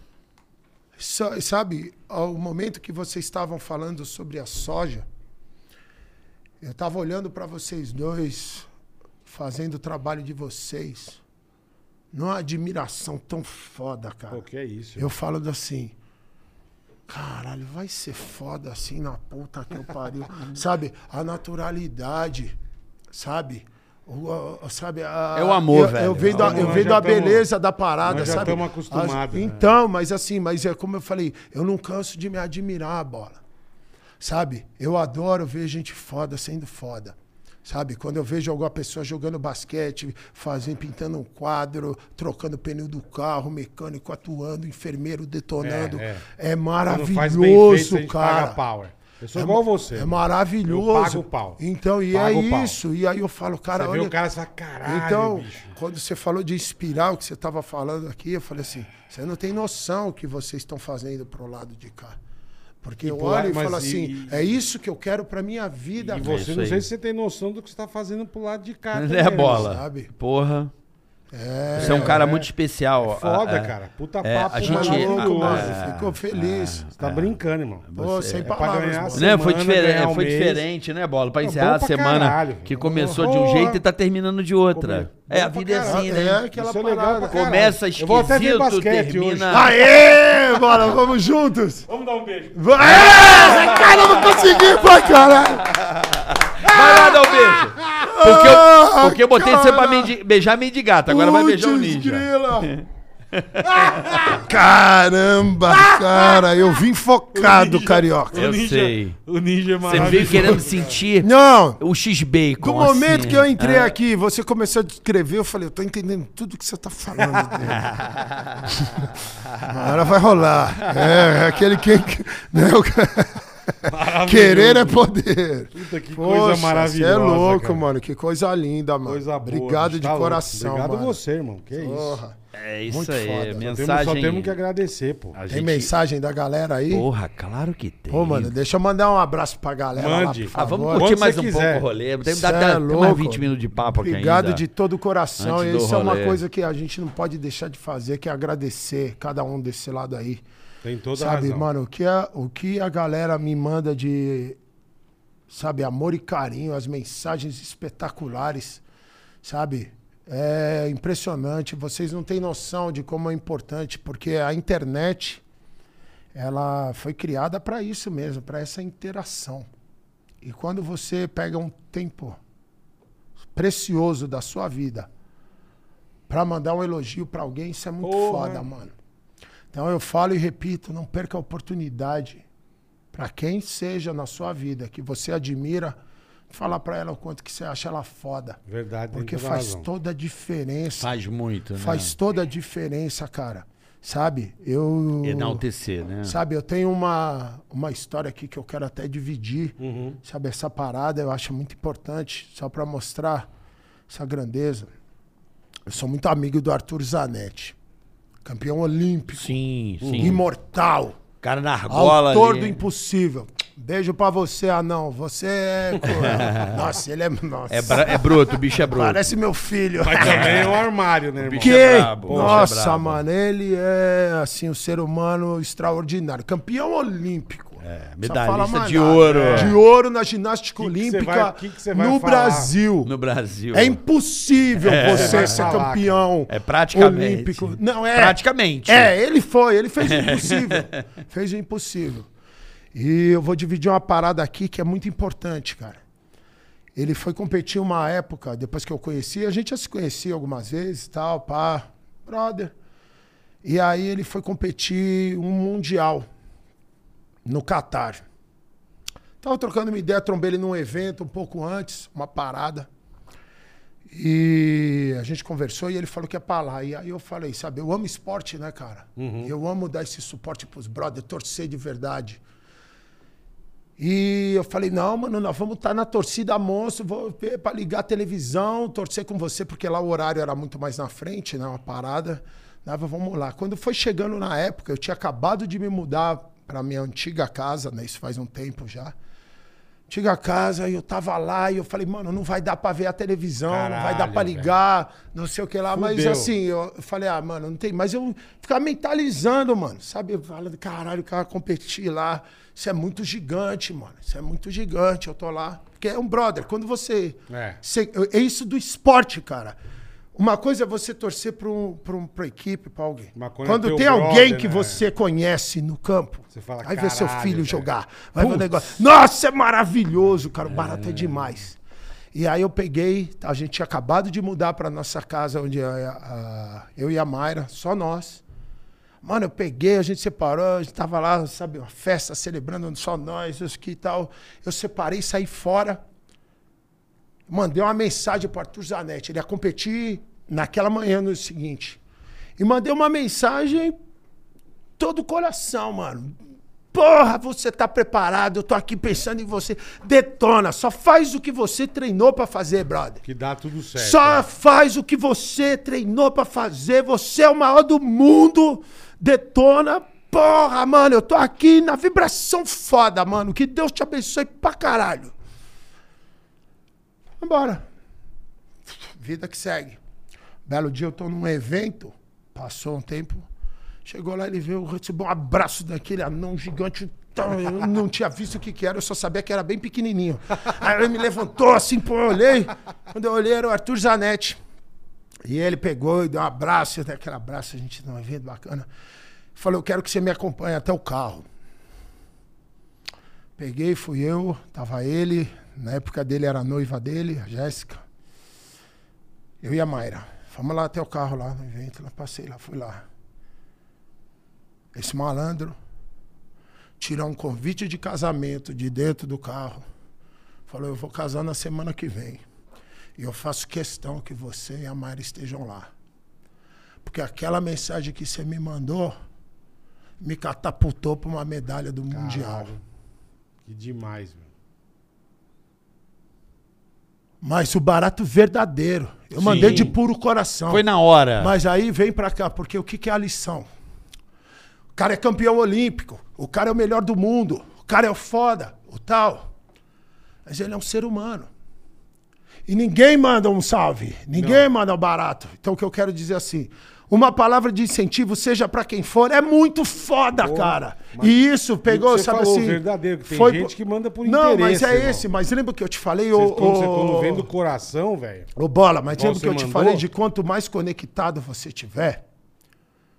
Sa- Sabe, ao momento que vocês estavam falando sobre a soja, eu estava olhando para vocês dois, fazendo o trabalho de vocês, numa admiração tão foda, cara. Pô, que é isso. Eu falo assim, caralho, vai ser foda assim na puta que eu pariu. sabe, a naturalidade, sabe? Sabe a, É o amor, eu, velho. Eu vendo, a, Nós eu vendo a tamo- beleza da parada, nós já sabe? acostumados, né? Então, mas assim, mas é como eu falei, eu não canso de me admirar a bola. Sabe? Eu adoro ver gente foda sendo foda. Sabe? Quando eu vejo alguma pessoa jogando basquete, fazendo, pintando um quadro, trocando pneu do carro, mecânico atuando, enfermeiro detonando. É, É, é. Feito, maravilhoso, gente cara. É. Eu sou igual você. É maravilhoso. Eu pago o pau. Então, e Pago é isso. E aí eu falo, cara, Você olha. vê o cara e fala, caralho, Então, bicho. quando você falou de inspirar o que você estava falando aqui, eu falei assim: você não tem noção o que vocês estão fazendo pro lado de cá. Porque E eu olho e falo e- assim: e- é isso que eu quero pra minha vida, E você, isso não sei se você tem noção do que você tá fazendo pro lado de cá. É também, a bola. sabe? Porra. É, Você é um cara muito especial. Foda, Ah, é. cara. Puta É, papo a gente- maravilhoso. é, Ficou feliz. Você tá brincando, irmão. Pô, sem É palavras, Né, foi, semana, diferente, ganhar um foi mês. diferente, né, Bola? Pra encerrar a semana caralho. que começou de Porra. um jeito e tá terminando de outra. É, a vida é assim, né? É aquela Isso é legal parada. Começa esquisito, termina-. Aê, bora, vamos juntos. Vamos dar um beijo. Aê, cara, eu não consegui, pra caralho. Lá dar um beijo. Porque eu, Ah, porque eu botei você pra mendi- beijar mendigata, agora vai beijar o ninja. Caramba, cara, eu vim focado, carioca. Eu o ninja, sei. O ninja é Você maravilhoso. veio querendo sentir Não, o X-Bacon. do momento assim. que eu entrei aqui, você começou a descrever, eu falei, eu tô entendendo tudo que você tá falando. Agora vai rolar. É, aquele que. Né. Querer é poder. Puta, que Poxa, coisa Você maravilhosa. é louco, cara. mano. Que coisa linda, mano. Coisa boa. Obrigado de tá louco. coração, Obrigado mano. você, irmão. Que isso. Porra. É isso Muito aí. foda. Só Temos- Mensagem. só temos que agradecer, pô. A Tem gente- mensagem da galera aí? Porra, claro que tem. Pô, mano, deixa eu mandar um abraço pra galera Mande. lá, por Ah, vamos curtir Quando mais você um quiser. pouco o rolê. Tem, dá, é tem mais louco. 20 minutos de papo aqui Obrigado de todo o coração. Isso é uma coisa que a gente não pode deixar de fazer, que é agradecer cada um desse lado aí. Tem toda a sabe, razão. mano, o que, a, o que a galera me manda de, sabe, amor e carinho, as mensagens espetaculares, sabe? É impressionante. Vocês não têm noção de como é importante, porque a internet, ela foi criada para isso mesmo, para essa interação. E quando você pega um tempo precioso da sua vida para mandar um elogio para alguém, isso é muito Porra. foda, mano. Então eu falo e repito, não perca a oportunidade para quem seja na sua vida que você admira, falar para ela o quanto que você acha ela foda, Verdade, porque faz razão. toda a diferença. Faz muito, né? Faz toda a diferença, cara. Sabe? Eu Enaltecer, né? Sabe, eu tenho uma, uma história aqui que eu quero até dividir. Uhum. Sabe, essa parada eu acho muito importante, só para mostrar essa grandeza. Eu sou muito amigo do Arthur Zanetti, campeão olímpico, Sim, sim. imortal, Cara na argola autor ali. do impossível. Beijo pra você, anão. Você é. nossa, ele é. Nossa. É, bra- é bruto, o bicho é bruto. Parece meu filho. Mas também é um armário, né, irmão? bicho Que? é brabo, é Nossa, brabo. mano, ele é assim um ser humano extraordinário, campeão olímpico. É, medalhista de nada. ouro. De ouro na ginástica Que que olímpica vai- que no falar? Brasil. No Brasil. É impossível você vai ser falar, campeão É praticamente. olímpico. Não é. Praticamente. É, ele foi, ele fez o impossível. fez o impossível. E eu vou dividir uma parada aqui que é muito importante, cara. Ele foi competir uma época, depois que eu conheci, a gente já se conhecia algumas vezes, tal, pá, brother. E aí ele foi competir um mundial no Catar. Tava trocando uma ideia, trombei ele num evento um pouco antes, uma parada. E a gente conversou e ele falou que ia pra lá. E aí eu falei, sabe, eu amo esporte, né, cara? Eu amo dar esse suporte pros brothers, torcer de verdade. E eu falei, não, mano, nós vamos estar na torcida monstro, vou ver pra ligar a televisão, torcer com você, porque lá o horário era muito mais na frente, né? Uma parada. Dava, vamos lá. Quando foi chegando na época, eu tinha acabado de me mudar pra minha antiga casa, né? Isso faz um tempo já. Antiga casa, e eu tava lá e eu falei, mano, não vai dar pra ver a televisão, não vai dar Caralho, velho. ligar, não sei o que lá. Mas Fudeu. assim, eu falei, ah, mano, não tem. Mas eu ficava mentalizando, mano. Sabe? Falando, caralho, o cara competir lá. Isso é muito gigante, mano. Isso é muito gigante. Eu tô lá. Porque é um brother. Quando você. É. você- é isso do esporte, cara. Uma coisa é você torcer pra, um, um, pra equipe, pra alguém. É Quando teu tem brother, alguém que né? você conhece no campo, Você fala, vai ver seu "Caralho, filho velho." jogar. Vai ver o negócio. Nossa, é maravilhoso, cara. O barato é demais. E aí eu peguei, a gente tinha acabado de mudar pra nossa casa, onde a- a- eu e a Mayra, só nós. Mano, eu peguei, a gente separou, a gente tava lá, sabe, uma festa celebrando só nós, isso aqui e tal. Eu separei, saí fora. Mandei uma mensagem pro Arthur Zanetti. Ele ia competir naquela manhã no seguinte. E mandei uma mensagem todo o coração, mano. Porra, você tá preparado, eu tô aqui pensando em você. Detona, só faz o que você treinou pra fazer, brother. Que dá tudo certo. Só né? faz o que você treinou pra fazer. Você é o maior do mundo. Detona. Porra, mano, eu tô aqui na vibração foda, mano. Que Deus te abençoe pra caralho. Vambora. Vida que segue. Belo dia eu tô num evento. Passou um tempo. Chegou lá, ele veio, recebeu um abraço daquele anão gigante. Então, Eu não tinha visto o que, que era, eu só sabia que era bem pequenininho. Aí ele me levantou assim, pô, eu olhei. Quando eu olhei, era o Arthur Zanetti. E ele pegou e deu um abraço, até aquele abraço, a gente num evento bacana. Falou, eu quero que você me acompanhe até o carro. Peguei, fui eu, tava ele, na época dele era a noiva dele, a Jéssica. Eu e a Mayra. Fomos lá até o carro lá no evento, lá passei lá, fui lá. Esse malandro tirou um convite de casamento de dentro do carro. Falou, eu vou casar na semana que vem. E eu faço questão que você e a Mayra estejam lá. Porque aquela mensagem que você me mandou me catapultou para uma medalha do Mundial. Que demais, meu. Mas o barato verdadeiro. Eu Sim. mandei de puro coração. Foi na hora. Mas aí vem pra cá, porque o que, que é a lição? O cara é campeão olímpico, o cara é o melhor do mundo, o cara é o foda, o tal. Mas ele é um ser humano. E ninguém manda um salve, ninguém manda um barato. Então o que eu quero dizer assim, uma palavra de incentivo, seja pra quem for, é muito foda, Porra, cara. E isso pegou, você sabe falou assim. verdadeiro, que tem foi gente que manda por Não, mas é irmão. esse, mas lembra que eu te falei, Você, ô, quando, você, ô- quando vem do coração, velho. Ô, Bola, mas lembra que eu você te mandou? falei de quanto mais conectado você tiver,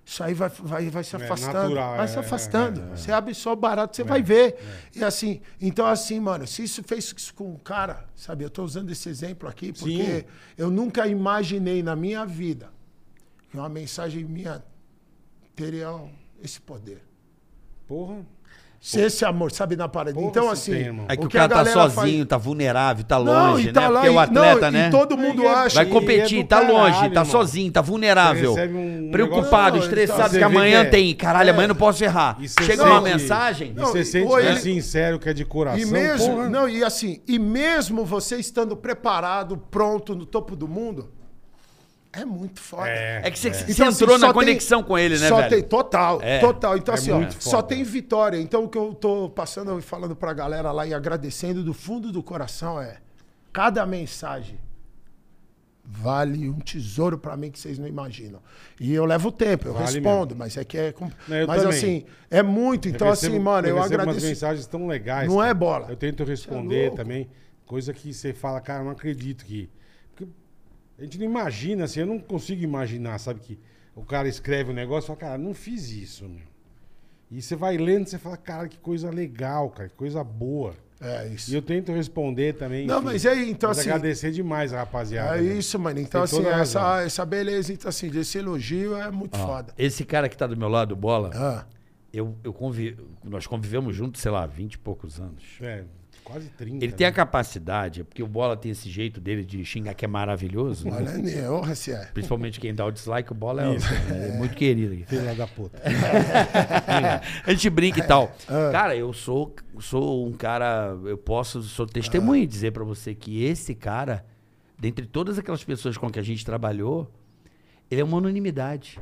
isso aí vai, vai, vai se É afastando. natural, vai é, se é, afastando. é, é. Você abre só o barato, você vai ver. E assim, então assim, mano, se isso fez isso com um cara, sabe, eu tô usando esse exemplo aqui porque Sim. eu nunca imaginei na minha vida que uma mensagem minha teria esse poder. Porra. Se esse amor, sabe, na parede. Porra, então, assim. tem. É que o, que cara a tá sozinho, faz- tá vulnerável, tá Não, longe, e tá né? lá Porque o e- atleta, não, né? E todo mundo E é- acha. Vai E competir, é tá longe, caralho, tá irmão. sozinho, tá vulnerável. Um Preocupado, negócio- estressado, Não, que amanhã é- tem. Caralho, amanhã não posso errar. E Chega uma sente- mensagem. E Não, você e- sente que é ele- sincero, que é de coração. E mesmo, porra. não, e assim, e mesmo você estando preparado, pronto, no topo do mundo, é muito foda. É que você, você Então, assim, entrou só na tem- conexão com ele, né, só velho? tem total, É. total. Então É assim, ó, só tem vitória. Então o que eu tô passando e falando pra galera lá e agradecendo do fundo do coração é cada mensagem vale um tesouro pra mim que vocês não imaginam. E eu levo tempo, eu Vale respondo, mas é que é Não, eu mas também. assim, é muito, então Eu assim, recebo- mano, eu, umas agradeço. mensagens tão legais. Não cara. é bola. Eu tento Você é responder louco. também. Coisa que você fala, cara, não acredito que. A gente não imagina, assim, eu não consigo imaginar, sabe? Que o cara escreve um negócio e fala, cara, não fiz isso, meu. E você vai lendo, você fala, cara, que coisa legal, cara, que coisa boa. É E isso. eu tento responder também. Não, enfim. mas aí, então, Mas assim- agradecer demais, rapaziada. É né? isso, mano. Então, Tem assim, essa, essa beleza, então, assim, desse elogio é muito foda. Esse cara que tá do meu lado, bola, Ah, eu, eu convi... nós convivemos juntos, sei lá, 20 e poucos anos. É, quase 30. Ele tem a né? capacidade, porque o bola tem esse jeito dele de xingar que é maravilhoso. né? olha, né, honra se é. Principalmente quem dá o dislike, o bola é, é muito querido. aqui. Filha da puta. A gente brinca e tal. Ah. Cara, eu sou, sou um cara, eu posso, sou testemunha e dizer pra você que esse cara, dentre todas aquelas pessoas com que a gente trabalhou, ele é uma unanimidade.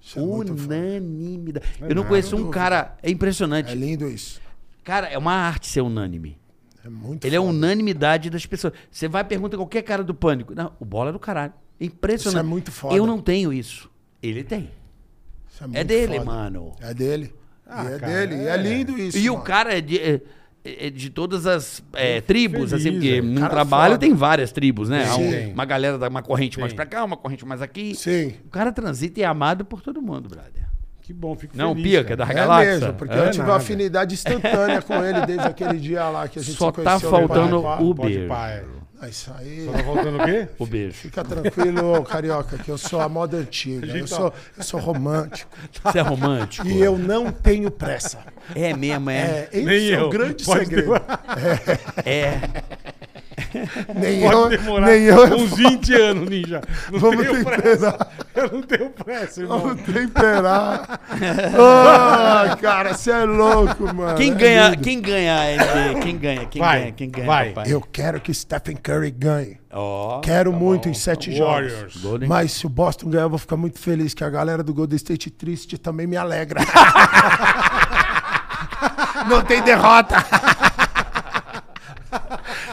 Isso é. Unanimidade. É eu não conheço um cara, é impressionante. É lindo isso. Cara, é uma arte ser unânime. É muito Ele é foda. unanimidade das pessoas. Você vai e pergunta qualquer cara do pânico. Não, o bola é do caralho. É impressionante. Isso é muito foda. Eu não tenho isso. Ele tem. Isso É muito dele, foda. mano. É dele. Ah, e é cara, dele. E é. é lindo isso. E o mano. cara é de, é- é de todas as é, tribos, feliz, assim, porque é. num Cara trabalho foda. tem várias tribos, né? Tem. uma galera dá uma corrente mais Tem. pra cá, uma corrente mais aqui. Sim. O cara transita e é amado por todo mundo, brother. Que bom, fico Não, feliz. Pia, que é da É galáxia. mesmo, porque É eu tive nada. uma afinidade instantânea com ele desde aquele dia lá que a gente Só se tá conheceu. faltando o beijo. é. Ah, Isso aí. Só tá faltando o quê? O beijo. Fica tranquilo, carioca, que eu sou a moda antiga. gente Eu sou, eu sou romântico. Você é romântico? E eu não tenho pressa. É mesmo, é. É, esse Nem é eu. o grande Pode segredo. É. Nem Pode eu, demorar nem eu. uns 20 anos, Ninja. Não Vamos tenho temperar. pressa. Eu não tenho pressa, irmão. Vamos temperar. Ah, cara, você é louco, mano. Quem É ganha, lindo. quem ganha a NBA? Quem ganha? Quem Vai, ganha? Quem ganha? vai. papai? Eu quero que Stephen Curry ganhe. Ó. Quero muito em sete Warriors. jogos. Golden- Mas se o Boston ganhar, eu vou ficar muito feliz, que a galera do Golden State triste também me alegra. Não tem derrota.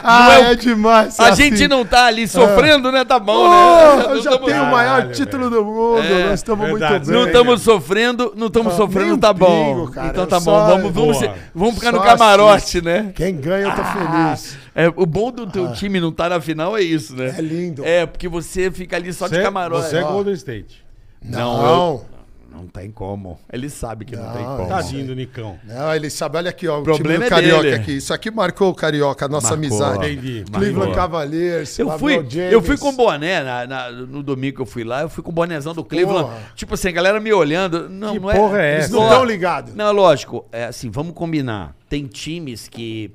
ah, é é, demais. A assim. gente não tá ali sofrendo, né? Tá bom, Oh, né? eu Não já tamo- tenho o maior Caralho, título do mundo. É, nós estamos muito bem. Não estamos sofrendo, não estamos Ah, sofrendo, tá bom. pingo, cara, então eu tá bom, só- vamos, vamos, ser- vamos ficar no Só camarote, assisto. né? Quem ganha, eu tô Ah, feliz. é, o bom do teu time não tá na final é isso, né? É lindo. É, porque você fica ali só de Você- camarote. Você é. Golden State. Não, Não. Não tem como. Ele sabe que não, tem Não, como. Tadinho do Nicão. Não, ele sabe, olha aqui, ó, o, problema time é do Carioca dele. aqui. Isso aqui marcou o Carioca, a nossa Marcou. amizade. Entendi. Cleveland. Cavaliers, Eu fui, James. eu fui com boné na- na- no domingo que eu fui lá, eu fui com bonézão do Cleveland. Porra. Tipo assim, a galera me olhando. Não, Que não é, porra é eles essa? Não estão ligados. Não, lógico. É assim, vamos combinar. Tem times que.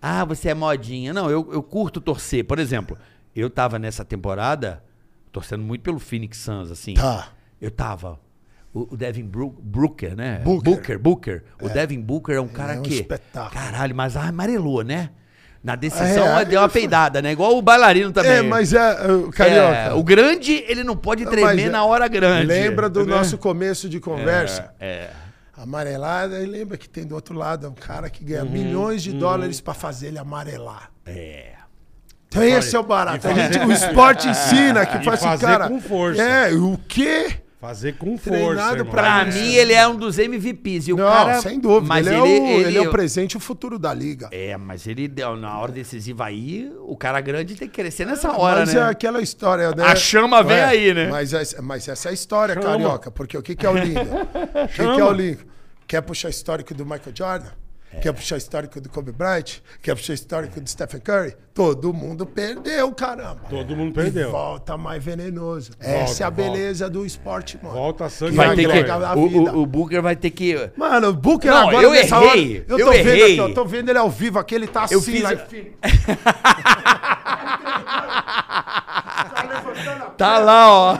Ah, você é modinha. Não, eu, eu curto torcer. Por exemplo, eu tava nessa temporada torcendo muito pelo Phoenix Suns, assim. Tá. Eu tava. O, o Devin Bru- Booker, né? Booker. Booker, Booker. O Devin Booker é um cara é um que. espetáculo. Caralho, mas amarelou, né? Na decisão É, deu uma peidada, né? Igual o bailarino também. É, mas é, uh, Carioca. É, o grande, ele não pode tremer é- na hora grande. Lembra do né? nosso começo de conversa? É. Amarelada, e lembra que tem do outro lado um cara que Uhum, ganha milhões de dólares pra fazer ele amarelar. É. Então esse é o barato. A gente, o esporte ensina que faz cara. com força. É, o quê? Fazer com força. Treinado irmão. pra É. mim, ele é um dos MVPs. E o Não, cara, sem dúvida. Mas ele, ele, é o, ele- ele é o presente e o futuro da liga. É, mas ele deu na hora decisiva aí, o cara grande tem que crescer nessa hora, mas né? é aquela história, né? A chama vem Ué, aí, né? Mas, essa- mas essa é a história, Chama. carioca. Porque o que, que é o lindo? o que, que é o lindo? Quer puxar histórico do Michael Jordan? É. Quer puxar histórico do Kobe Bryant? Quer puxar histórico do Stephen Curry? Todo mundo perdeu, caramba. Todo mundo E perdeu. volta mais venenoso. Essa é a volta. beleza do esporte, mano. Volta sangue Vai ter que, o, o, o Booker vai ter que... Mano, o Booker Não, agora eu nessa errei, hora. Eu eu tô vendo errei. aqui, ó. Tô vendo ele ao vivo aqui, ele tá assim Eu fiz- lá. enfim. Tá lá, ó.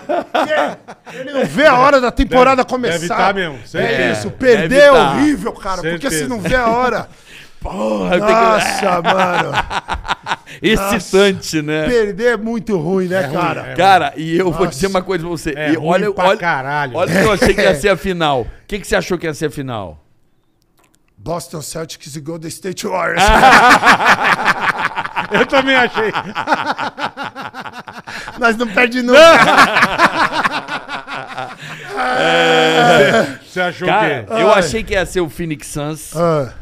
Ele não vê a hora da temporada Deve- começar. deve tá mesmo, É certeza. isso, perder é tá. horrível, cara. Porque Certeza. se não vê a hora. Porra, tenho que- Nossa, mano. Excitante, né? Perder é muito ruim, né, ruim, cara? é. Cara, e eu vou Nossa. dizer uma coisa pra você. É ruim olha, pra olha, caralho. olha o que eu achei que ia ser a final. O que, que você achou que ia ser a final? Boston Celtics e Golden State Warriors. Eu também achei. Nós não perde nunca. Você achou Cara, o quê? eu Ai. achei que ia ser o Phoenix Suns Ah,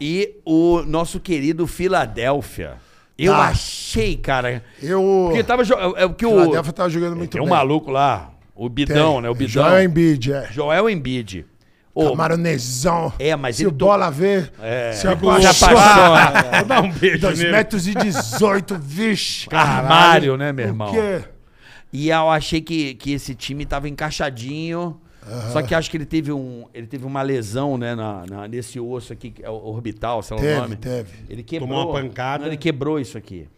e o nosso querido Philadelphia. Eu Tá. achei, cara. eu. Porque tava. jo- É, é, porque o. Philadelphia tava jogando muito Tem um bem. maluco lá, o Bidão, Tem. né? O Bidão. Joel Embiid, é. Joel Embiid. Ô, Camaronezão. É, mas se ele o to- bola vê, se se apaixona. dar um beijo 2 nele. metros e 18, vixe. Armário, né, meu irmão? O quê? E eu achei que, que esse time tava encaixadinho. Só que acho que ele teve, um, ele teve uma lesão, né, na, na- nesse osso aqui, é o orbital, sei lá o Teve, nome. teve. Ele quebrou. Tomou uma pancada. Não, ele quebrou isso aqui.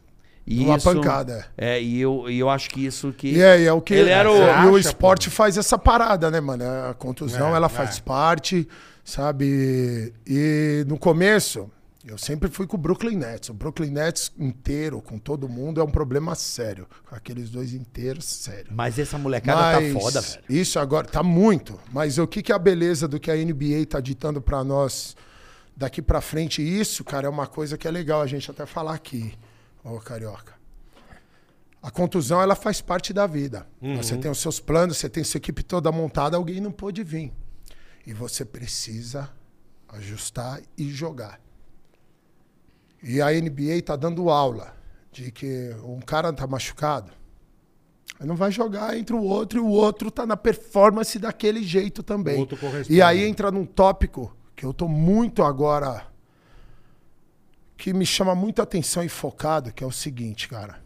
E Uma isso- pancada, É, e eu, e eu acho que isso que. E aí, é o que. Ele era o- e Você o esporte faz essa parada, né, mano? A contusão, É, ela é. faz parte, sabe? E no começo, eu sempre fui com o Brooklyn Nets. O Brooklyn Nets inteiro, com todo mundo, é um problema sério. Com aqueles dois inteiros, sério. Mas essa molecada Mas tá foda, velho. Isso agora tá muito. Mas o que, que é a beleza do que a NBA tá ditando pra nós daqui pra frente? Isso, cara, é uma coisa que é legal a gente até falar aqui, ô Carioca. A contusão, ela faz parte da vida. Você tem os seus planos, você tem sua equipe toda montada, alguém não pôde vir. E você precisa ajustar e jogar. E a NBA tá dando aula de que um cara tá machucado, não vai jogar entre o outro e o outro tá na performance daquele jeito também. E aí entra num tópico que eu tô muito agora que me chama muita atenção e focado, que é o seguinte, cara.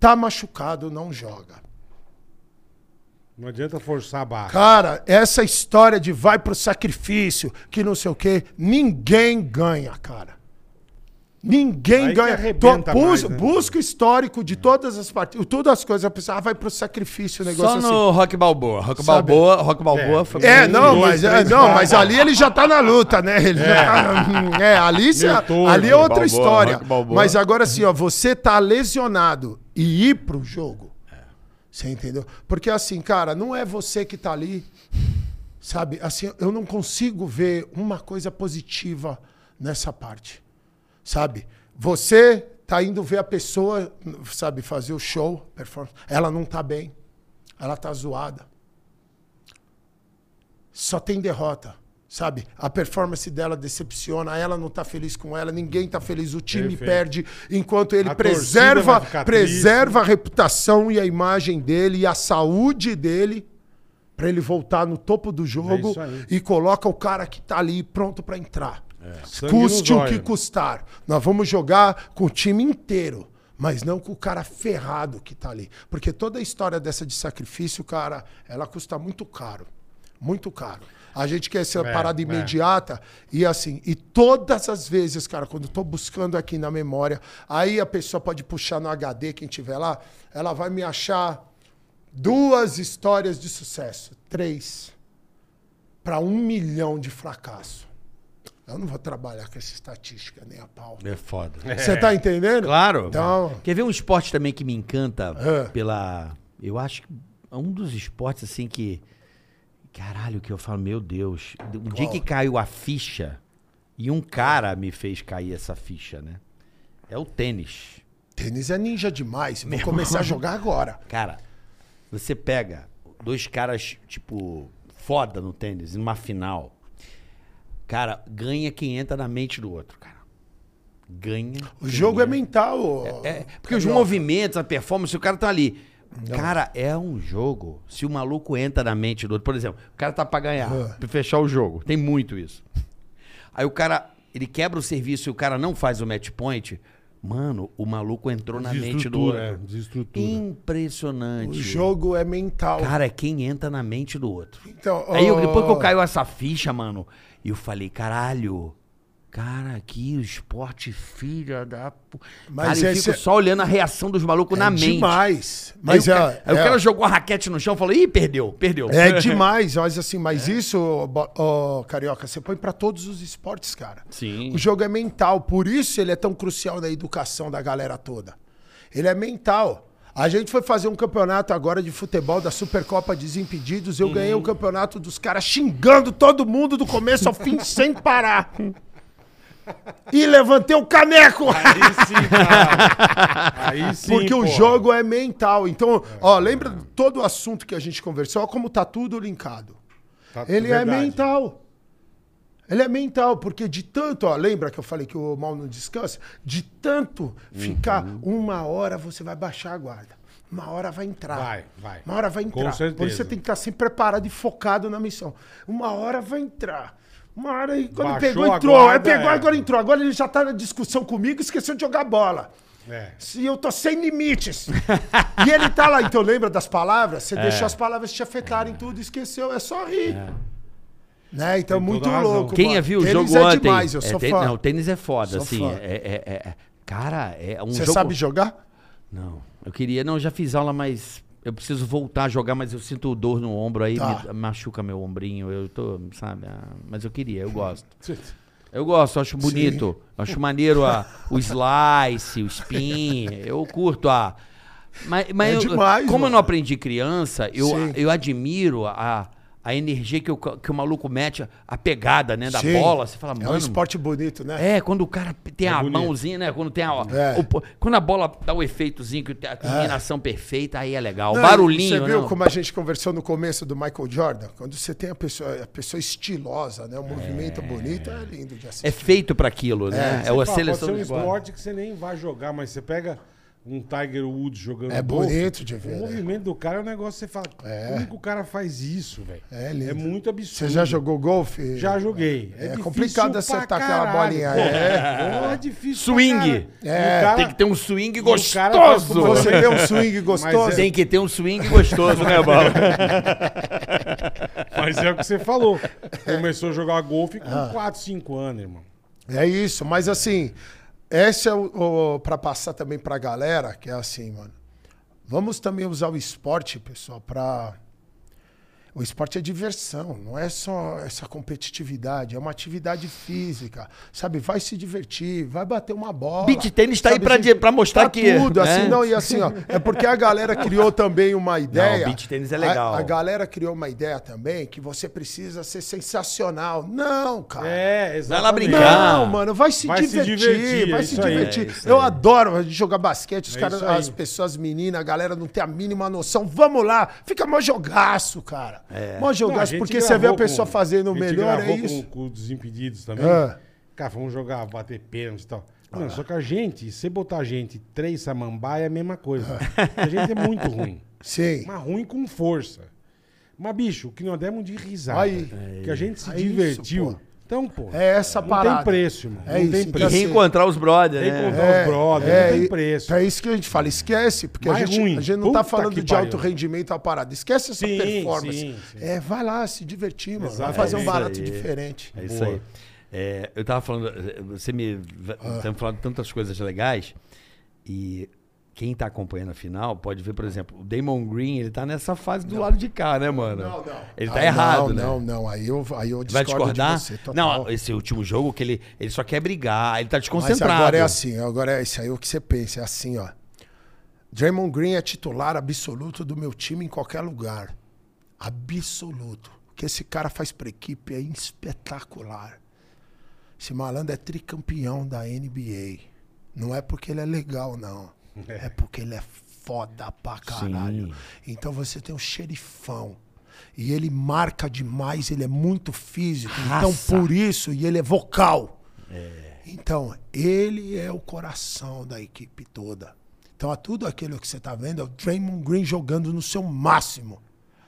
Tá machucado, não joga. Não adianta forçar a barra. Cara, essa história de vai pro sacrifício, que não sei o quê, ninguém ganha, cara. Ninguém Aí ganha. Tô- mais, bus- né? Busca o histórico de todas as partidas, todas as coisas. A pessoa ah, vai pro sacrifício, o negócio Só assim. no Rock Balboa. Rock Sabe? Balboa, Rock Balboa É. foi. É, Um, não, dois, mas, é, três, não, mas ali ele já tá na luta, né? Ele já tá, é, ali, torto. ali é outra Balboa, história. Mas agora assim, ó, você tá lesionado e ir pro jogo. Você entendeu? Porque assim, cara, não é você que tá ali, sabe? Assim, eu não consigo ver uma coisa positiva nessa parte, sabe? Você tá indo ver a pessoa, sabe, fazer o show, performance. Ela não tá bem. Ela tá zoada só tem derrota, sabe? A performance dela decepciona, ela não tá feliz com ela, ninguém tá feliz, o time Perfeito. perde, enquanto ele A preserva, preserva a reputação e a imagem dele e a saúde dele para ele voltar no topo do jogo É isso aí. e coloca o cara que tá ali pronto para entrar. No Custe o que custar. Nós vamos jogar com o time inteiro, mas não com o cara ferrado que tá ali. Porque toda a história dessa de sacrifício, cara, ela custa muito caro. Muito caro. A gente quer essa É, parada é. imediata e assim, e todas as vezes, cara, quando eu tô buscando aqui na memória, aí a pessoa pode puxar no HD, quem tiver lá, ela vai me achar duas histórias de sucesso. Três. para um milhão de fracasso. Eu não vou trabalhar com essa estatística nem a pau. É foda. Você tá entendendo? Claro. Então- Quer ver um esporte também que me encanta É. pela. Eu acho que é um dos esportes assim que. Caralho, que eu falo, meu Deus. Um dia que caiu a ficha, e um cara me fez cair essa ficha, né? É o tênis. Tênis é ninja demais. Vou começar a jogar agora. Cara, você pega dois caras, tipo, foda no tênis, numa final. Cara, ganha quem entra na mente do outro, cara. Ganha. O jogo é mental. ô- É, porque os Carioca. movimentos, a performance, o cara tá ali. Cara, é um jogo. Se o maluco entra na mente do outro, por exemplo, o cara tá pra ganhar, Ah. pra fechar o jogo. Tem muito isso. Aí o cara, ele quebra o serviço e o cara não faz o match point. Mano, o maluco entrou na mente do outro. É, desestrutura. Impressionante. O jogo é mental. Cara, é quem entra na mente do outro. Então, Aí eu- depois que eu caiu essa ficha, mano, eu falei, caralho. Cara, aqui o esporte, filha da. Mas cara, eu fico é- só olhando a reação dos malucos na é mente. demais. Mas aí, o é, cara, aí o é- cara jogou a raquete no chão e falou: ih, perdeu, perdeu. É demais, mas assim, mas isso, ó, bo- ó, Carioca, você põe pra todos os esportes, cara. Sim. O jogo é mental, por isso ele é tão crucial na educação da galera toda. Ele é mental. A gente foi fazer um campeonato agora de futebol da Supercopa Desimpedidos. Eu ganhei o campeonato dos caras xingando todo mundo do começo ao fim sem parar. E levantei o caneco! Aí sim, cara. Aí sim, Porque o porra. jogo é mental. Então, ó, lembra de todo o assunto que a gente conversou? Ó, como tá tudo linkado. Tá Ele é verdade. mental. Ele é mental, porque de tanto, ó, lembra que eu falei que o mal não descansa? De tanto ficar Uhum. uma hora, você vai baixar a guarda. Uma hora vai entrar. Vai, vai. Uma hora vai Com entrar. certeza. Por isso você tem que estar sempre preparado e focado na missão. Uma hora vai entrar. Uma hora aí, quando Baixou pegou, entrou. guarda, Aí pegou, é. agora entrou. Agora ele já tá na discussão comigo, esqueceu de jogar bola. É. Se eu tô sem limites. e ele tá lá, então lembra das palavras? É. Você deixou as palavras te afetarem tudo, esqueceu, é só rir. Né? Então, Tem muito louco. Quem mano. viu o Tênis jogo é ontem? demais, eu é, sou tê- fã. Não, tênis é foda, Sou assim. fã. É, é- é- é- cara, é um Você jogo. sabe jogar? Não, eu queria. Não, já fiz aula, mas eu preciso voltar a jogar, mas eu sinto dor no ombro aí, Tá. me machuca meu ombrinho. Eu tô, sabe? ah, mas eu queria, eu gosto. Eu gosto, acho bonito. Acho maneiro a, o slice, o spin. Eu curto a. Mas, mas É eu- demais, como eu mano. não aprendi criança, eu, Sim. eu admiro a, a energia que o, que o maluco mete, a pegada né, da Sim. bola. Você fala, É mano. um esporte bonito, né? É, quando o cara tem a bonito. mãozinha, né? Quando tem a. É. o- quando a bola dá o efeitozinho, que tem a combinação perfeita, aí é legal. O Não, barulhinho, Você viu não. como a gente conversou no começo do Michael Jordan? Quando você tem a pessoa, a pessoa estilosa, né? O movimento bonito, é lindo de assistir. É feito pra aquilo, né? É, Você a fala, seleção Pode do ser um esporte que você nem vai jogar, mas você pega um Tiger Woods jogando É golfe, bonito de ver, O né? movimento do cara é um negócio que você fala, como que o cara faz isso, velho? É lindo. muito absurdo. Você já jogou golfe? Já joguei. É difícil complicado acertar aquela bolinha, é. Pô, é difícil Swing. É. cara- Tem que ter um swing faz gostoso. Você vê um swing gostoso? Mas é- Tem que ter um swing gostoso, né, Bola? Mas é o que você falou. Começou a jogar golfe com Ah. 4, 5 anos, irmão. É isso, mas assim, esse é o, o para passar também pra galera, que é assim, mano. Vamos também usar o esporte, pessoal, pra o esporte é diversão, não é só essa competitividade, é uma atividade física, sabe? Vai se divertir, vai bater uma bola. Beach tênis tá aí sabe? pra Gente, di- pra mostrar tá que, tudo, né? assim, não, e assim, ó, é porque a galera criou também uma ideia. beach tênis é legal. A, a galera criou uma ideia também que você precisa ser sensacional. Não, cara. É, Vai exatamente. lá brincar. Não, mano, vai se Vai se divertir, divertir, vai é se divertir. É eu aí. adoro jogar basquete, os É caras, as pessoas, as meninas, a galera não tem a mínima noção. Vamos lá, fica mó jogaço, cara. É. Mó jogaço, gente porque você vê a pessoa com- fazendo o melhor, é isso. Com, com os Desimpedidos também. Ah. Cara, vamos jogar, bater pênalti e tal. Não, só que a gente, se botar a gente três samambaia é a mesma coisa. A gente é muito ruim. Sim. Mas ruim com força. Mas, bicho, o que nós demos de risada. Aí. que a gente se É isso, divertiu. pô. Então, pô. É essa não parada. tem preço, irmão. É não isso, tem então E preço. assim, reencontrar os brothers, né? que encontrar os brothers, é, não tem e- preço. É isso que a gente fala, esquece, porque a gente, ruim. a gente não tá Puta falando que de pariu. alto rendimento a parada. Esquece essa Sim, performance. sim, sim. É, vai lá se divertir, mano. Vai fazer um É barato aí. diferente. É isso Boa. aí. É, eu tava falando, você me. Ah. Estamos falando de tantas coisas legais. E quem tá acompanhando a final pode ver, por exemplo, o Damon Green, ele tá nessa fase do lado de cá, né, mano? Não, não. Ele tá Ah, errado, não, né? Não, não, aí eu, aí eu Vai discordar? você. Não, esse último jogo que ele, ele só quer brigar, ele tá Mas desconcentrado. agora é assim, agora é isso aí o que você pensa, é assim, ó. Draymond Green é titular absoluto do meu time em qualquer lugar. Absoluto. O que esse cara faz pra equipe é espetacular. Esse malandro é tricampeão da NBA. Não é porque ele é legal, não. É porque ele é foda pra caralho. Sim. Então você tem um xerifão. E ele marca demais, ele é muito físico. Então, Raça. por isso, e ele é vocal. Então, ele é o coração da equipe toda. Então, tudo aquilo que você tá vendo é o Draymond Green jogando no seu máximo.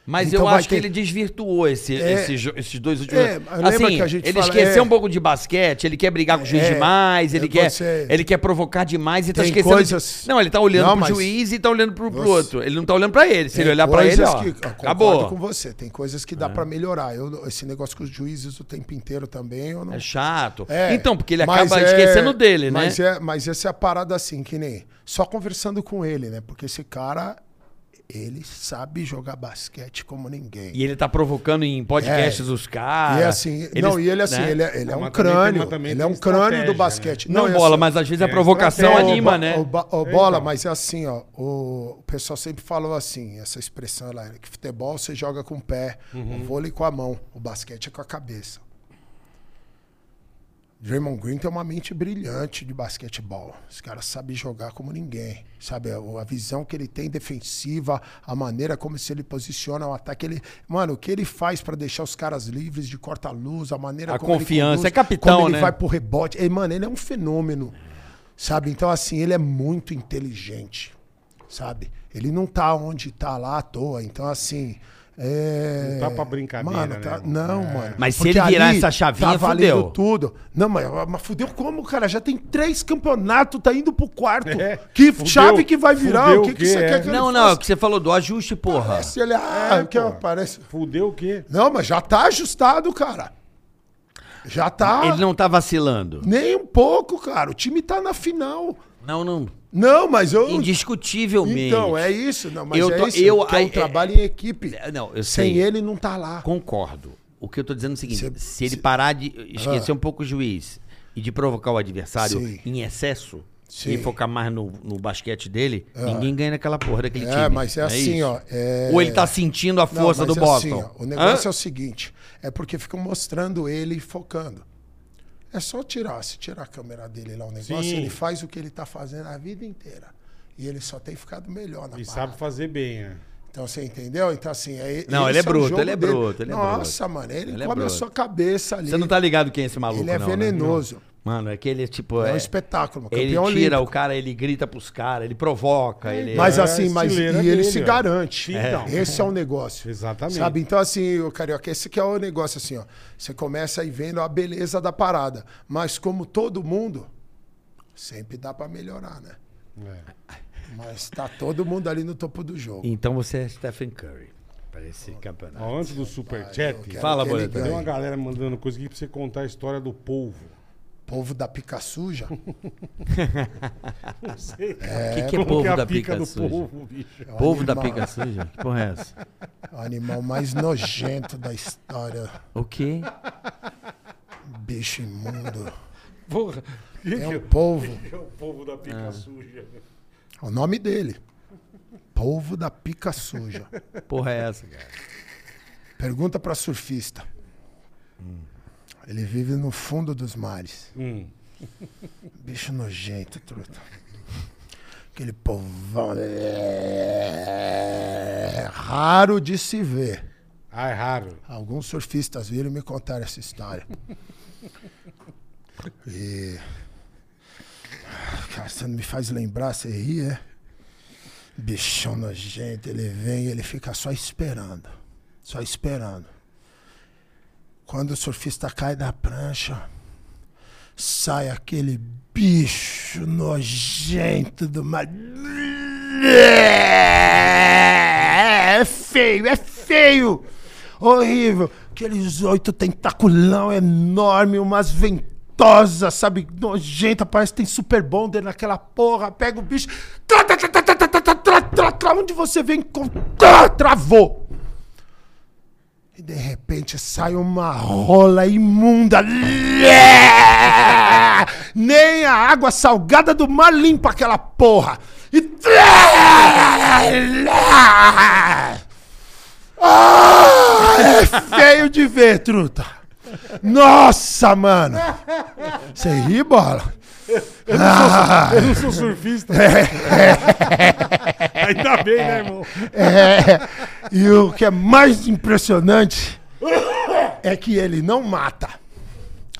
Mas Então eu acho que ter- ele desvirtuou esse, É. esse jo- esses dois últimos. É, assim, que a gente ele fala- esqueceu é. um pouco de basquete, ele quer brigar com o juiz É, demais, ele é, quer, você- ele quer provocar demais e tá esquecendo. de- coisas- Não, ele tá olhando Não, pro mas- juiz e tá olhando pro, pro outro. Ele não tá olhando pra ele. Se ele olhar pra ele, ó, que- concordo acabou. com você. Tem coisas que dá pra melhorar. Eu, esse negócio com os juízes o tempo inteiro também, não... É chato. É, então, porque ele acaba é- esquecendo dele, né? Mas, é, mas essa é a parada assim, que nem... Só conversando com ele, né? Porque esse cara, ele sabe jogar basquete como ninguém. E ele tá provocando em podcasts É. os caras. E é assim, Eles- não, e ele assim, né? ele é, ele é Não, um tem- crânio. ele é um crânio do né? basquete. Não, e bola, assim, mas às vezes a é provocação anima, né? Ô, Bo- ô, bola, Então. mas é assim, ó. O, o pessoal sempre falou assim, essa expressão lá, que futebol você joga com o pé, Uhum. o vôlei com a mão, o basquete é com a cabeça. Draymond Green tem uma mente brilhante de basquetebol. Esse cara sabe jogar como ninguém. Sabe, a, visão que ele tem defensiva, a maneira como se ele posiciona o ataque. Ele, mano, o que ele faz pra deixar os caras livres de corta-luz, a maneira A como ele confiança, conduz, é capitão, como ele né? vai pro rebote. E, mano, ele é um fenômeno. Sabe? Então, assim, ele é muito inteligente. Sabe? Ele não tá onde tá lá à toa. Então, assim. É... Não tá pra brincadeira, Mano, né, tá- irmão? Não, É. mano. Mas se Porque ele virar essa chavinha, tá valendo fudeu. tudo. Não, mas, mas fudeu como, cara? Já tem três campeonatos, tá indo pro quarto. É, que fudeu- chave que vai virar? fudeu O que, o que você quer que Não, ele não, é o que você falou do ajuste, porra. Se ele, ah, É, que parece... Fudeu o quê? Não, mas já tá ajustado, cara. Já tá. Ele não tá vacilando. Nem um pouco, cara. O time tá na final. Não, não. Não, mas eu. Indiscutivelmente. Então, é isso. Não, mas Eu é tô- isso. eu- que é um aí- trabalho em equipe. É, Não, eu sei. Sem ele, não tá lá. Concordo. O que eu tô dizendo é o seguinte: Cê- se ele cê- parar de esquecer Ah. um pouco o juiz e de provocar o adversário Sim. em excesso Sim. e focar mais no, no basquete dele, ninguém ganha naquela porra daquele É, time. mas é Não assim, ó. é- Ou ele tá sentindo a Não, força mas do é Boston. assim, ó, o negócio Hã? é o seguinte: é porque ficam mostrando ele focando. É só tirar, se tirar a câmera dele lá, o negócio, Sim. ele faz o que ele tá fazendo a vida inteira. E ele só tem ficado melhor na E parada. sabe fazer bem, né? Então você entendeu? Então assim, é, Não, ele esse é bruto, ele é bruto, ele é Nossa, mano, ele, Ele é come a bruto. sua cabeça ali. Você não tá ligado quem é esse maluco, Ele é não, né? Mano, é que ele, tipo. É, É, um espetáculo, ele campeão tira olímpico. o cara, ele grita pros caras, ele provoca, ele. Mas É, assim, mas e estileira ele dele, se ó. garante. Então. Esse é o negócio. Exatamente. Sabe? Então, assim, o Carioca, esse que é o negócio, assim, ó. Você começa aí vendo a beleza da parada. Mas como todo mundo, sempre dá pra melhorar, né? É. Mas tá todo mundo ali no topo do jogo. Então você é Stephen Curry para esse campeonato. Antes do Superchat, Fala, ele Boleta. tem uma galera mandando coisa aqui pra você contar a história do polvo. Povo da pica suja. Não sei. O que, que é povo que é da pica, pica, suja? polvo, bicho? É o Povo da pica suja? Que porra é essa? O animal mais nojento da história. O quê? Bicho imundo. Porra. Que É um povo. é o povo da pica suja? É o nome dele. Povo da pica suja. Porra é essa, cara? Pergunta pra surfista. Ele vive no fundo dos mares. Hum. Bicho nojento, truta. Aquele povão. É raro de se ver. Ah, é raro. Alguns surfistas viram e me contaram essa história. E. Cara, você não me faz lembrar, você ri, é? Bichão nojento, ele vem e ele fica só esperando. Só esperando. Quando o surfista cai da prancha, sai aquele bicho nojento do mar. É feio, é feio! Horrível! Aqueles oito tentaculão enorme, umas ventosas, sabe? Nojenta, parece que tem super bonder naquela porra. Pega o bicho. tá, tá, tá, tá, onde você vem. Ah, travou! E de repente sai uma rola imunda. Nem a água salgada do mar limpa aquela porra. E. Ah, é feio de ver, truta. Nossa, mano. Você ri, bola? Ah, Eu não sou surfista. Ainda bem, né, irmão? é. E o que é mais impressionante é que ele não mata.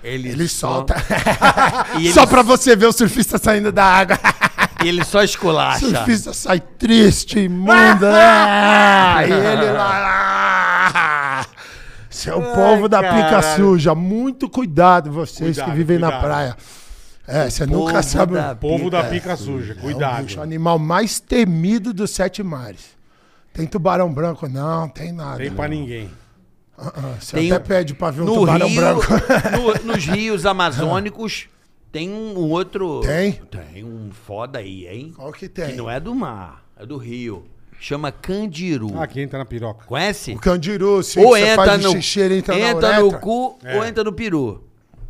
Ele, Ele solta. E ele, Só pra você ver o surfista saindo da água. ele só O esculacha. surfista sai triste, imunda. Ah, e ele lá. ah. Seu povo da pica suja. Muito cuidado, vocês Cuidado, que vivem na cuidado. praia. É, você nunca sabe. da Povo da pica pica suja. É o Cuidado. bicho, o animal mais temido dos sete mares. Tem tubarão branco? Não, tem nada. Tem pra ninguém. Ah, Você Tem até um- pede pra ver um No tubarão Rio, branco. no- nos rios amazônicos, tem um outro. Tem? Tem um foda aí, hein? Qual que Que tem? não é do mar, é do rio. Chama Candiru. Ah, quem entra na piroca. Conhece? O candiru, sim, ou que entra faz no, o xixi, ele entra, entra na no cu É. ou entra no peru.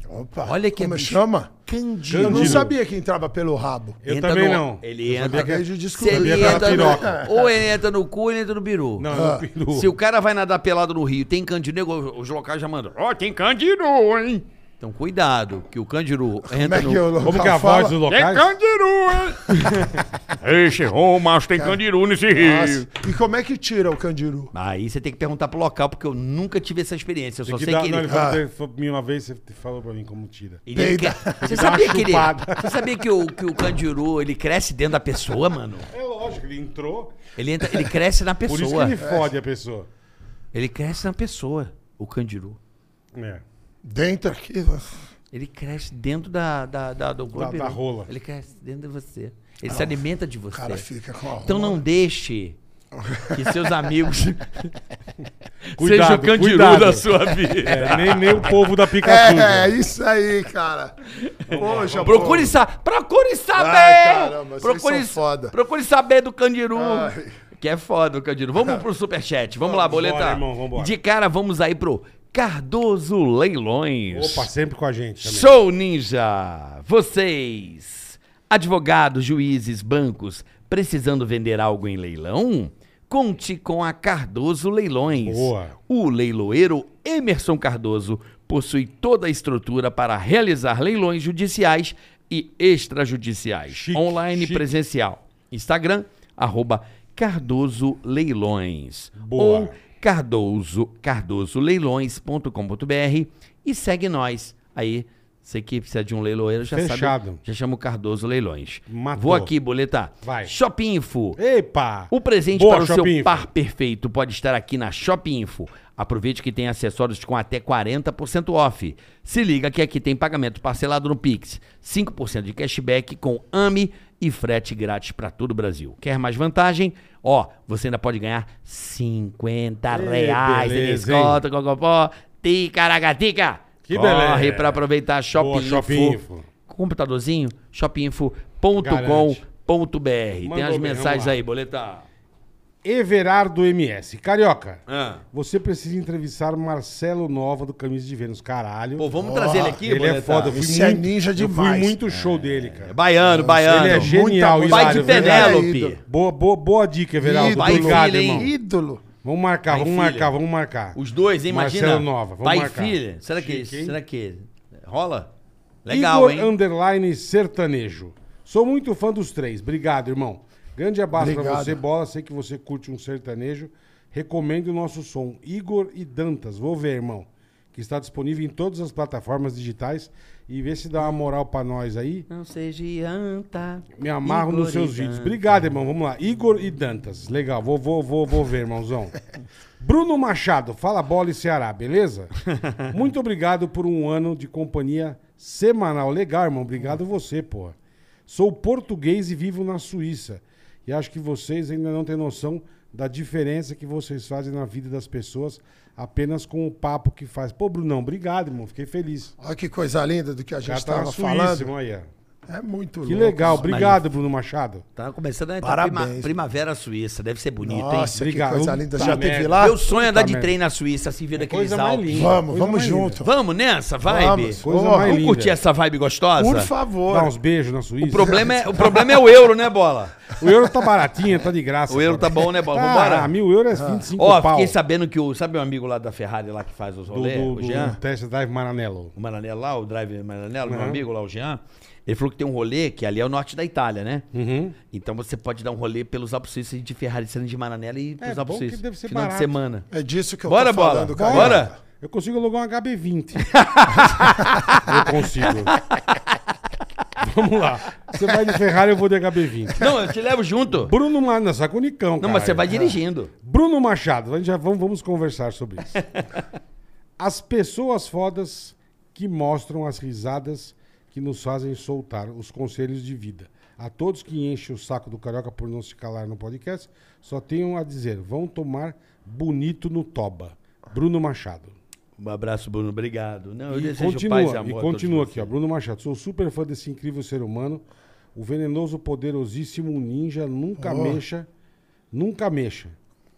Opa, Olha que como bicho. chama? Candiru. Eu não sabia que entrava pelo rabo. Eu Entra também no- não. Ele Eu entra. sabia Acabei de Se descobrir. ele Sabia que era entra piroca. no, ou ele entra no cu ou ele entra no peru. Não, Ah. no peru. Se o cara vai nadar pelado no rio, tem candiru, nego, os locais já mandam. Ó, tem candiru, hein? Então cuidado, que o candiru Como entra é que no... o local Como que é a fala? voz dos Tem locais? candiru, hein? Esse ô, macho, tem candiru nesse rio. Nossa, E como é que tira o candiru? Aí você tem que perguntar pro local, porque eu nunca tive essa experiência. Eu Tem só que sei dar- que não, ele... falou, Ah. ele falou pra mim uma vez, você falou pra mim como tira. ele Peida. cre- Você sabia que ele... Você sabia que o, que o candiru, ele cresce dentro da pessoa, mano? É lógico, ele entrou. Ele, entra, ele cresce na Por isso que pessoa. ele fode a pessoa. Ele cresce na pessoa, o candiru. É. Dentro aqui. Ele cresce dentro da, da, da, do corpo. da rola. Ele cresce dentro de você. Ele se alimenta de O você. cara fica com a Então não deixe que seus amigos Cuidado, sejam o candiru cuidado. da sua vida. É, nem, nem o povo da pica É, suja. isso aí, cara. Poxa, Procure, sa procure saber! Ai, caramba, vocês procure, são foda. procure saber do candiru. Ai. Que é foda o candiru. Vamos pro superchat. Vamos lá, Vambora, boleta. irmão, vambora. De cara, vamos aí pro Cardoso Leilões. Opa, sempre com a gente também. Show Ninja! Vocês, advogados, juízes, bancos, precisando vender algo em leilão? Conte com a Cardoso Leilões. Boa. O leiloeiro Emerson Cardoso possui toda a estrutura para realizar leilões judiciais e extrajudiciais, Chique, online e presencial. Instagram, arroba Cardoso Leilões. Boa. Ou cardoso, cardosoleilões.com.br e segue nós. Aí, você que precisa de um leiloeiro já Fechado. sabe. Já chama o Cardoso Leilões. Matou. Vou aqui, boleta. Vai. Shopping Info. Epa! O presente Boa, para o Shopping seu par perfeito pode estar aqui na Shopping Info. Aproveite que tem acessórios com até 40% off. Se liga que aqui tem pagamento parcelado no Pix, 5% de cashback com AMI e frete grátis para todo o Brasil. Quer mais vantagem? Ó, você ainda pode ganhar 50 Ei, reais de beleza, desconto, cocopó, ticaracatica. Que Corre beleza. para aproveitar Shopping, Boa, Info. Shopping Info. Computadorzinho, shopinfo.com.br. Tem as mensagens aí, boleta. Everardo MS. Carioca, Ah. você precisa entrevistar Marcelo Nova do Camisa de Vênus. Caralho. Pô, vamos trazer ele aqui, ele é Boleta? foda. Eu fui Esse é muito, ninja eu demais. fui muito show dele, cara. Baiano, baiano. Ele é genial, Muita- Pai hilário, de verdade. Penélope. Boa, boa, boa dica, Everaldo. E Obrigado, filha, hein? irmão. Ídolo. Vamos marcar, Pai e vamos filha. marcar, vamos marcar. Os dois, hein? Imagina. Marcelo Nova, vamos Pai marcar. e filha. Será que, Chique, hein? será que rola? Legal, Igor hein? Underline Sertanejo. Sou muito fã dos três. Obrigado, irmão. Grande abraço pra Obrigado. você, Bola. Sei que você curte um sertanejo. Recomendo o nosso som. Igor e Dantas. Vou ver, irmão. Que está disponível em todas as plataformas digitais. E vê se dá uma moral pra nós aí. Não seja anta. Me amarro Igor nos seus e vídeos. Dantas. Obrigado, irmão. Vamos lá. Igor e Dantas. Legal. Vou, vou, vou, vou ver, irmãozão. Bruno Machado. Fala bola e Ceará, beleza? Muito obrigado por um ano de companhia semanal. Legal, irmão. Obrigado você, porra. Sou português e vivo na Suíça. E acho que vocês ainda não têm noção da diferença que vocês fazem na vida das pessoas apenas com o papo que faz. Pô, Brunão, obrigado, irmão. Fiquei feliz. Olha que coisa linda do que a gente tá estava Suíça, falando. aí, ó. É muito Que louco. legal. Obrigado, Bruno Machado. Tá começando a entrar Parabéns. prima- primavera suíça. Deve ser bonito, Nossa, hein? que Obrigado. coisa linda. Puta Já teve merda. lá? Meu sonho é andar Puta de merda. trem na Suíça, assim, ver aqueles Coisa mais Alpes. linda. Vamos, Coisa vamos mais linda. junto. Vamos nessa vibe? Vamos. Coisa Porra, mais Vamos linda. curtir essa vibe gostosa? Por favor. Dá uns beijos na Suíça. O problema, é, o problema é o euro, né, Bola? O euro tá baratinho, tá de graça. O euro tá bom, né, Bola? Vambora? Ah, mil euros é 25 Ó, pau. fiquei sabendo que o... Sabe o amigo lá da Ferrari lá que faz os do, rolês? do, o Jean? do Test Drive Maranello. O Maranello lá, o Drive Maranello, meu amigo lá, o Jean. Ele falou que tem um rolê que ali é o norte da Itália, né? Uhum. Então você pode dar um rolê pelos Alpes Suíços de Ferrari sendo de Maranello e É pros Alpes Suíços. deve ser Final barato. de semana. É disso que eu Bora, tô bola. falando, cara. Bora. Eu consigo alugar um HB20. eu consigo. Vamos lá. Você vai de Ferrari, eu vou de HB20. Não, eu te levo junto. Bruno Machado, só com o Nicão, Não, mas você vai dirigindo. Bruno Machado, a gente já vamos, vamos conversar sobre isso. As pessoas fodas que mostram as risadas que nos fazem soltar os conselhos de vida. A todos que enchem o saco do Carioca por não se calar no podcast, só tenho a dizer, vão tomar bonito no toba. Bruno Machado. Um abraço, Bruno. Obrigado. Não, eu E desejo continua, paz e e amor. a continua aqui, ó. Bruno Machado, sou super fã desse incrível ser humano. O venenoso, poderosíssimo ninja, nunca Oh. mexa, nunca mexa.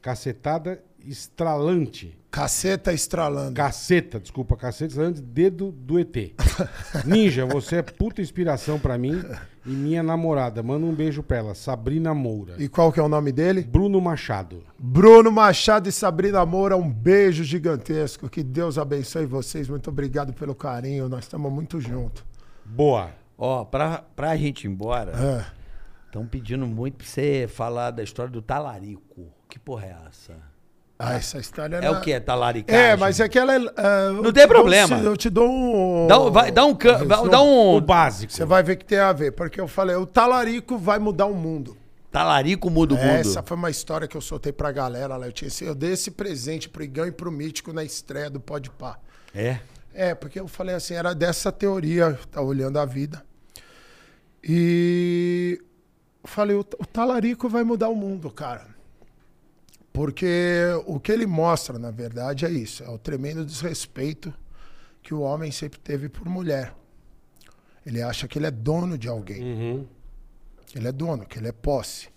Cacetada estralante. Caceta estralando. Caceta, desculpa, caceta estralante, dedo do ET. Ninja, você é puta inspiração pra mim e minha namorada. Manda um beijo pra ela, Sabrina Moura. E qual que é o nome dele? Bruno Machado. Bruno Machado e Sabrina Moura, um beijo gigantesco. Que Deus abençoe vocês. Muito obrigado pelo carinho. Nós estamos muito juntos. Boa. Ó, pra, pra gente ir embora, É. estão pedindo muito pra você falar da história do talarico. Que porra é essa? Ah, essa história É o que? Talaricagem? É, mas é que ela é. é, eu Não te tem um- problema. eu te dou um. Dá, um- vai, dá um... can- vai- Dá um... O básico. Você vai ver que tem a ver, porque eu falei, o talarico vai mudar o mundo. Talarico muda o mundo. Essa foi uma história que eu soltei pra galera lá. Eu, tinha, esse- eu dei esse presente pro Igão e pro Mítico na estreia do Pode Pá. É? É, porque eu falei assim, era dessa teoria, tá olhando a vida. E eu falei, o, o talarico vai mudar o mundo, cara. Porque o que ele mostra, na verdade, é isso. É o tremendo desrespeito que o homem sempre teve por mulher. Ele acha que ele é dono de alguém. Uhum. Ele é dono, que ele é posse.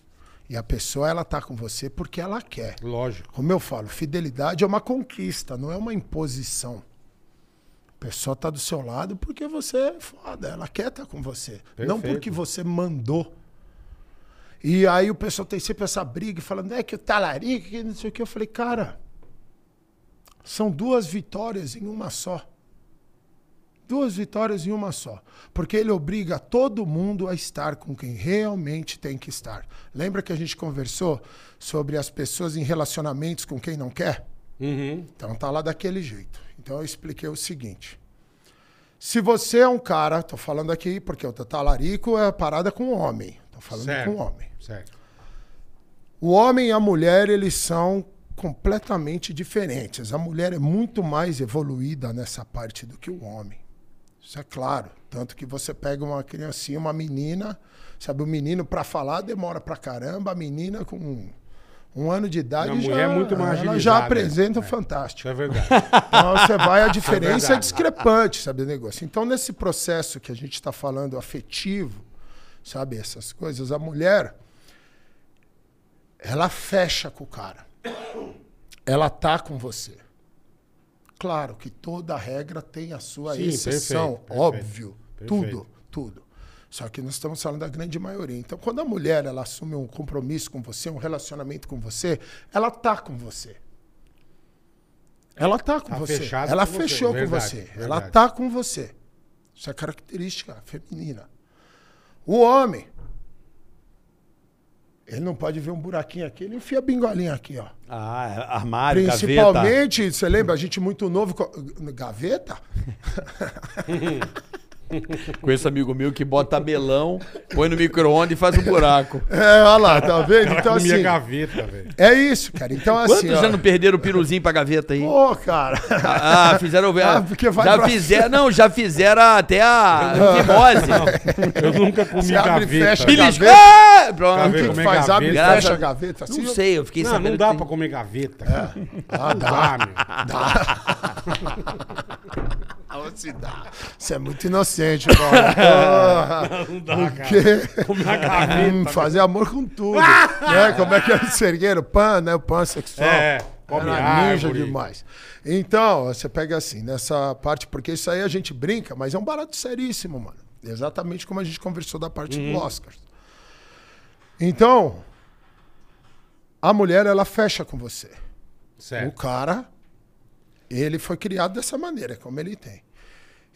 E a pessoa, ela tá com você porque ela quer. Lógico. Como eu falo, fidelidade é uma conquista, não é uma imposição. A pessoa tá do seu lado porque você é foda, ela quer estar com você. Não Perfeito. porque você mandou. E aí o pessoal tem sempre essa briga falando, é que o talarico, que não sei o que. Eu falei, cara, são duas vitórias em uma só. Duas vitórias em uma só. Porque ele obriga todo mundo a estar com quem realmente tem que estar. Lembra que a gente conversou sobre as pessoas em relacionamentos com quem não quer? Uhum. Então tá lá daquele jeito. Então eu expliquei o seguinte. Se você é um cara, tô falando aqui porque o talarico é parada com o homem. Falando Certo. com o homem. Certo. O homem e a mulher, eles são completamente diferentes. A mulher é muito mais evoluída nessa parte do que o homem. Isso é claro. Tanto que você pega uma criancinha, uma menina, sabe, o menino para falar demora pra caramba, a menina com um, um ano de idade A já, é muito mais ela já apresenta é. fantástico. É verdade. Então você vai, a diferença é, verdade. discrepante, sabe, do negócio. Então, nesse processo que a gente está falando afetivo, sabe, essas coisas, a mulher, ela fecha com o cara. Ela tá com você. Claro que toda regra tem a sua Sim, exceção, perfeito, perfeito, óbvio. perfeito. Tudo, tudo. Só que nós estamos falando da grande maioria. Então, quando a mulher ela assume um compromisso com você, um relacionamento com você, ela tá com você. Ela tá com Tá você. Ela com você, fechou verdade, com você. Ela verdade. tá com você. Isso é característica feminina. O homem, ele não pode ver um buraquinho aqui, ele enfia a bingolinha aqui, ó. Ah, armário, gaveta. Principalmente, você lembra, a gente muito novo, co- gaveta? Conheço amigo meu que bota melão, põe no micro-ondas e faz um buraco. É, olha lá, tá vendo? Então, Comia assim, gaveta, velho. é isso, cara. Então, assim, Quantos ó, já não perderam o piruzinho pra gaveta aí? Pô, cara. Ah, fizeram. Ah, porque vai já pra fizeram. Não, já fizeram até a fimose. Eu nunca comi Você abre e gaveta. fecha. Beliscão! Gaveta. Ah, O Pronto. que, que faz? Abre e gaveta. fecha a gaveta. Assim, Não sei, eu fiquei Não, sabendo. não dá que pra tem- comer gaveta. cara. Ah, dá. dá, meu. Ô, se dá. Você é muito inocente, mano. Não dá, cara. Porque Comer a gaveta. hum, fazer amor com tudo. né? Como é que era o sergueiro? Pan, né? O pan sexual. É, come Era ninja demais. Então, você pega assim, nessa parte, porque isso aí a gente brinca, mas é um barato seríssimo, mano. Exatamente como a gente conversou da parte Uhum. do Oscar. Então, a mulher, ela fecha com você. O Certo. cara, ele foi criado dessa maneira, como ele tem.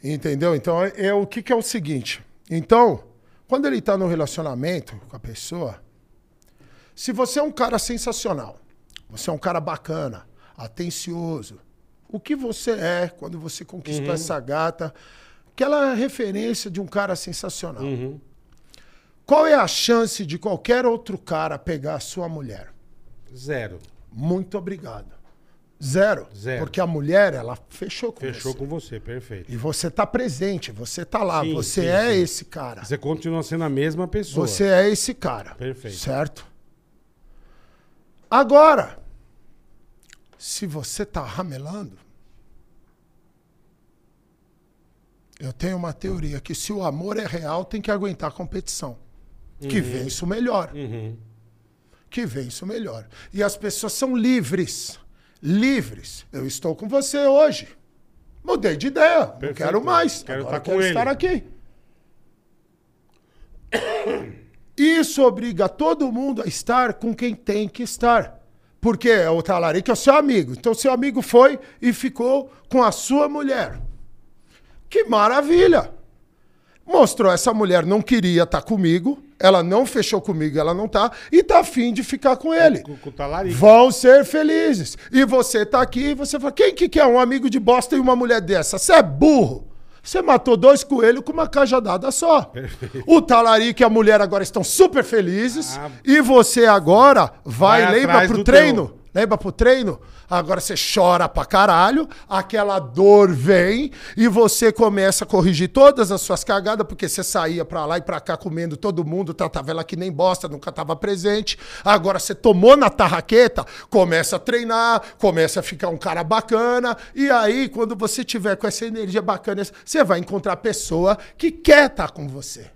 Entendeu? Então, é, é o que, que é o seguinte. Então, quando ele está no relacionamento com a pessoa, se você é um cara sensacional, você é um cara bacana, atencioso, o que você é quando você conquistou essa gata, aquela referência de um cara sensacional. Qual é a chance de qualquer outro cara pegar a sua mulher? Zero. Muito obrigado. Zero. Zero. Porque a mulher, ela fechou com Fechou você. com você, perfeito. E você tá presente, você tá lá, Sim, você sim, é sim. esse cara. Você continua sendo a mesma pessoa. Você é esse cara. Perfeito. Certo? Agora, se você tá ramelando, eu tenho uma teoria que se o amor é real, tem que aguentar a competição. Que vence o melhor. Uhum. Que vence o melhor. E as pessoas são livres. Livres. Eu estou com você hoje. Mudei de ideia. Não Perfeito. quero mais. Quero Agora estar quero ele. estar aqui. Isso obriga todo mundo a estar com quem tem que estar. Porque é o talarico é o seu amigo. Então, seu amigo foi e ficou com a sua mulher. Que maravilha! Mostrou essa mulher não queria estar comigo, ela não fechou comigo, ela não tá, e tá afim de ficar com ele. Com, com. Vão ser felizes. E você tá aqui e você fala: quem que quer um amigo de bosta e uma mulher dessa? Você é burro. Você matou dois coelhos com uma cajadada só. O talarico e a mulher agora estão super felizes. Ah. E você agora vai, Vai lembra pro treino? teu. Lembra pro treino? Agora você chora pra caralho, aquela dor vem e você começa a corrigir todas as suas cagadas, porque você saía pra lá e pra cá comendo todo mundo, tratava ela que nem bosta, nunca tava presente. Agora você tomou na tarraqueta, começa a treinar, começa a ficar um cara bacana, e aí quando você tiver com essa energia bacana, você vai encontrar a pessoa que quer estar com você.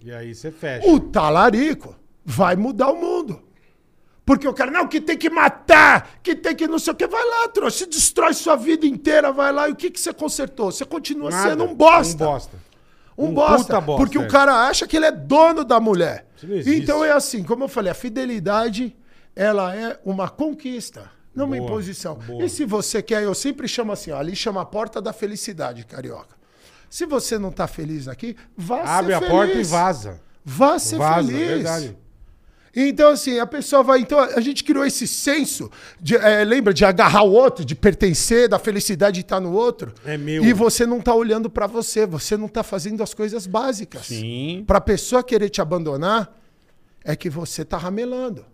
E aí você fecha. O talarico vai mudar o mundo. Porque o cara, não, que tem que matar, que tem que não sei o que. Vai lá, trouxa, se destrói sua vida inteira, vai lá. E o que, que você consertou? Você continua Nada. sendo um bosta. Um bosta. Um, Um bosta, bosta, Porque é. o cara acha que ele é dono da mulher. Então é assim, como eu falei, a fidelidade, ela é uma conquista, não uma imposição. boa. E se você quer, eu sempre chamo assim, ó, ali chama a porta da felicidade, carioca. Se você não tá feliz aqui, vá Abre ser a feliz. porta e vaza. Vá ser vaza, feliz. é verdade. Então, assim, a pessoa vai. Então, a gente criou esse senso, de, eh, lembra, de agarrar o outro, de pertencer, da felicidade de estar no outro. É meu. E você não tá olhando pra você, você não tá fazendo as coisas básicas. Sim. Pra pessoa querer te abandonar, é que você tá ramelando.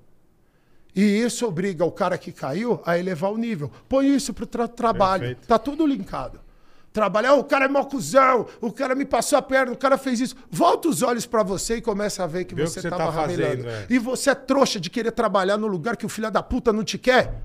E isso obriga o cara que caiu a elevar o nível. Põe isso pro tra- trabalho. Perfeito. Tá tudo linkado. Trabalhar, o cara é mó cuzão, o cara me passou a perna, o cara fez isso. Volta os olhos pra você e começa a ver que Vê você que você tava tá fazendo, ramelando. é. E você é trouxa de querer trabalhar no lugar que o filho da puta não te quer.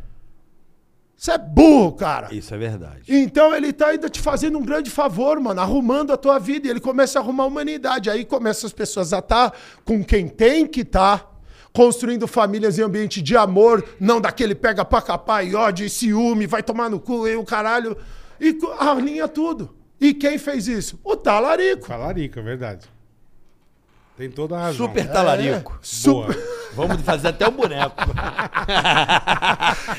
Você é burro, cara. Isso é verdade. Então ele tá ainda te fazendo um grande favor, mano, arrumando a tua vida. E ele começa a arrumar a humanidade. Aí começa as pessoas a estar com quem tem que estar, construindo famílias em ambiente de amor, não daquele pega pra capar e ódio e ciúme, vai tomar no cu e o caralho. E alinha tudo. E quem fez isso? O talarico. Talarico, é verdade. Tem toda a razão. Super talarico. Boa. Vamos fazer até um boneco.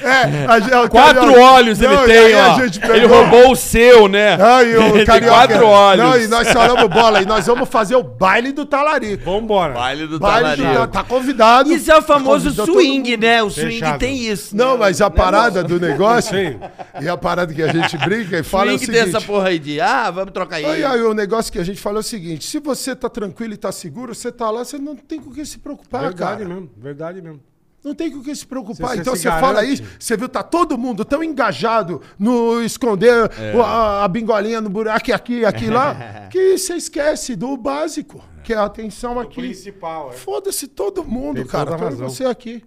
É, a o Quatro carioca- olhos ele Não, e tem, ó. gente Ele roubou o seu, né? Não, e o Ele tem carioca- quatro olhos. Não, e nós falamos bola. E nós vamos fazer o baile do talarico. Vambora. Baile do Baile do talarico. tá convidado. Isso é o famoso todo swing, né? O swing Fechado. tem isso. Não, né? mas a parada do negócio Sei. e a parada que a gente brinca e fala é o swing tem essa seguinte. porra aí de, ah, vamos trocar aí. Aí, aí o negócio que a gente fala é o seguinte: se você tá tranquilo e tá seguro, você tá lá, você não tem com o que se preocupar, verdade cara. mesmo, verdade mesmo. Não tem com o que se preocupar. Você- então você fala isso, você viu, tá todo mundo tão engajado no esconder o- a, a bingolinha no buraco, aqui, aqui, lá, que você esquece do básico, que é a atenção aqui. Principal, é. Foda-se todo mundo, Tem cara. razão. você aqui.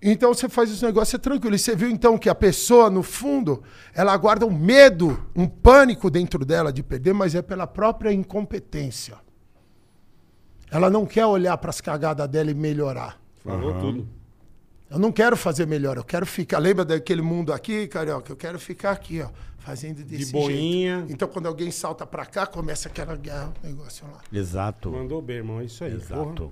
Então você faz esse negócio é tranquilo. E você viu então que a pessoa, no fundo, ela guarda um medo, um pânico dentro dela de perder, mas é pela própria incompetência. Ela não quer olhar para as cagadas dela e melhorar. Falou tudo. Eu não quero fazer melhor, eu quero ficar. Lembra daquele mundo aqui, carioca? Eu quero ficar aqui, ó, fazendo desse boinha. jeito. Então, quando alguém salta pra cá, começa aquela guerra, negócio lá. Exato. Mandou bem, irmão. É isso aí. porra.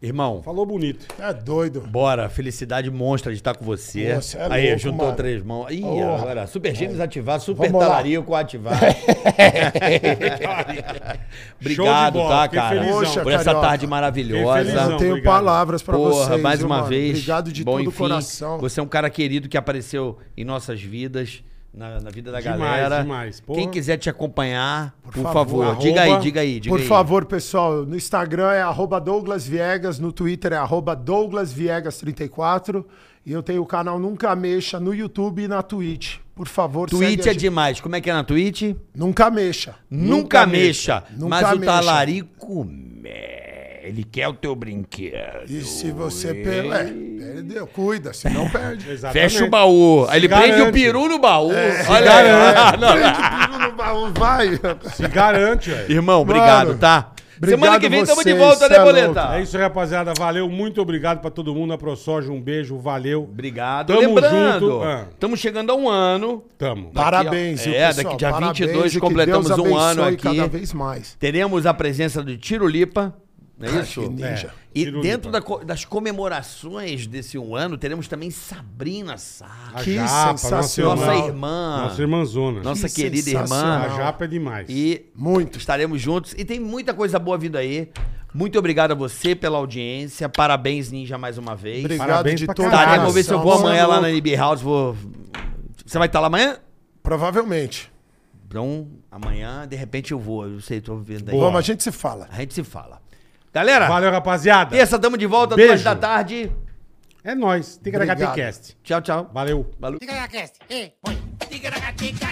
Irmão, Falou bonito. É doido. bora. Felicidade monstra de estar com você. Você é Aí, louco, juntou mano. três mãos. Ih, Porra. agora. Super Gêmeos ativar, Super Vamos lá. Talarico ativar. Obrigado, bola, tá, cara? felizão. Por essa tarde maravilhosa. felizão. Eu tenho obrigado. palavras pra Porra, vocês. mais viu, uma mano? vez. Obrigado de Bom, todo o enfim, coração. Você é um cara querido que apareceu em nossas vidas, na, na vida da Demais, galera. demais. Porra. Quem quiser te acompanhar, por, favor, favor, diga aí, diga aí, diga Por aí. favor, pessoal, no Instagram é arroba Douglas Viegas, no Twitter é arroba Douglas Viegas34 e eu tenho o canal Nunca Mexa no YouTube e na Twitch. Por favor, Twitch segue a é gente. demais. Como é que é na Twitch? Nunca Mexa. Nunca, mexa. Nunca mas o mexa. talarico, me- ele quer o teu brinquedo. E se você per... é, perdeu, cuida, senão perde. Exatamente. Fecha o baú. Aí ele prende o garante. peru no baú. É, Olha garante. aí. Não, não. Tiro no baú, Vai. Se garante, velho. Irmão, obrigado, Mano, tá? Semana obrigado que vem estamos de volta, né, é Boleta? É isso aí, rapaziada. Valeu, muito obrigado pra todo mundo. A ProSoja, um beijo, valeu. Obrigado. Tamo Lembrando, junto. Ah. estamos chegando a um ano. Tamo. Parabéns, viu, é, pessoal? daqui dia Parabéns 22 e que completamos um ano aqui. cada vez mais. Teremos a presença do Tirulipa, não é isso? que ninja. É. E dentro da co- das comemorações desse um ano, teremos também Sabrina Sá, Que Japa, sensacional. nossa irmã. Nossa irmãzona. nossa Que querida irmã. sensacional. A Japa é demais. E Muito. estaremos juntos. E tem muita coisa boa vindo aí. Muito obrigado a você pela audiência. Parabéns, Ninja, mais uma vez. Obrigado Parabéns de pra todo. Estarei, vou ver se eu vou amanhã lá na. NB House. Vou... Você vai estar lá amanhã? Provavelmente. Então, amanhã, de repente eu vou. Eu não sei, tô vendo aí. Vamos, a gente se fala. A gente se fala. Galera, Valeu, rapaziada. terça, tamo de volta, Beijo. duas da tarde. É nóis. Ticaracatecast. Obrigado. Tchau, tchau. Valeu. Valeu. Ticaracast, eh, põe. Ticaracatica,